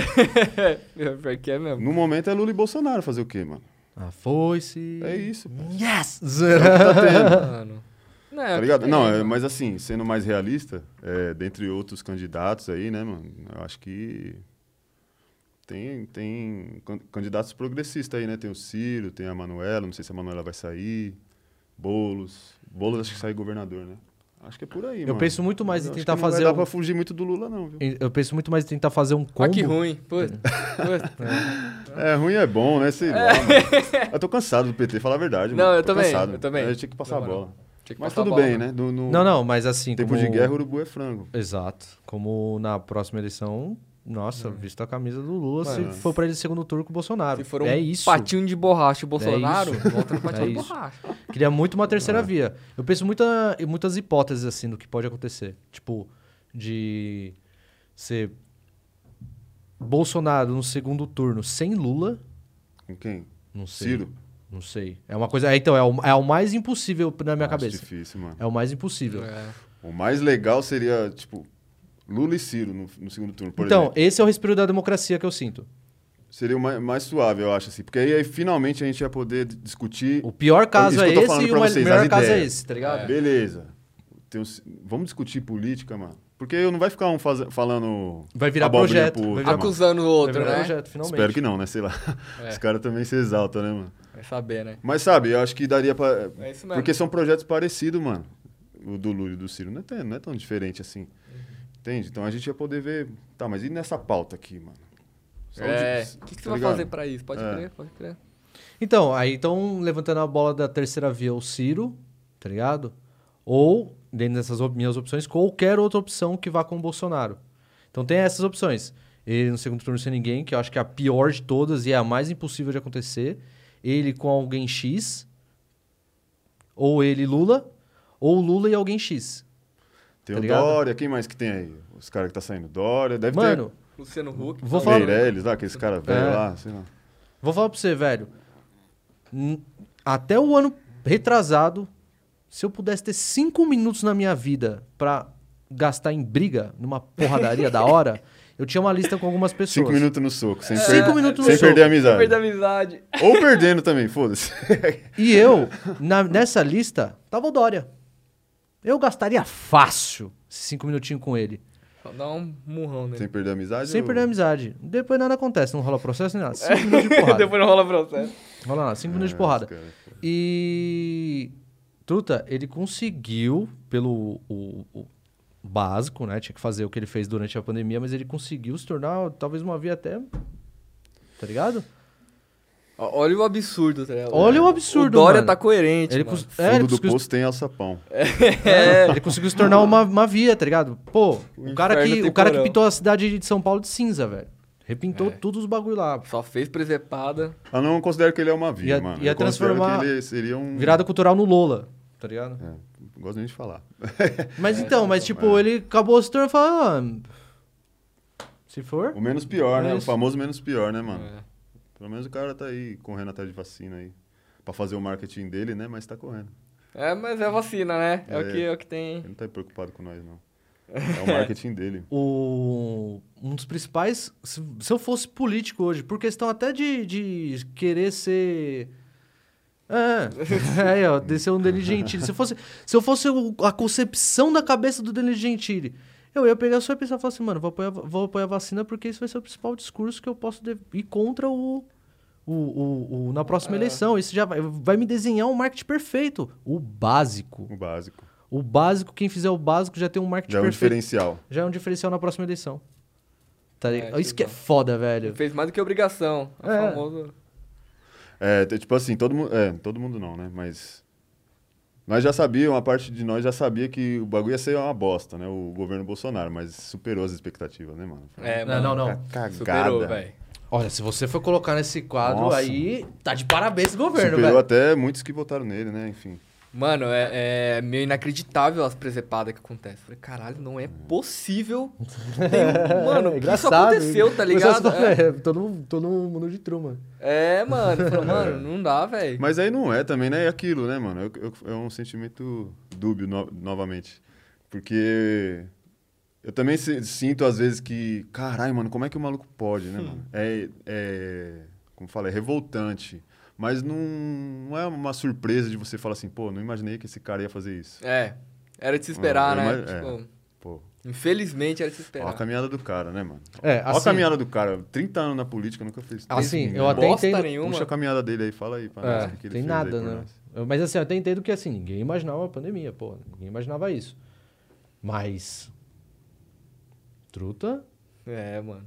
É mesmo. No momento é Lula e Bolsonaro fazer o quê, mano? Ah, foi-se. É isso, pô. Yes! Tá tendo, Mano. Não, é tá o que ligado? tem, Não, é, mas assim, sendo mais realista, é, dentre outros candidatos aí, né, mano? Eu acho que tem, tem can- candidatos progressistas aí, né? Tem o Ciro, tem a Manuela, não sei se a Manuela vai sair. Boulos. Boulos acho que sai governador, né? Acho que é por aí, Eu mano. penso muito mais Eu em acho tentar que não fazer Vai dar um- pra fugir muito do Lula, não, viu? Eu penso muito mais em tentar fazer um combo. Ah, que ruim. Puta. Puta. É, ruim é bom, né? Sei lá, mano. Eu tô cansado do PT, falar a verdade, Não, mano. eu Tô também, cansado. eu também. É, tinha que passar a Demorou. bola. Que Mas a tudo bola, bem, né? né? No, no Não, não, mas assim. tempo como... de guerra, o urubu é frango. Exato. Como na próxima eleição, nossa, visto a camisa do Lula, Mano. se for pra ele segundo turno com o Bolsonaro. Se for um é isso. patinho de borracha o Bolsonaro, isso. volta no patinho É de isso. borracha. Queria muito uma terceira É. via. Eu penso muita, em muitas hipóteses, assim, do que pode acontecer. Tipo, de ser Bolsonaro no segundo turno sem Lula. Com quem? Não sei. Ciro? Não sei. É uma coisa. é, Então, é o, é o mais impossível na minha Acho cabeça. difícil, mano. É o mais impossível. É. O mais legal seria, tipo, Lula e Ciro no, no segundo turno, por então, exemplo. esse é o respiro da democracia que eu sinto. Seria o mais, mais suave, eu acho, assim. Porque aí, aí, finalmente a gente ia poder discutir. O pior caso é que eu tô esse e o vocês, melhor as caso é ideias. esse, tá ligado? Beleza. Tem os- Vamos discutir política, mano. Porque não vai ficar um faz- falando. Vai virar projeto. pro Vai outro, virar, mano. Acusando o vai outro, virar né? projeto, finalmente. Espero que não, né? Sei lá. É. Os caras também se exaltam, né, mano? Vai saber, né? Mas sabe, eu acho que daria pra. É isso mesmo. Porque são projetos parecidos, mano. O do Lula e do Ciro não é, não é tão diferente assim. Entende? Então a gente ia poder ver. Tá, mas e nessa pauta aqui, mano? Saúde- É. O que, que você tá vai ligado? fazer pra isso? Pode É. crer, pode crer. Então, aí estão levantando a bola da terceira via o Ciro, tá ligado? Ou, dentro dessas op- minhas opções, qualquer outra opção que vá com o Bolsonaro. Então tem essas opções. Ele no segundo turno sem ninguém, que eu acho que é a pior de todas e é a mais impossível de acontecer. Ele com alguém X. Ou ele Lula. Ou Lula e alguém X. Tem tá o ligado? Dória, quem mais que tem aí? Os caras que tá saindo. Dória, deve Mano, Luciano Huck. Vou falar- Meirelles, lá, aqueles caras velhos É. lá, sei lá. Vou falar pra você, velho. Até o ano retrasado, se eu pudesse ter cinco minutos na minha vida pra gastar em briga, numa porradaria da hora, eu tinha uma lista com algumas pessoas. Cinco minutos no soco, sem, Cinco per- minutos no sem soco. perder a amizade. Perder a amizade. Ou perdendo também, foda-se. E eu, na- nessa lista, tava o Dória. Eu gastaria fácil esses cinco minutinhos com ele. Dá um murrão nele. sem perder a amizade? Sem ou- perder a amizade. Depois nada acontece, não rola processo nem nada. Cinco minutos de porrada. Depois não rola processo. Rola lá, cinco minutos de É, porrada. os caras- E. Truta, ele conseguiu, pelo o, o básico, né? Tinha que fazer o que ele fez durante a pandemia, mas ele conseguiu se tornar talvez uma via até. Tá ligado? Olha o absurdo, tá ligado? Olha o absurdo, O Dória mano. tá coerente, Ele, mano. cons- é, ele Fundo do conseguiu, poço tem alçapão. É. ele conseguiu se tornar uma, uma via, tá ligado? Pô, O o cara, que, o cara que pintou a cidade de São Paulo de cinza, velho. Repintou É. todos os bagulho lá. Só fez presepada. Eu não considero que ele é uma via, Ia- mano. ia eu transformar- que ele seria um... Virada cultural no Lola, tá ligado? É, não gosto nem de falar. Mas então, mas tipo, ele acabou se tornando. falando, Ah, se for. O menos pior, É né? O isso. famoso menos pior, né, mano? É. Pelo menos o cara tá aí correndo atrás de vacina aí. Pra fazer o marketing dele, né? Mas tá correndo. É, mas é vacina, né? É, É. o, que, é o que tem. Ele não tá preocupado com nós, não. É o marketing dele. o, um dos principais. Se, se eu fosse político hoje, por questão até de, de querer ser. É, aí, ó, descer um Danilo Gentili. Se eu fosse, se eu fosse o- a concepção da cabeça do Danilo Gentili, eu ia pegar só e pensar e falar assim, mano, vou apoiar, vou apoiar a vacina porque isso vai ser o principal discurso que eu posso ir contra o. O, o, o- na próxima É. eleição. Isso já vai, vai me desenhar um marketing perfeito. O básico. O básico. O básico, quem fizer o básico já tem um marketing Já é um perfeito. diferencial. Já é um diferencial na próxima eleição. Tá? É, Isso que é foda, velho. Ele fez mais do que obrigação. O É. famoso. É, tipo assim, todo mundo. É, todo mundo não, né? Mas. Nós já sabíamos, uma parte de nós já sabia que o bagulho ia ser uma bosta, né? O governo Bolsonaro, mas superou as expectativas, né, mano? Foi É, Não, mano. não, não. Cagada. Superou, velho. Olha, se você for colocar nesse quadro Nossa. aí, tá de parabéns o governo, Superou velho. até muitos que votaram nele, né? Enfim. Mano, é, é meio inacreditável as presepadas que acontecem. Falei, caralho, não é possível. Tem, mano, que isso aconteceu, tá ligado? É, É, todo, mundo- todo mundo de truma. é mano. Falei, mano, não dá, velho. Mas aí não é também, né? É aquilo, né, mano? Eu- eu- É um sentimento dúbio no- novamente. Porque eu também sinto às vezes que, caralho, mano, como é que o maluco pode, né, mano? É, é como fala, é revoltante. Mas não, não é uma surpresa de você falar assim, pô, não imaginei que esse cara ia fazer isso. É, era de se esperar, Ah, eu né? imag- é. Tipo, Pô, infelizmente era de se ó a esperar. caminhada do cara, né, mano? É, Ó a assim- caminhada do cara. 30 anos na política, nunca fez. Assim, eu até entendo- nenhuma. Puxa a caminhada dele aí, fala aí pra nós É, que, que ele tem nada, né? nós. Mas assim, eu até entendo que assim, ninguém imaginava a pandemia, pô. Ninguém imaginava isso. Mas. Truta É, mano.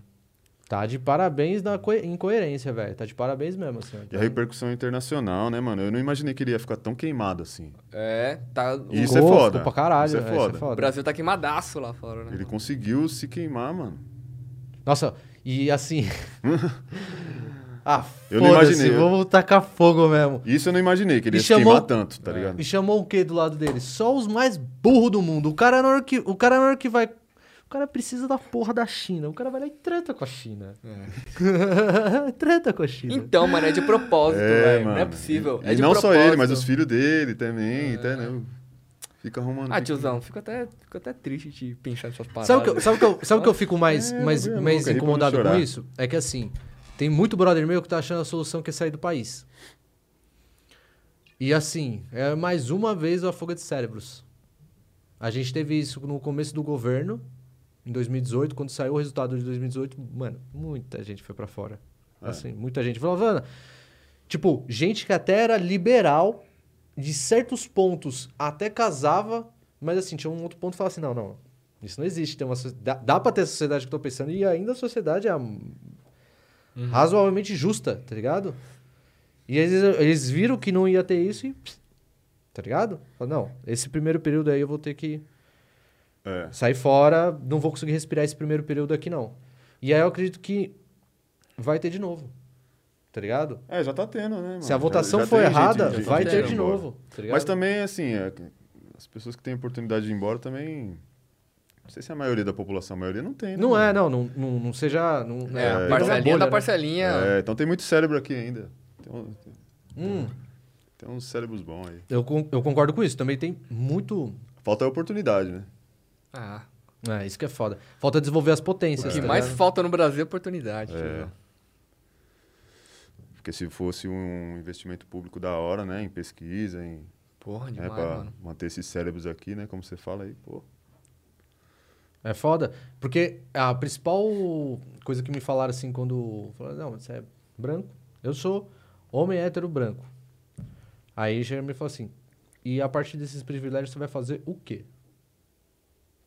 Tá de parabéns na co- incoerência, velho. Tá de parabéns mesmo, assim. ó. E a repercussão internacional, né, mano? Eu não imaginei que ele ia ficar tão queimado assim. É, tá. Isso Ficou- é foda. pra caralho, Isso é né? foda. O Brasil tá queimadaço lá fora, né? Ele mano? conseguiu se queimar, mano. Nossa, e assim. ah, Eu não imaginei. Vamos tacar fogo mesmo. Isso eu não imaginei, que ele E ia se chamou- queimar tanto, tá É. ligado? E chamou o que do lado dele? Só os mais burros do mundo. O cara na hora que, o cara na hora que vai. O cara precisa da porra da China. O cara vai lá e treta com a China. É. treta com a China. Então, mano, é de propósito, velho. Não é possível. E, é e de não só ele, mas propósito. os filhos dele também, É. entendeu? Fica arrumando. Ah, tiozão, fico até, fico até triste de pensar nessas paradas. Sabe o que, eu- sabe o que, eu, sabe que eu fico mais, É, mais, é mais é incomodado com isso? É que assim, tem muito brother meu que tá achando a solução que é sair do país. E assim, é mais uma vez a fuga de cérebros. A gente teve isso no começo do governo, em 2018, quando saiu o resultado de 2018, mano, muita gente foi pra fora. É. Assim, muita gente falou, "Vana", tipo, gente que até era liberal, de certos pontos até casava, mas assim, tinha um outro ponto que falava assim, não, não, isso não existe, tem uma, dá, dá pra ter a sociedade que eu tô pensando, e ainda a sociedade é hum, razoavelmente justa, tá ligado? E eles, eles viram que não ia ter isso e, tá ligado? Falaram, não, esse primeiro período aí eu vou ter que É. sair fora, não vou conseguir respirar esse primeiro período aqui, não. E aí eu acredito que vai ter de novo. Tá ligado? É, já tá tendo, né? Mano? Se a Já- votação já for tem gente- errada, gente vai ter tá de embora. novo. Tá? Mas também, assim, é, as pessoas que têm oportunidade de ir embora também Não sei se é a maioria da população, a maioria não tem, né? Não mano? é, não, não, não, não seja. Não, É, É, a parcelinha bolha, da né? parcelinha. É, então tem muito cérebro aqui ainda. Tem, um- Hum, tem uns cérebros bons aí. eu, eu concordo com isso. Também tem muito. Falta a oportunidade, né? Ah, É, isso que é foda. Falta desenvolver as o potências. que tá mais ligado? falta no Brasil é oportunidade. É. tio. Porque se fosse um investimento público da hora, né? Em pesquisa, em Porra, né, demais, pra mano. manter esses cérebros aqui, né? Como você fala aí, pô. É foda. Porque a principal coisa que me falaram assim quando. Falaram, não, você é branco. Eu sou homem hétero branco. Aí já me falou assim. E a partir desses privilégios você vai fazer o quê?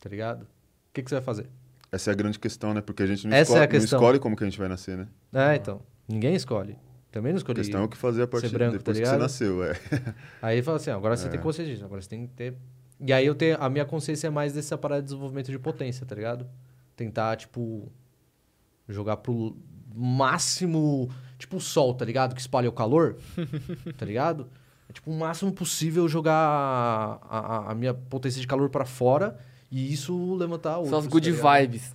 Tá ligado? O que, que você vai fazer? Essa é a grande questão, né? Porque a gente não, Essa é escolhe, a não escolhe como que a gente vai nascer, né? É, então. Ninguém escolhe. Também não A escolhi. questão é o que fazer a partir branco, depois tá que você nasceu, é. Aí fala assim, ó, agora você É. tem consciência disso, agora você tem que ter. E aí eu tenho. A minha consciência é mais dessa parada de desenvolvimento de potência, tá ligado? Tentar, tipo. Jogar pro máximo. Tipo o sol, tá ligado? Que espalha o calor. tá ligado? É tipo o máximo possível jogar a, a- a minha potência de calor pra fora e isso levantar outros. Só as good tá vibes.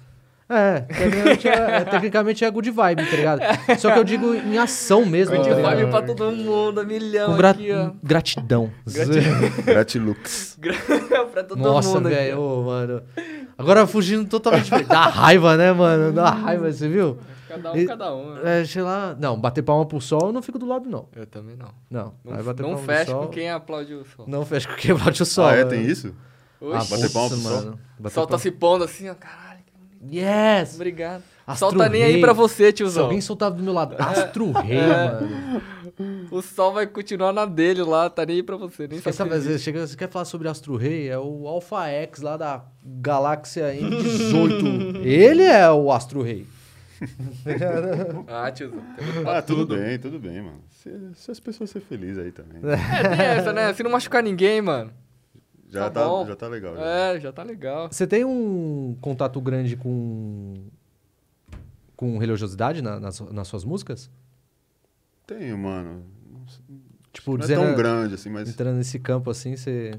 É, tecnicamente é, é, tecnicamente é good vibe, tá ligado? Só que eu digo em ação mesmo. Good tá vibe pra todo mundo, a milhão gra- aqui, ó. gratidão. Gratilux. pra todo Nossa, mundo aqui. velho, mano. Agora fugindo totalmente. Dá raiva, né, mano? Dá raiva, você viu? Cada um, E- cada um. né? É, sei lá. Não, bater palma pro sol eu não fico do lado, não. Eu também não. Não. Não, não palma fecha pro sol. com quem aplaude o sol. Não fecha com quem bate o sol. ah, é? né? Tem isso? Ah, Oxi, bater palma pro sol? mano. o Bater sol tá se pondo assim, ó. Caralho. Yes! Obrigado. O Astro sol tá nem aí pra você, Se tiozão. alguém soltar do meu lado, Astro Rei, É. mano. O sol vai continuar na dele lá, tá nem aí pra você. Nem Você, sabe às vezes, chega, você quer falar sobre Astro Rei? É o Alpha X lá da galáxia M18. Ele é o Astro Rei. Ah, tiozão. Ah, tudo bem, tudo bem, mano. Se, se as pessoas serem felizes aí também. É, tem essa, né? Se não machucar ninguém, mano. Já Tá tá, bom. já tá legal. já. É, já tá legal. Você tem um contato grande com com religiosidade na- nas, nas suas músicas? Tenho, mano. Tipo, Não é tão grande assim, mas entrando nesse campo assim, você...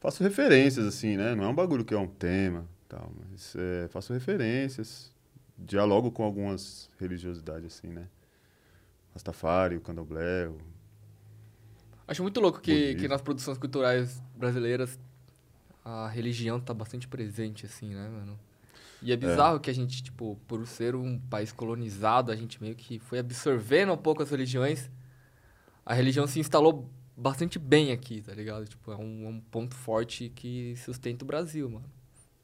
faço referências, assim, né? Não é um bagulho que é um tema tal, mas é, faço referências, dialogo com algumas religiosidades, assim, né? Rastafari, o candomblé, o... Acho muito louco que, que nas produções culturais brasileiras a religião tá bastante presente, assim, né, mano? E é bizarro que a gente, tipo, por ser um país colonizado, a gente meio que foi absorvendo um pouco as religiões. A religião se instalou bastante bem aqui, tá ligado? Tipo, é um, é um ponto forte que sustenta o Brasil, mano.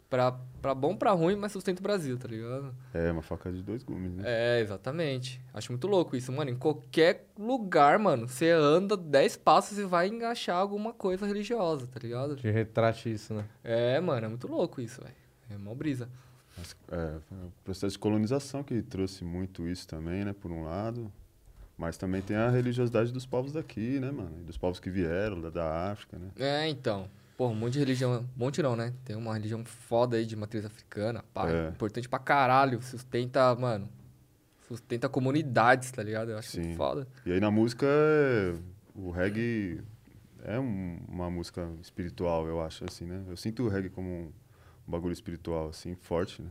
Pra, pra bom, pra ruim, mas sustenta o Brasil, tá ligado? É, uma faca de dois gumes, né? É, exatamente. Acho muito louco isso, mano. Em qualquer lugar, mano, você anda 10 passos e vai engaixar alguma coisa religiosa, tá ligado? Te retrate isso, né? É, mano, é muito louco isso, velho. É mó brisa. Mas, é, o processo de colonização que trouxe muito isso também, né? Por um lado. Mas também tem a religiosidade dos povos daqui, né, mano? E dos povos que vieram, da, da África, né? É, então. Pô, um monte de religião. Um monte não, né? Tem uma religião foda aí de matriz africana. Pá, É. importante pra caralho. Sustenta, mano. Sustenta comunidades, tá ligado? Eu acho Sim. muito foda. E aí na música, é- o reggae é um- uma música espiritual, eu acho, assim, né? Eu sinto o reggae como um, um bagulho espiritual, assim, forte, né?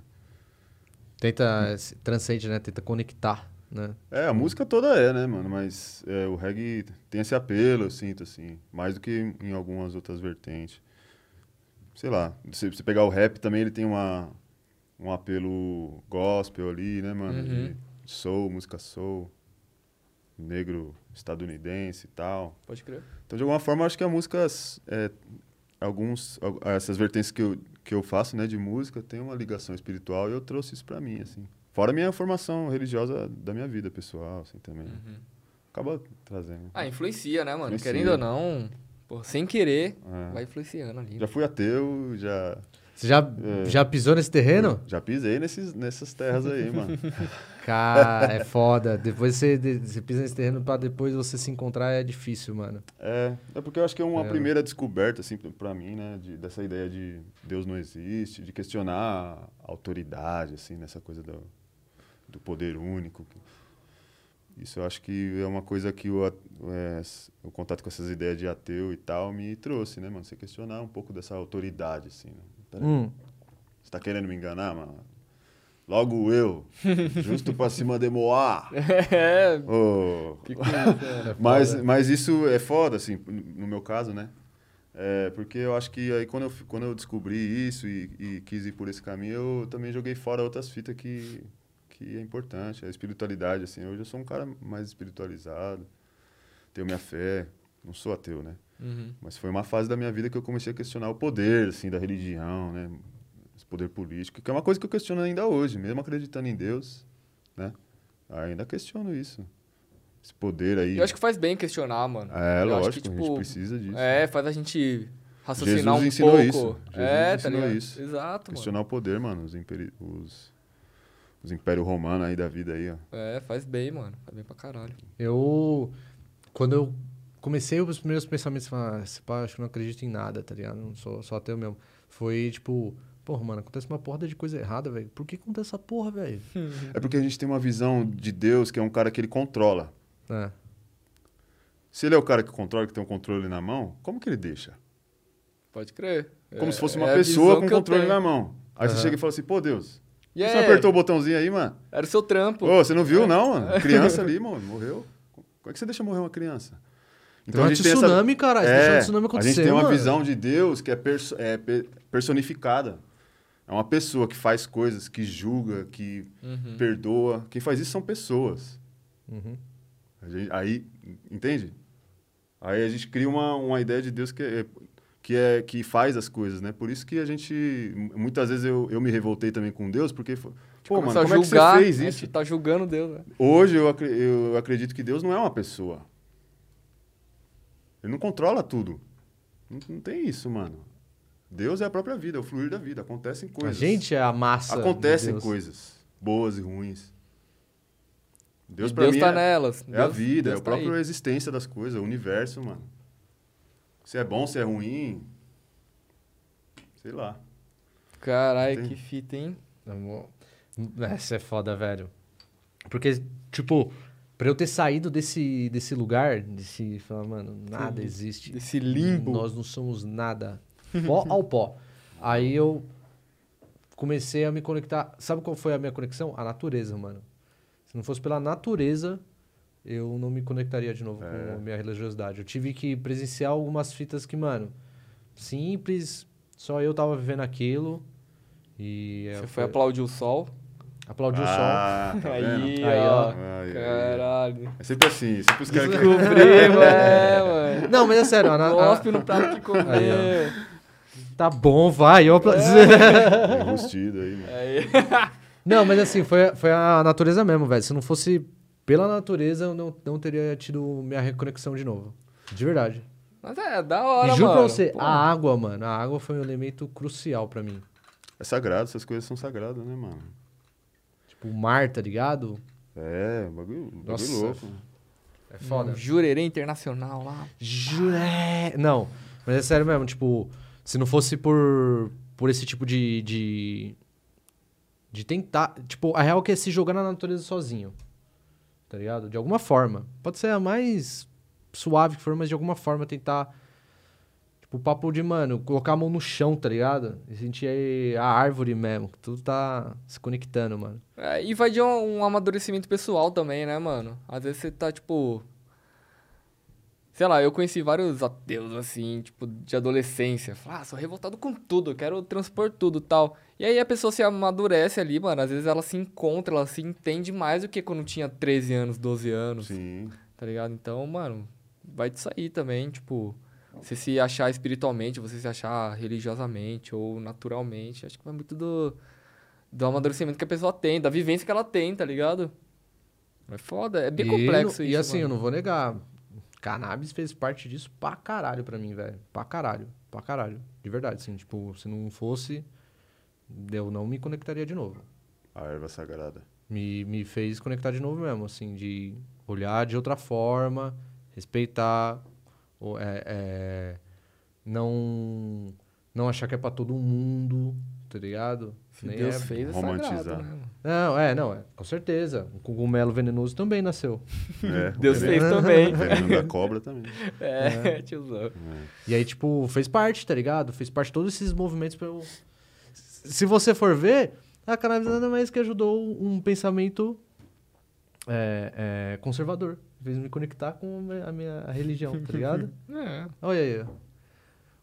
Tenta, se- transcende, né? Tenta conectar, né? É, a música toda é, né, mano? Mas é, o reggae tem esse apelo, eu sinto, assim, mais do que em algumas outras vertentes. Sei lá, se você pegar o rap também, ele tem uma, um apelo gospel ali, né, mano? Uhum. De soul, música soul, negro estadunidense e tal. Pode crer. Então, de alguma forma, acho que a música, é, alguns, al- essas vertentes que eu, que eu faço, né, de música, tem uma ligação espiritual e eu trouxe isso pra mim, assim. Fora a minha formação religiosa da minha vida pessoal, assim, também. Uhum. Acaba trazendo. Ah, influencia, né, mano? Influencia. Querendo ou não, pô, sem querer, É. vai influenciando ali. Já fui ateu, já, Você já, É. já pisou nesse terreno? já pisei nesses, nessas terras aí, mano. Cara, é foda. Depois você, você pisa nesse terreno pra depois você se encontrar é difícil, mano. É, é porque eu acho que é uma É. primeira descoberta, assim, pra mim, né, de, dessa ideia de Deus não existe, de questionar a autoridade, assim, nessa coisa do, do poder único. Isso eu acho que é uma coisa que o, é, o contato com essas ideias de ateu e tal me trouxe, né, mano? Você questionar um pouco dessa autoridade, assim, né? Peraí, Hum, Você tá querendo me enganar, mano? Logo eu, justo pra cima de Moá. É, Ô, fico isso, é. mas, mas isso é foda, assim, no meu caso, né? É, porque eu acho que aí quando eu, quando eu descobri isso e, e quis ir por esse caminho, eu também joguei fora outras fitas que, que é importante, a espiritualidade, assim. Hoje eu sou um cara mais espiritualizado, tenho minha fé, não sou ateu, né? Uhum. Mas foi uma fase da minha vida que eu comecei a questionar o poder, assim, da religião, né? Esse poder político, que é uma coisa que eu questiono ainda hoje, mesmo acreditando em Deus, né? Ainda questiono isso. Esse poder aí. Eu acho que faz bem questionar, mano. É, Eu acho lógico, que, a tipo, gente precisa disso. É, faz a gente raciocinar Jesus um ensinou pouco. isso. Jesus é, tá ensinou ligado? isso. Exato, questionar o poder, mano, os, imperi... os... os impérios romanos aí da vida aí, ó. É, faz bem, mano. Faz bem pra caralho. Eu. Quando eu comecei os primeiros pensamentos, ah, esse pá, acho que não acredito em nada, tá ligado? Não sou só ateu mesmo. Foi tipo, porra, mano, acontece uma porra de coisa errada, velho. Por que acontece essa porra, velho? É porque a gente tem uma visão de Deus que é um cara que ele controla. É. Se ele é o cara que controla, que tem o controle na mão, como que ele deixa? Pode crer. Como É- se fosse uma é pessoa com controle na mão. Aí você Aham. chega e fala assim, pô, Deus, E você é, não apertou o botãozinho aí, mano? Era o seu trampo. Ô, você não viu, não, mano? Criança ali, mano, morreu. Como é que você deixa morrer uma criança? Então, um tsunami, cara. Você É, deixou o tsunami a gente tem uma mano. visão de Deus que é, perso- é pe- personificada. É uma pessoa que faz coisas, que julga, que Uhum. perdoa. Quem faz isso são pessoas. Uhum. A gente- aí, entende? Aí a gente cria uma, uma ideia de Deus que é, que é que faz as coisas, né? Por isso que a gente muitas vezes eu, eu me revoltei também com Deus, porque pô, mano, Começou como a é que julgar, você fez a isso? gente tá julgando Deus, né? Hoje eu, eu acredito que Deus não é uma pessoa. Ele não controla tudo. Não, não tem isso, mano. Deus é a própria vida, é o fluir da vida. Acontecem A coisas. gente é a massa. de Acontecem Deus. coisas, boas e ruins. Deus Deus mim tá é, nelas. é a Deus- vida, Deus é a tá própria existência das coisas, o universo, mano. Se é bom, se é ruim, sei lá. Caralho, que fita, hein? Amor. Essa é foda, velho. Porque, tipo, pra eu ter saído desse, desse lugar, desse. Falar, mano, nada Sim. existe. Desse limbo. Nós não somos nada. Pó ao pó. Aí eu comecei a me conectar. Sabe qual foi a minha conexão? A natureza, mano. Se não fosse pela natureza, eu não me conectaria de novo É. com a minha religiosidade. Eu tive que presenciar algumas fitas que, mano, simples, só eu tava vivendo aquilo. E é, Você foi aplaudir o sol. aplaudir o sol. ah, tá aí? Aí, ó. ai, Caralho. É sempre assim, sempre os caras que... Descobri, é, mano. Não, mas é sério, a- Gospe no prato que comer. Aí, tá bom, vai. Eu apla... É enrustido aí, mano. Aí. Não, mas assim, foi, foi a natureza mesmo, velho. Se não fosse pela natureza, eu não, não teria tido minha reconexão de novo. De verdade. Mas é, da hora, e juro mano. pra você, Pô. a água, mano, a água foi um elemento crucial pra mim. É sagrado, essas coisas são sagradas, né, mano? Tipo, o mar, tá ligado? É, bagulho, bagulho Nossa. louco. É foda. Um Jurerê Internacional lá. Juré! Não, mas é sério mesmo, tipo, se não fosse por, por esse tipo de, de. de tentar. Tipo, a real é que é se jogar na natureza sozinho. Tá ligado? De alguma forma. Pode ser a mais suave que for, mas de alguma forma tentar. Tipo, o papo de, mano, colocar a mão no chão, tá ligado? E sentir a árvore mesmo. que Tudo tá se conectando, mano. É, e vai de um, um amadurecimento pessoal também, né, mano? Às vezes você tá, tipo. Sei lá, eu conheci vários ateus, assim, tipo, de adolescência. Fala, ah, sou revoltado com tudo, eu quero transpor tudo tal. E aí a pessoa se amadurece ali, mano. Às vezes ela se encontra, ela se entende mais do que quando tinha 13 anos, 12 anos, Sim. tá ligado? Então, mano, vai disso aí também, tipo. Você se achar espiritualmente, você se achar religiosamente ou naturalmente. Acho que vai muito do, do amadurecimento que a pessoa tem, da vivência que ela tem, tá ligado? É foda, é bem E complexo no- isso. E assim, eu mano. não vou negar. Cannabis fez parte disso pra caralho pra mim, velho. Pra caralho. Pra caralho. De verdade, assim. Tipo, se não fosse, eu não me conectaria de novo. A erva sagrada. Me, me fez conectar de novo mesmo, assim, de olhar de outra forma, respeitar, é, é, não, não achar que é pra todo mundo, tá ligado? Se Nem Deus é- fez, é romantizar. sagrado, né? Não, é, não, é, com certeza. O cogumelo venenoso também nasceu. É, Deus fez também. O veneno da cobra também. É, tiozão. É. E aí, tipo, fez parte, tá ligado? Fez parte de todos esses movimentos pra eu se você for ver, a cannabis nada mais que ajudou um pensamento é, é, conservador. Fez me conectar com a minha, religião, tá ligado? É. Olha aí.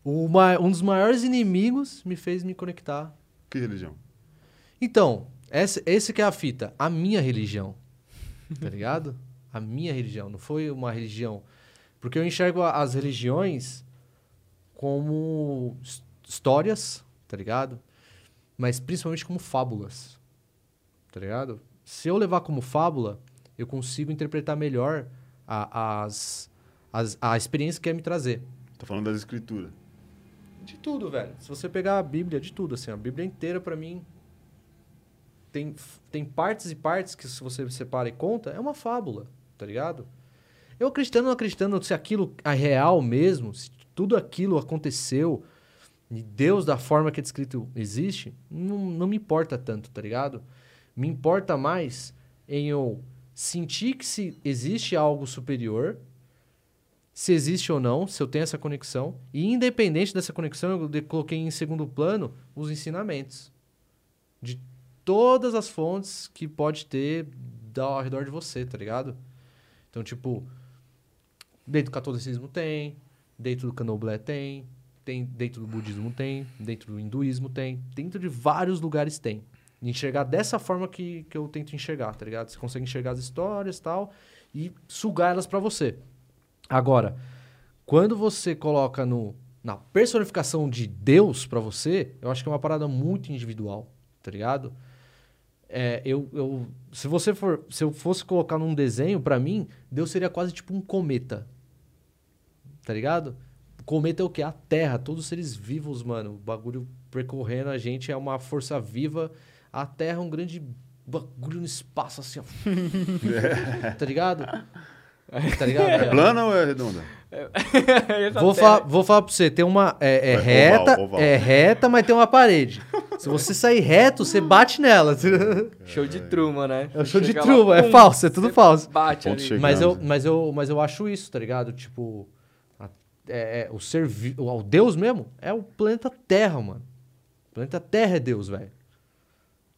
O um dos maiores inimigos me fez me conectar. Que religião? Então, essa, esse que é a fita. A minha religião. Tá ligado? A minha religião. Não foi uma religião. Porque eu enxergo as religiões como his- histórias, tá ligado? Mas principalmente como fábulas. Tá ligado? Se eu levar como fábula, eu consigo interpretar melhor a, as, as, a experiência que quer me trazer. Tô falando das escrituras. De tudo, velho. Se você pegar a Bíblia, de tudo, assim, a Bíblia inteira, pra mim, tem, tem partes e partes que, se você separa e conta, é uma fábula, tá ligado? Eu acreditando ou não acreditando se aquilo é real mesmo, se tudo aquilo aconteceu, e Deus, da forma que é descrito, existe, não, não me importa tanto, tá ligado? Me importa mais em eu sentir que se existe algo superior, se existe ou não, se eu tenho essa conexão. E independente dessa conexão, eu coloquei em segundo plano os ensinamentos. De todas as fontes que pode ter ao redor de você, tá ligado? Então, tipo, dentro do catolicismo tem, dentro do candomblé tem, tem dentro do budismo tem, dentro do hinduísmo tem, dentro de vários lugares tem. Enxergar dessa forma que, que eu tento enxergar, tá ligado? Você consegue enxergar as histórias tal e sugar elas pra você. Agora, quando você coloca no, na personificação de Deus pra você, eu acho que é uma parada muito individual, tá ligado? É, eu, eu, se você for, se eu fosse colocar num desenho, pra mim, Deus seria quase tipo um cometa, tá ligado? Cometa é o quê? A Terra, todos os seres vivos, mano. O bagulho percorrendo a gente é uma força viva. A Terra é um grande bagulho no espaço, assim, ó. tá ligado? Tá ligado? É plana ou é redonda? Essa Vou, terra- fa- vou falar pra você, tem uma. É, é É oval, reta, oval. é reta, mas tem uma parede. Se você sair reto, você bate nela. Show de Truman, né? É o show de Chega lá, é falso, é tudo falso. Bate Ponto ali. Mas eu, mas, eu, mas eu acho isso, tá ligado? Tipo, a- é, é, o ser o, Deus mesmo é o planeta Terra, mano. O planeta Terra é Deus, velho.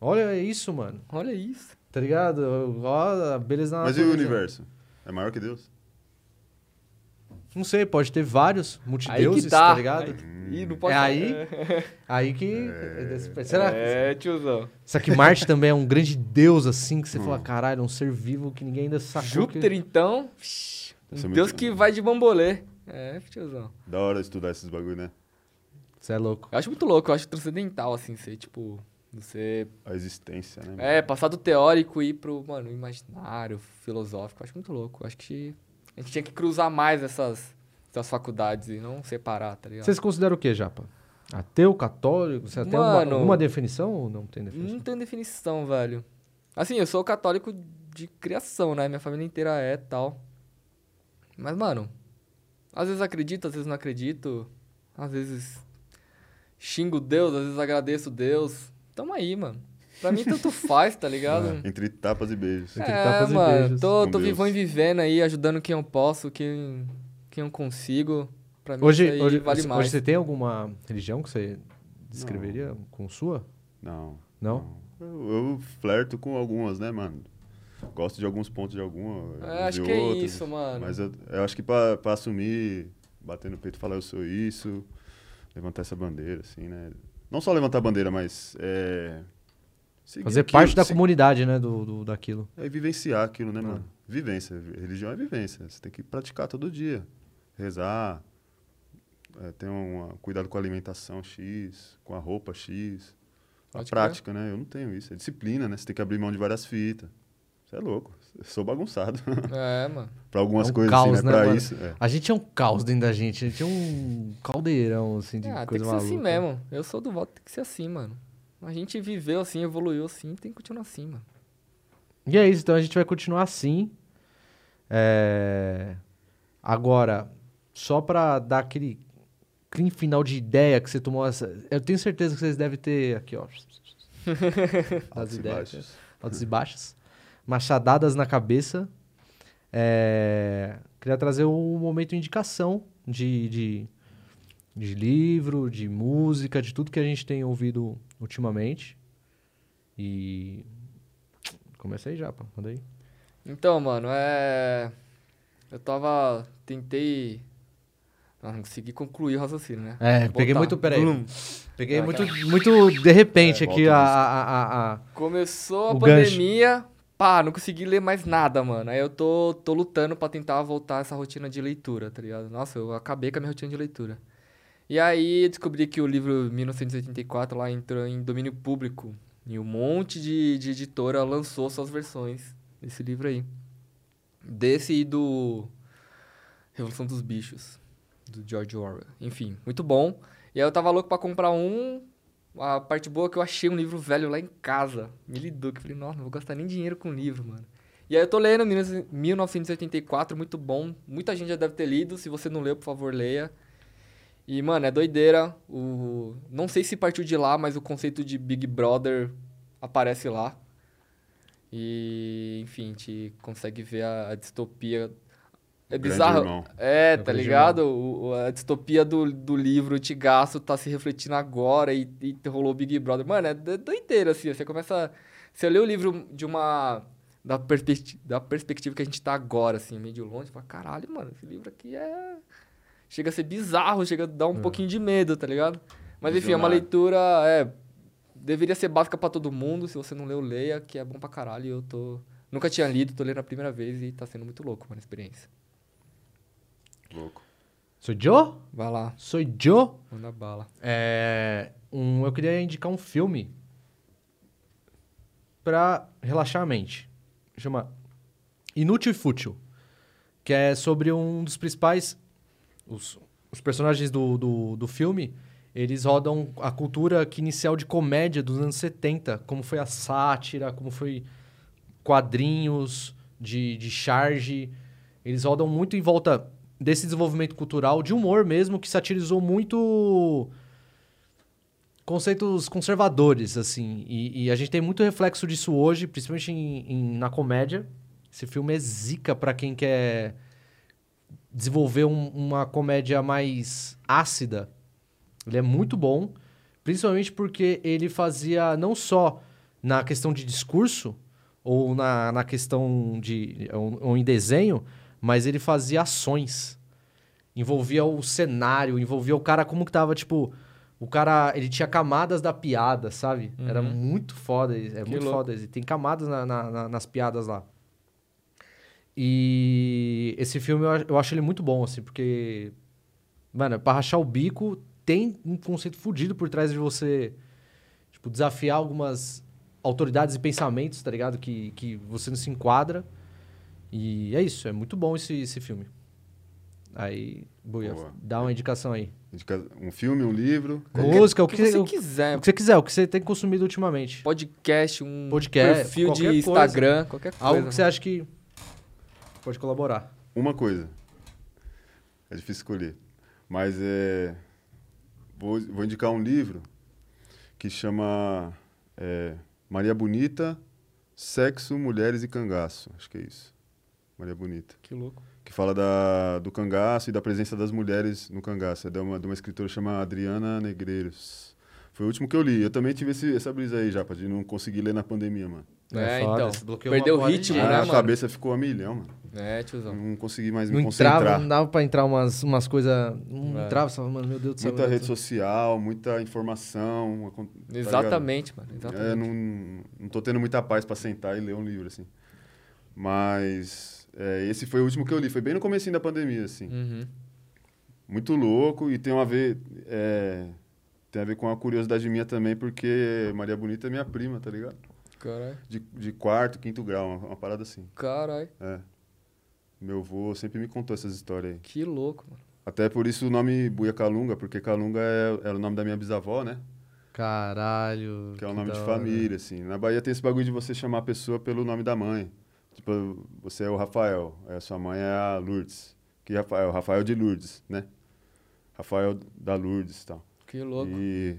Olha isso, mano. Olha isso. Tá ligado? Olha a beleza na Mas e o universo? É maior que Deus? Não sei, pode ter vários Aí multideuses, que tá, tá. ligado? Aí, Ih, não pode É aí? É, Aí que. Será que. é tiozão. Será que Marte também é um grande deus assim que você Hum. fala, caralho, é um ser vivo que ninguém ainda sacou Júpiter, que... então. ser Um Deus que vai de bambolê. É, tiozão. Da hora estudar esses bagulho, né? Você é louco. Eu acho muito louco, eu acho transcendental, assim, ser, tipo. Você. A existência, né? mano? É, passar do teórico e ir pro, mano, imaginário, filosófico. Eu acho muito louco. Eu acho que a gente tinha que cruzar mais essas, essas faculdades e não separar, tá ligado? Você se considera o quê, Japa? Ateu, católico? Você tem alguma, alguma definição ou não tem definição? Não tem definição, velho. Assim, eu sou católico de criação, né? Minha família inteira é tal. Mas, mano, às vezes acredito, às vezes não acredito. Às vezes xingo Deus, às vezes agradeço Deus. Tamo aí, mano. Pra mim, tanto faz, tá ligado? Entre tapas e beijos. Entre É, tapas e mano, beijos. tô, tô vivão e vivendo aí, ajudando quem eu posso, quem, quem eu consigo. Pra mim, Hoje, isso aí hoje, vale hoje mais. você tem alguma religião que você descreveria com sua? Não. Não? Eu, eu flerto com algumas, né, mano? Gosto de alguns pontos de alguma. É, acho de que é isso, mano. Mas eu, eu acho que pra, pra assumir, bater no peito e falar eu sou isso, levantar essa bandeira, assim, né? Não só levantar a bandeira, mas. É, seguir Fazer aquilo, parte da se- comunidade, né? Do, do- daquilo. É vivenciar aquilo, né, Ah. mano? Vivência. Religião é vivência. Você tem que praticar todo dia. Rezar. É, ter um cuidado com a alimentação X, com a roupa X. A Pode prática, né? Eu não tenho isso. É disciplina, né? Você tem que abrir mão de várias fitas. Você é louco. Eu sou bagunçado. É, mano. pra algumas É um coisas, caos, assim, né, né? Pra mano? isso. é. A gente é um caos dentro da gente. A gente é um caldeirão, assim, de Ah, tem coisa que ser maluca. assim mesmo. Eu sou do voto, tem que ser assim, mano. A gente viveu assim, evoluiu assim, tem que continuar assim, mano. E é isso, então a gente vai continuar assim. É, Agora, só pra dar aquele clean final de ideia que você tomou essa. Eu tenho certeza que vocês devem ter aqui, ó. Altos e ideias. baixos. Altos e baixos. Machadadas na cabeça. É, Queria trazer um momento indicação de, de, de livro, de música, de tudo que a gente tem ouvido ultimamente. E. Começa aí já, pô. Manda aí. Então, mano, é. Eu tava. Tentei. Ah, não consegui concluir o raciocínio, né? É, Vou peguei muito. Peraí. Blum. Peguei Ah, muito, muito de repente É, aqui a, a, a, a- Começou a O gancho. pandemia, pá, não consegui ler mais nada, mano. Aí eu tô, tô lutando pra tentar voltar essa rotina de leitura, tá ligado? Nossa, eu acabei com a minha rotina de leitura. E aí descobri que o livro 1984 lá entrou em domínio público. E um monte de, de editora lançou suas versões desse livro aí. Desse e do Revolução dos Bichos, do George Orwell. Enfim, muito bom. E aí eu tava louco pra comprar um. A parte boa é que eu achei um livro velho lá em casa. Me lidou, que falei, nossa, não vou gastar nem dinheiro com livro, mano. E aí eu tô lendo 1984, muito bom. Muita gente já deve ter lido. Se você não leu, por favor, leia. E, mano, é doideira. O... Não sei se partiu de lá, mas o conceito de Big Brother aparece lá. E, enfim, a gente consegue ver a, a distopia. É bizarro. É, É tá ligado? O, a distopia do, do livro Tigaço tá se refletindo agora e, e rolou o Big Brother. Mano, é do- doideira, assim. Você começa. Você lê o livro de uma. Da, perspecti da perspectiva que a gente tá agora, assim, meio de longe, você fala, caralho, mano, esse livro aqui é. Chega a ser bizarro, chega a dar um pouquinho de medo, tá ligado? Mas enfim, é uma leitura. É. Deveria ser básica pra todo mundo. Se você não leu, leia, que é bom pra caralho. E eu tô. Nunca tinha lido, tô lendo a primeira vez e tá sendo muito louco, mano, a experiência. Louco. Sou Joe? Vai lá, Sou Joe? manda bala. É, um, eu queria indicar um filme pra relaxar a mente. Chama Inútil e Fútil. Que é sobre um dos principais. Os, os personagens do, do, do filme. Eles rodam a cultura que inicial de comédia dos anos 70. Como foi a sátira, como foi quadrinhos de, de charge. Eles rodam muito em volta desse desenvolvimento cultural, de humor mesmo, que satirizou muito conceitos conservadores, assim. E, e a gente tem muito reflexo disso hoje, principalmente em- em- na comédia. Esse filme é zica pra quem quer desenvolver um- uma comédia mais ácida. Ele é muito bom, principalmente porque ele fazia não só na questão de discurso ou na, na questão de ou, ou em desenho, mas ele fazia ações. Envolvia o cenário, envolvia o cara como que tava, tipo, o cara, ele tinha camadas da piada, sabe? Era Uhum. muito foda, é Que muito louco. foda. E tem camadas na- na- nas piadas lá. E esse filme eu, eu acho ele muito bom, assim, porque. Mano, pra rachar o bico, tem um conceito fudido por trás de você, tipo, desafiar algumas autoridades e pensamentos, tá ligado? Que, que você não se enquadra. E é isso, é muito bom esse, esse filme. Aí, Buia, Boa. dá uma indicação aí. Um filme, um livro. Música, o O que, que você o, quiser. o que você quiser, o que você tem consumido ultimamente. Podcast, um Podcast, perfil de coisa. Instagram, qualquer coisa. Algo que você acha que pode colaborar. Uma coisa. É difícil escolher. Mas é. Vou, vou indicar um livro que chama é, Maria Bonita, Sexo, Mulheres e Cangaço. Acho que é isso. Maria Bonita. Que louco. Que fala da, do cangaço e da presença das mulheres no cangaço. É de uma, de uma escritora chamada Adriana Negreiros. Foi o último que eu li. Eu também tive esse- essa brisa aí já, de não conseguir ler na pandemia, mano. É, foda, então. Perdeu uma o ritmo, né, a mano? cabeça ficou a milhão, mano. É, tiozão. Não consegui mais Não me entrava, concentrar. não dava pra entrar umas, umas coisas. Não É. entrava, você falava, mano, meu Deus do céu. Muita rede social, muita informação. uma tá? Exatamente, mano. É, Exatamente. não, não tô tendo muita paz pra sentar e ler um livro, assim. Mas é, esse foi o último que eu li. Foi bem no comecinho da pandemia, assim. Uhum. Muito louco e tem a ver... é, tem a ver com a curiosidade minha também, porque Maria Bonita é minha prima, tá ligado? Caralho. De, de quarto, quinto grau, uma, uma parada assim. Caralho. É. Meu avô sempre me contou essas histórias aí. Que louco, mano. Até por isso o nome Buia Calunga, porque Calunga é, era o nome da minha bisavó, né? Caralho. Que é o nome de hora. família, assim. Na Bahia tem esse bagulho de você chamar a pessoa pelo nome da mãe. Tipo, você é o Rafael, a sua mãe é a Lourdes. Que Rafael? Rafael de Lourdes, né? Rafael da Lourdes e tal. Que louco. E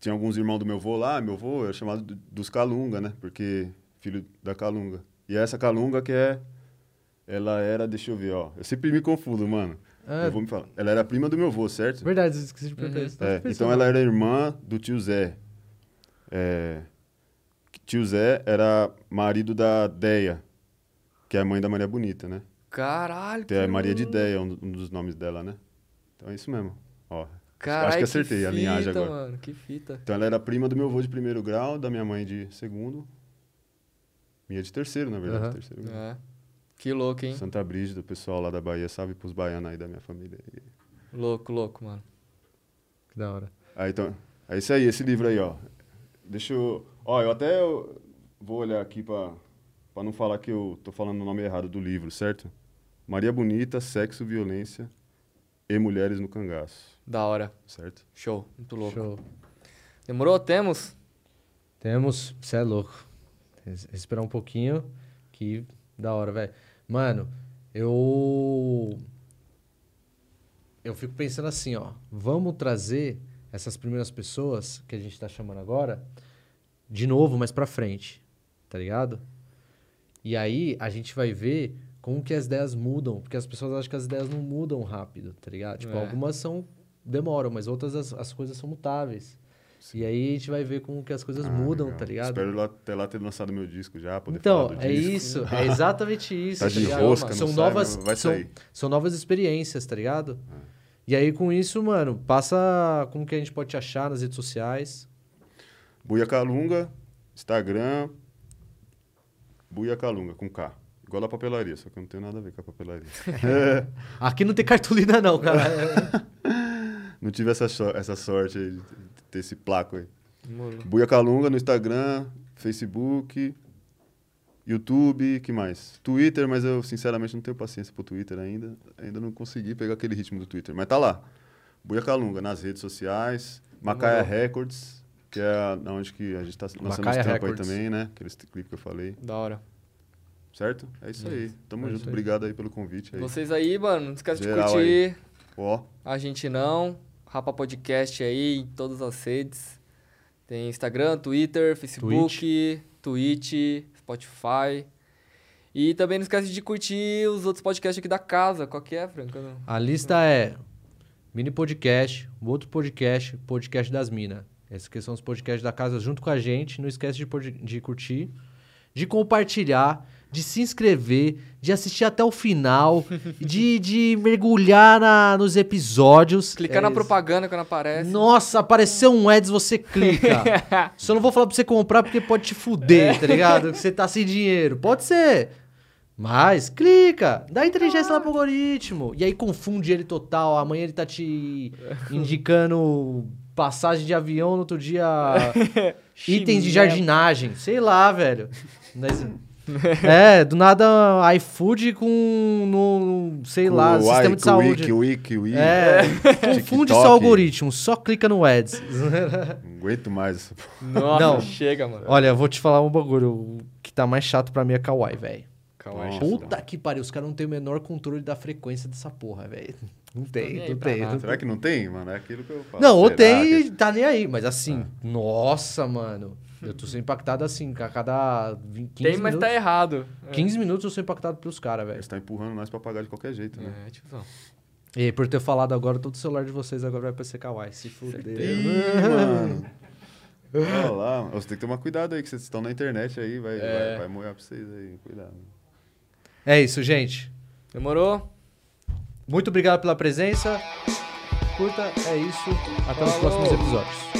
tinha alguns irmãos do meu avô lá, meu avô era chamado do- dos Calunga, né? Porque filho da Calunga. E essa Calunga que é... Ela era, deixa eu ver, ó. Eu sempre me confundo, mano. É, Eu vou me falar. Ela era prima do meu avô, certo? verdade, esqueci de perguntar Uhum. isso. Tava É, então ela era irmã do tio Zé. É, tio Zé era marido da Deia, que é a mãe da Maria Bonita, né? Caralho. Tem a Maria de. Deia, um, um dos nomes dela, né? Então é isso mesmo. Ó, Caralho, acho que acertei a linhagem fita, agora. mano. Que fita. Então ela era prima do meu avô de primeiro grau, da minha mãe de segundo. Minha de terceiro, na verdade. Aham. Terceiro grau. É. Que louco, hein? Santa Brígida, o pessoal lá da Bahia, salve pros baianos aí da minha família. Louco, louco, mano. Que da hora. Aí, então, é isso aí, esse livro aí, ó. Deixa eu... Ó, eu até eu vou olhar aqui pra, pra não falar que eu tô falando o nome errado do livro, certo? Maria Bonita, Sexo, Violência e Mulheres no Cangaço, Da hora. certo? Show. Muito louco. Show. Demorou? Temos? Temos. Você é louco. Respirar um pouquinho. Que da hora, velho. Mano, eu. Eu fico pensando assim, ó. Vamos trazer essas primeiras pessoas que a gente tá chamando agora de novo, mais pra frente. Tá ligado? E aí a gente vai ver como que as ideias mudam. Porque as pessoas acham que as ideias não mudam rápido, tá ligado? Tipo, É. algumas são. Demoram, mas outras as, as coisas são mutáveis. E aí a gente vai ver como que as coisas Ah, mudam, legal. tá ligado? Espero lá, até lá ter lançado meu disco já, poder Então, falar do é disco. isso, é exatamente isso. Tá de ligado? rosca, são sai, novas, vai são, sair. são novas experiências, tá ligado? É. E aí com isso, mano, passa como que a gente pode te achar nas redes sociais. Buia Calunga, Instagram, Buia Calunga, com K. Igual a papelaria, só que eu não tenho nada a ver com a papelaria. Aqui não tem cartolina não, cara. não tive essa, essa sorte aí de ter esse placo aí. Buia Calunga no Instagram, Facebook, YouTube, que mais? Twitter, mas eu sinceramente não tenho paciência pro Twitter ainda. Ainda não consegui pegar aquele ritmo do Twitter. Mas tá lá. Buia Calunga nas redes sociais, Macaia Demorou. Records, que é onde que a gente tá lançando Macaia os trampos aí também, né? Aqueles clipes que eu falei. Da hora. Certo? É isso aí. Tamo É junto. aí. Obrigado aí pelo convite aí. Vocês aí, mano, não esquece de Geral curtir Ó, a gente não. Rapa Podcast aí em todas as redes. Tem Instagram, Twitter, Facebook, Twitch, Spotify. E também não esquece de curtir os outros podcasts aqui da casa. Qual que é, Franco? A lista é mini podcast, o outro podcast, podcast das minas. Esses que são os podcasts da casa junto com a gente. Não esquece de, de curtir, de compartilhar, de se inscrever, de assistir até o final, de, de mergulhar na- nos episódios. Clicar É na isso. propaganda quando aparece. Nossa, apareceu um ads, você clica. Só não vou falar pra você comprar porque pode te fuder, tá ligado? Você tá sem dinheiro. Pode ser. Mas clica, dá inteligência lá pro algoritmo. E aí confunde ele total. Amanhã ele tá te indicando passagem de avião, no outro dia itens de jardinagem. Sei lá, velho. Mas- é, do nada iFood com, no, sei lá, o sistema Ike, de saúde. O Wiki, o Wiki, É, confunde o algoritmo, só clica no ads. Não aguento mais essa porra. Nossa, Não. chega, mano. Olha, eu vou te falar um bagulho. O que tá mais chato pra mim é Kawaii, velho. Kawaii, Nossa. chato. Puta que pariu, os caras não têm o menor controle da frequência dessa porra, velho. Não tem, não tem. nada. Não, Será que não tem, mano? É aquilo que eu falo. não ou tem que- e tá nem aí, mas assim, nossa, mano. Eu tô sendo impactado assim, a cada 20, 15 Tem, mas minutos. tá errado. 15 minutos eu sou impactado pelos caras, velho. Eles tá empurrando nós pra pagar de qualquer jeito, né? É, tipo, E aí, por ter falado agora, todo celular de vocês agora vai pra ser Kawaii. Se fuder. Ih, mano. Olha lá, você tem que tomar cuidado aí, que vocês estão na internet aí, vai, É. vai, vai moer pra vocês aí, cuidado. É isso, gente. demorou? Muito obrigado pela presença. Curta, é isso. Até os Falou. próximos episódios.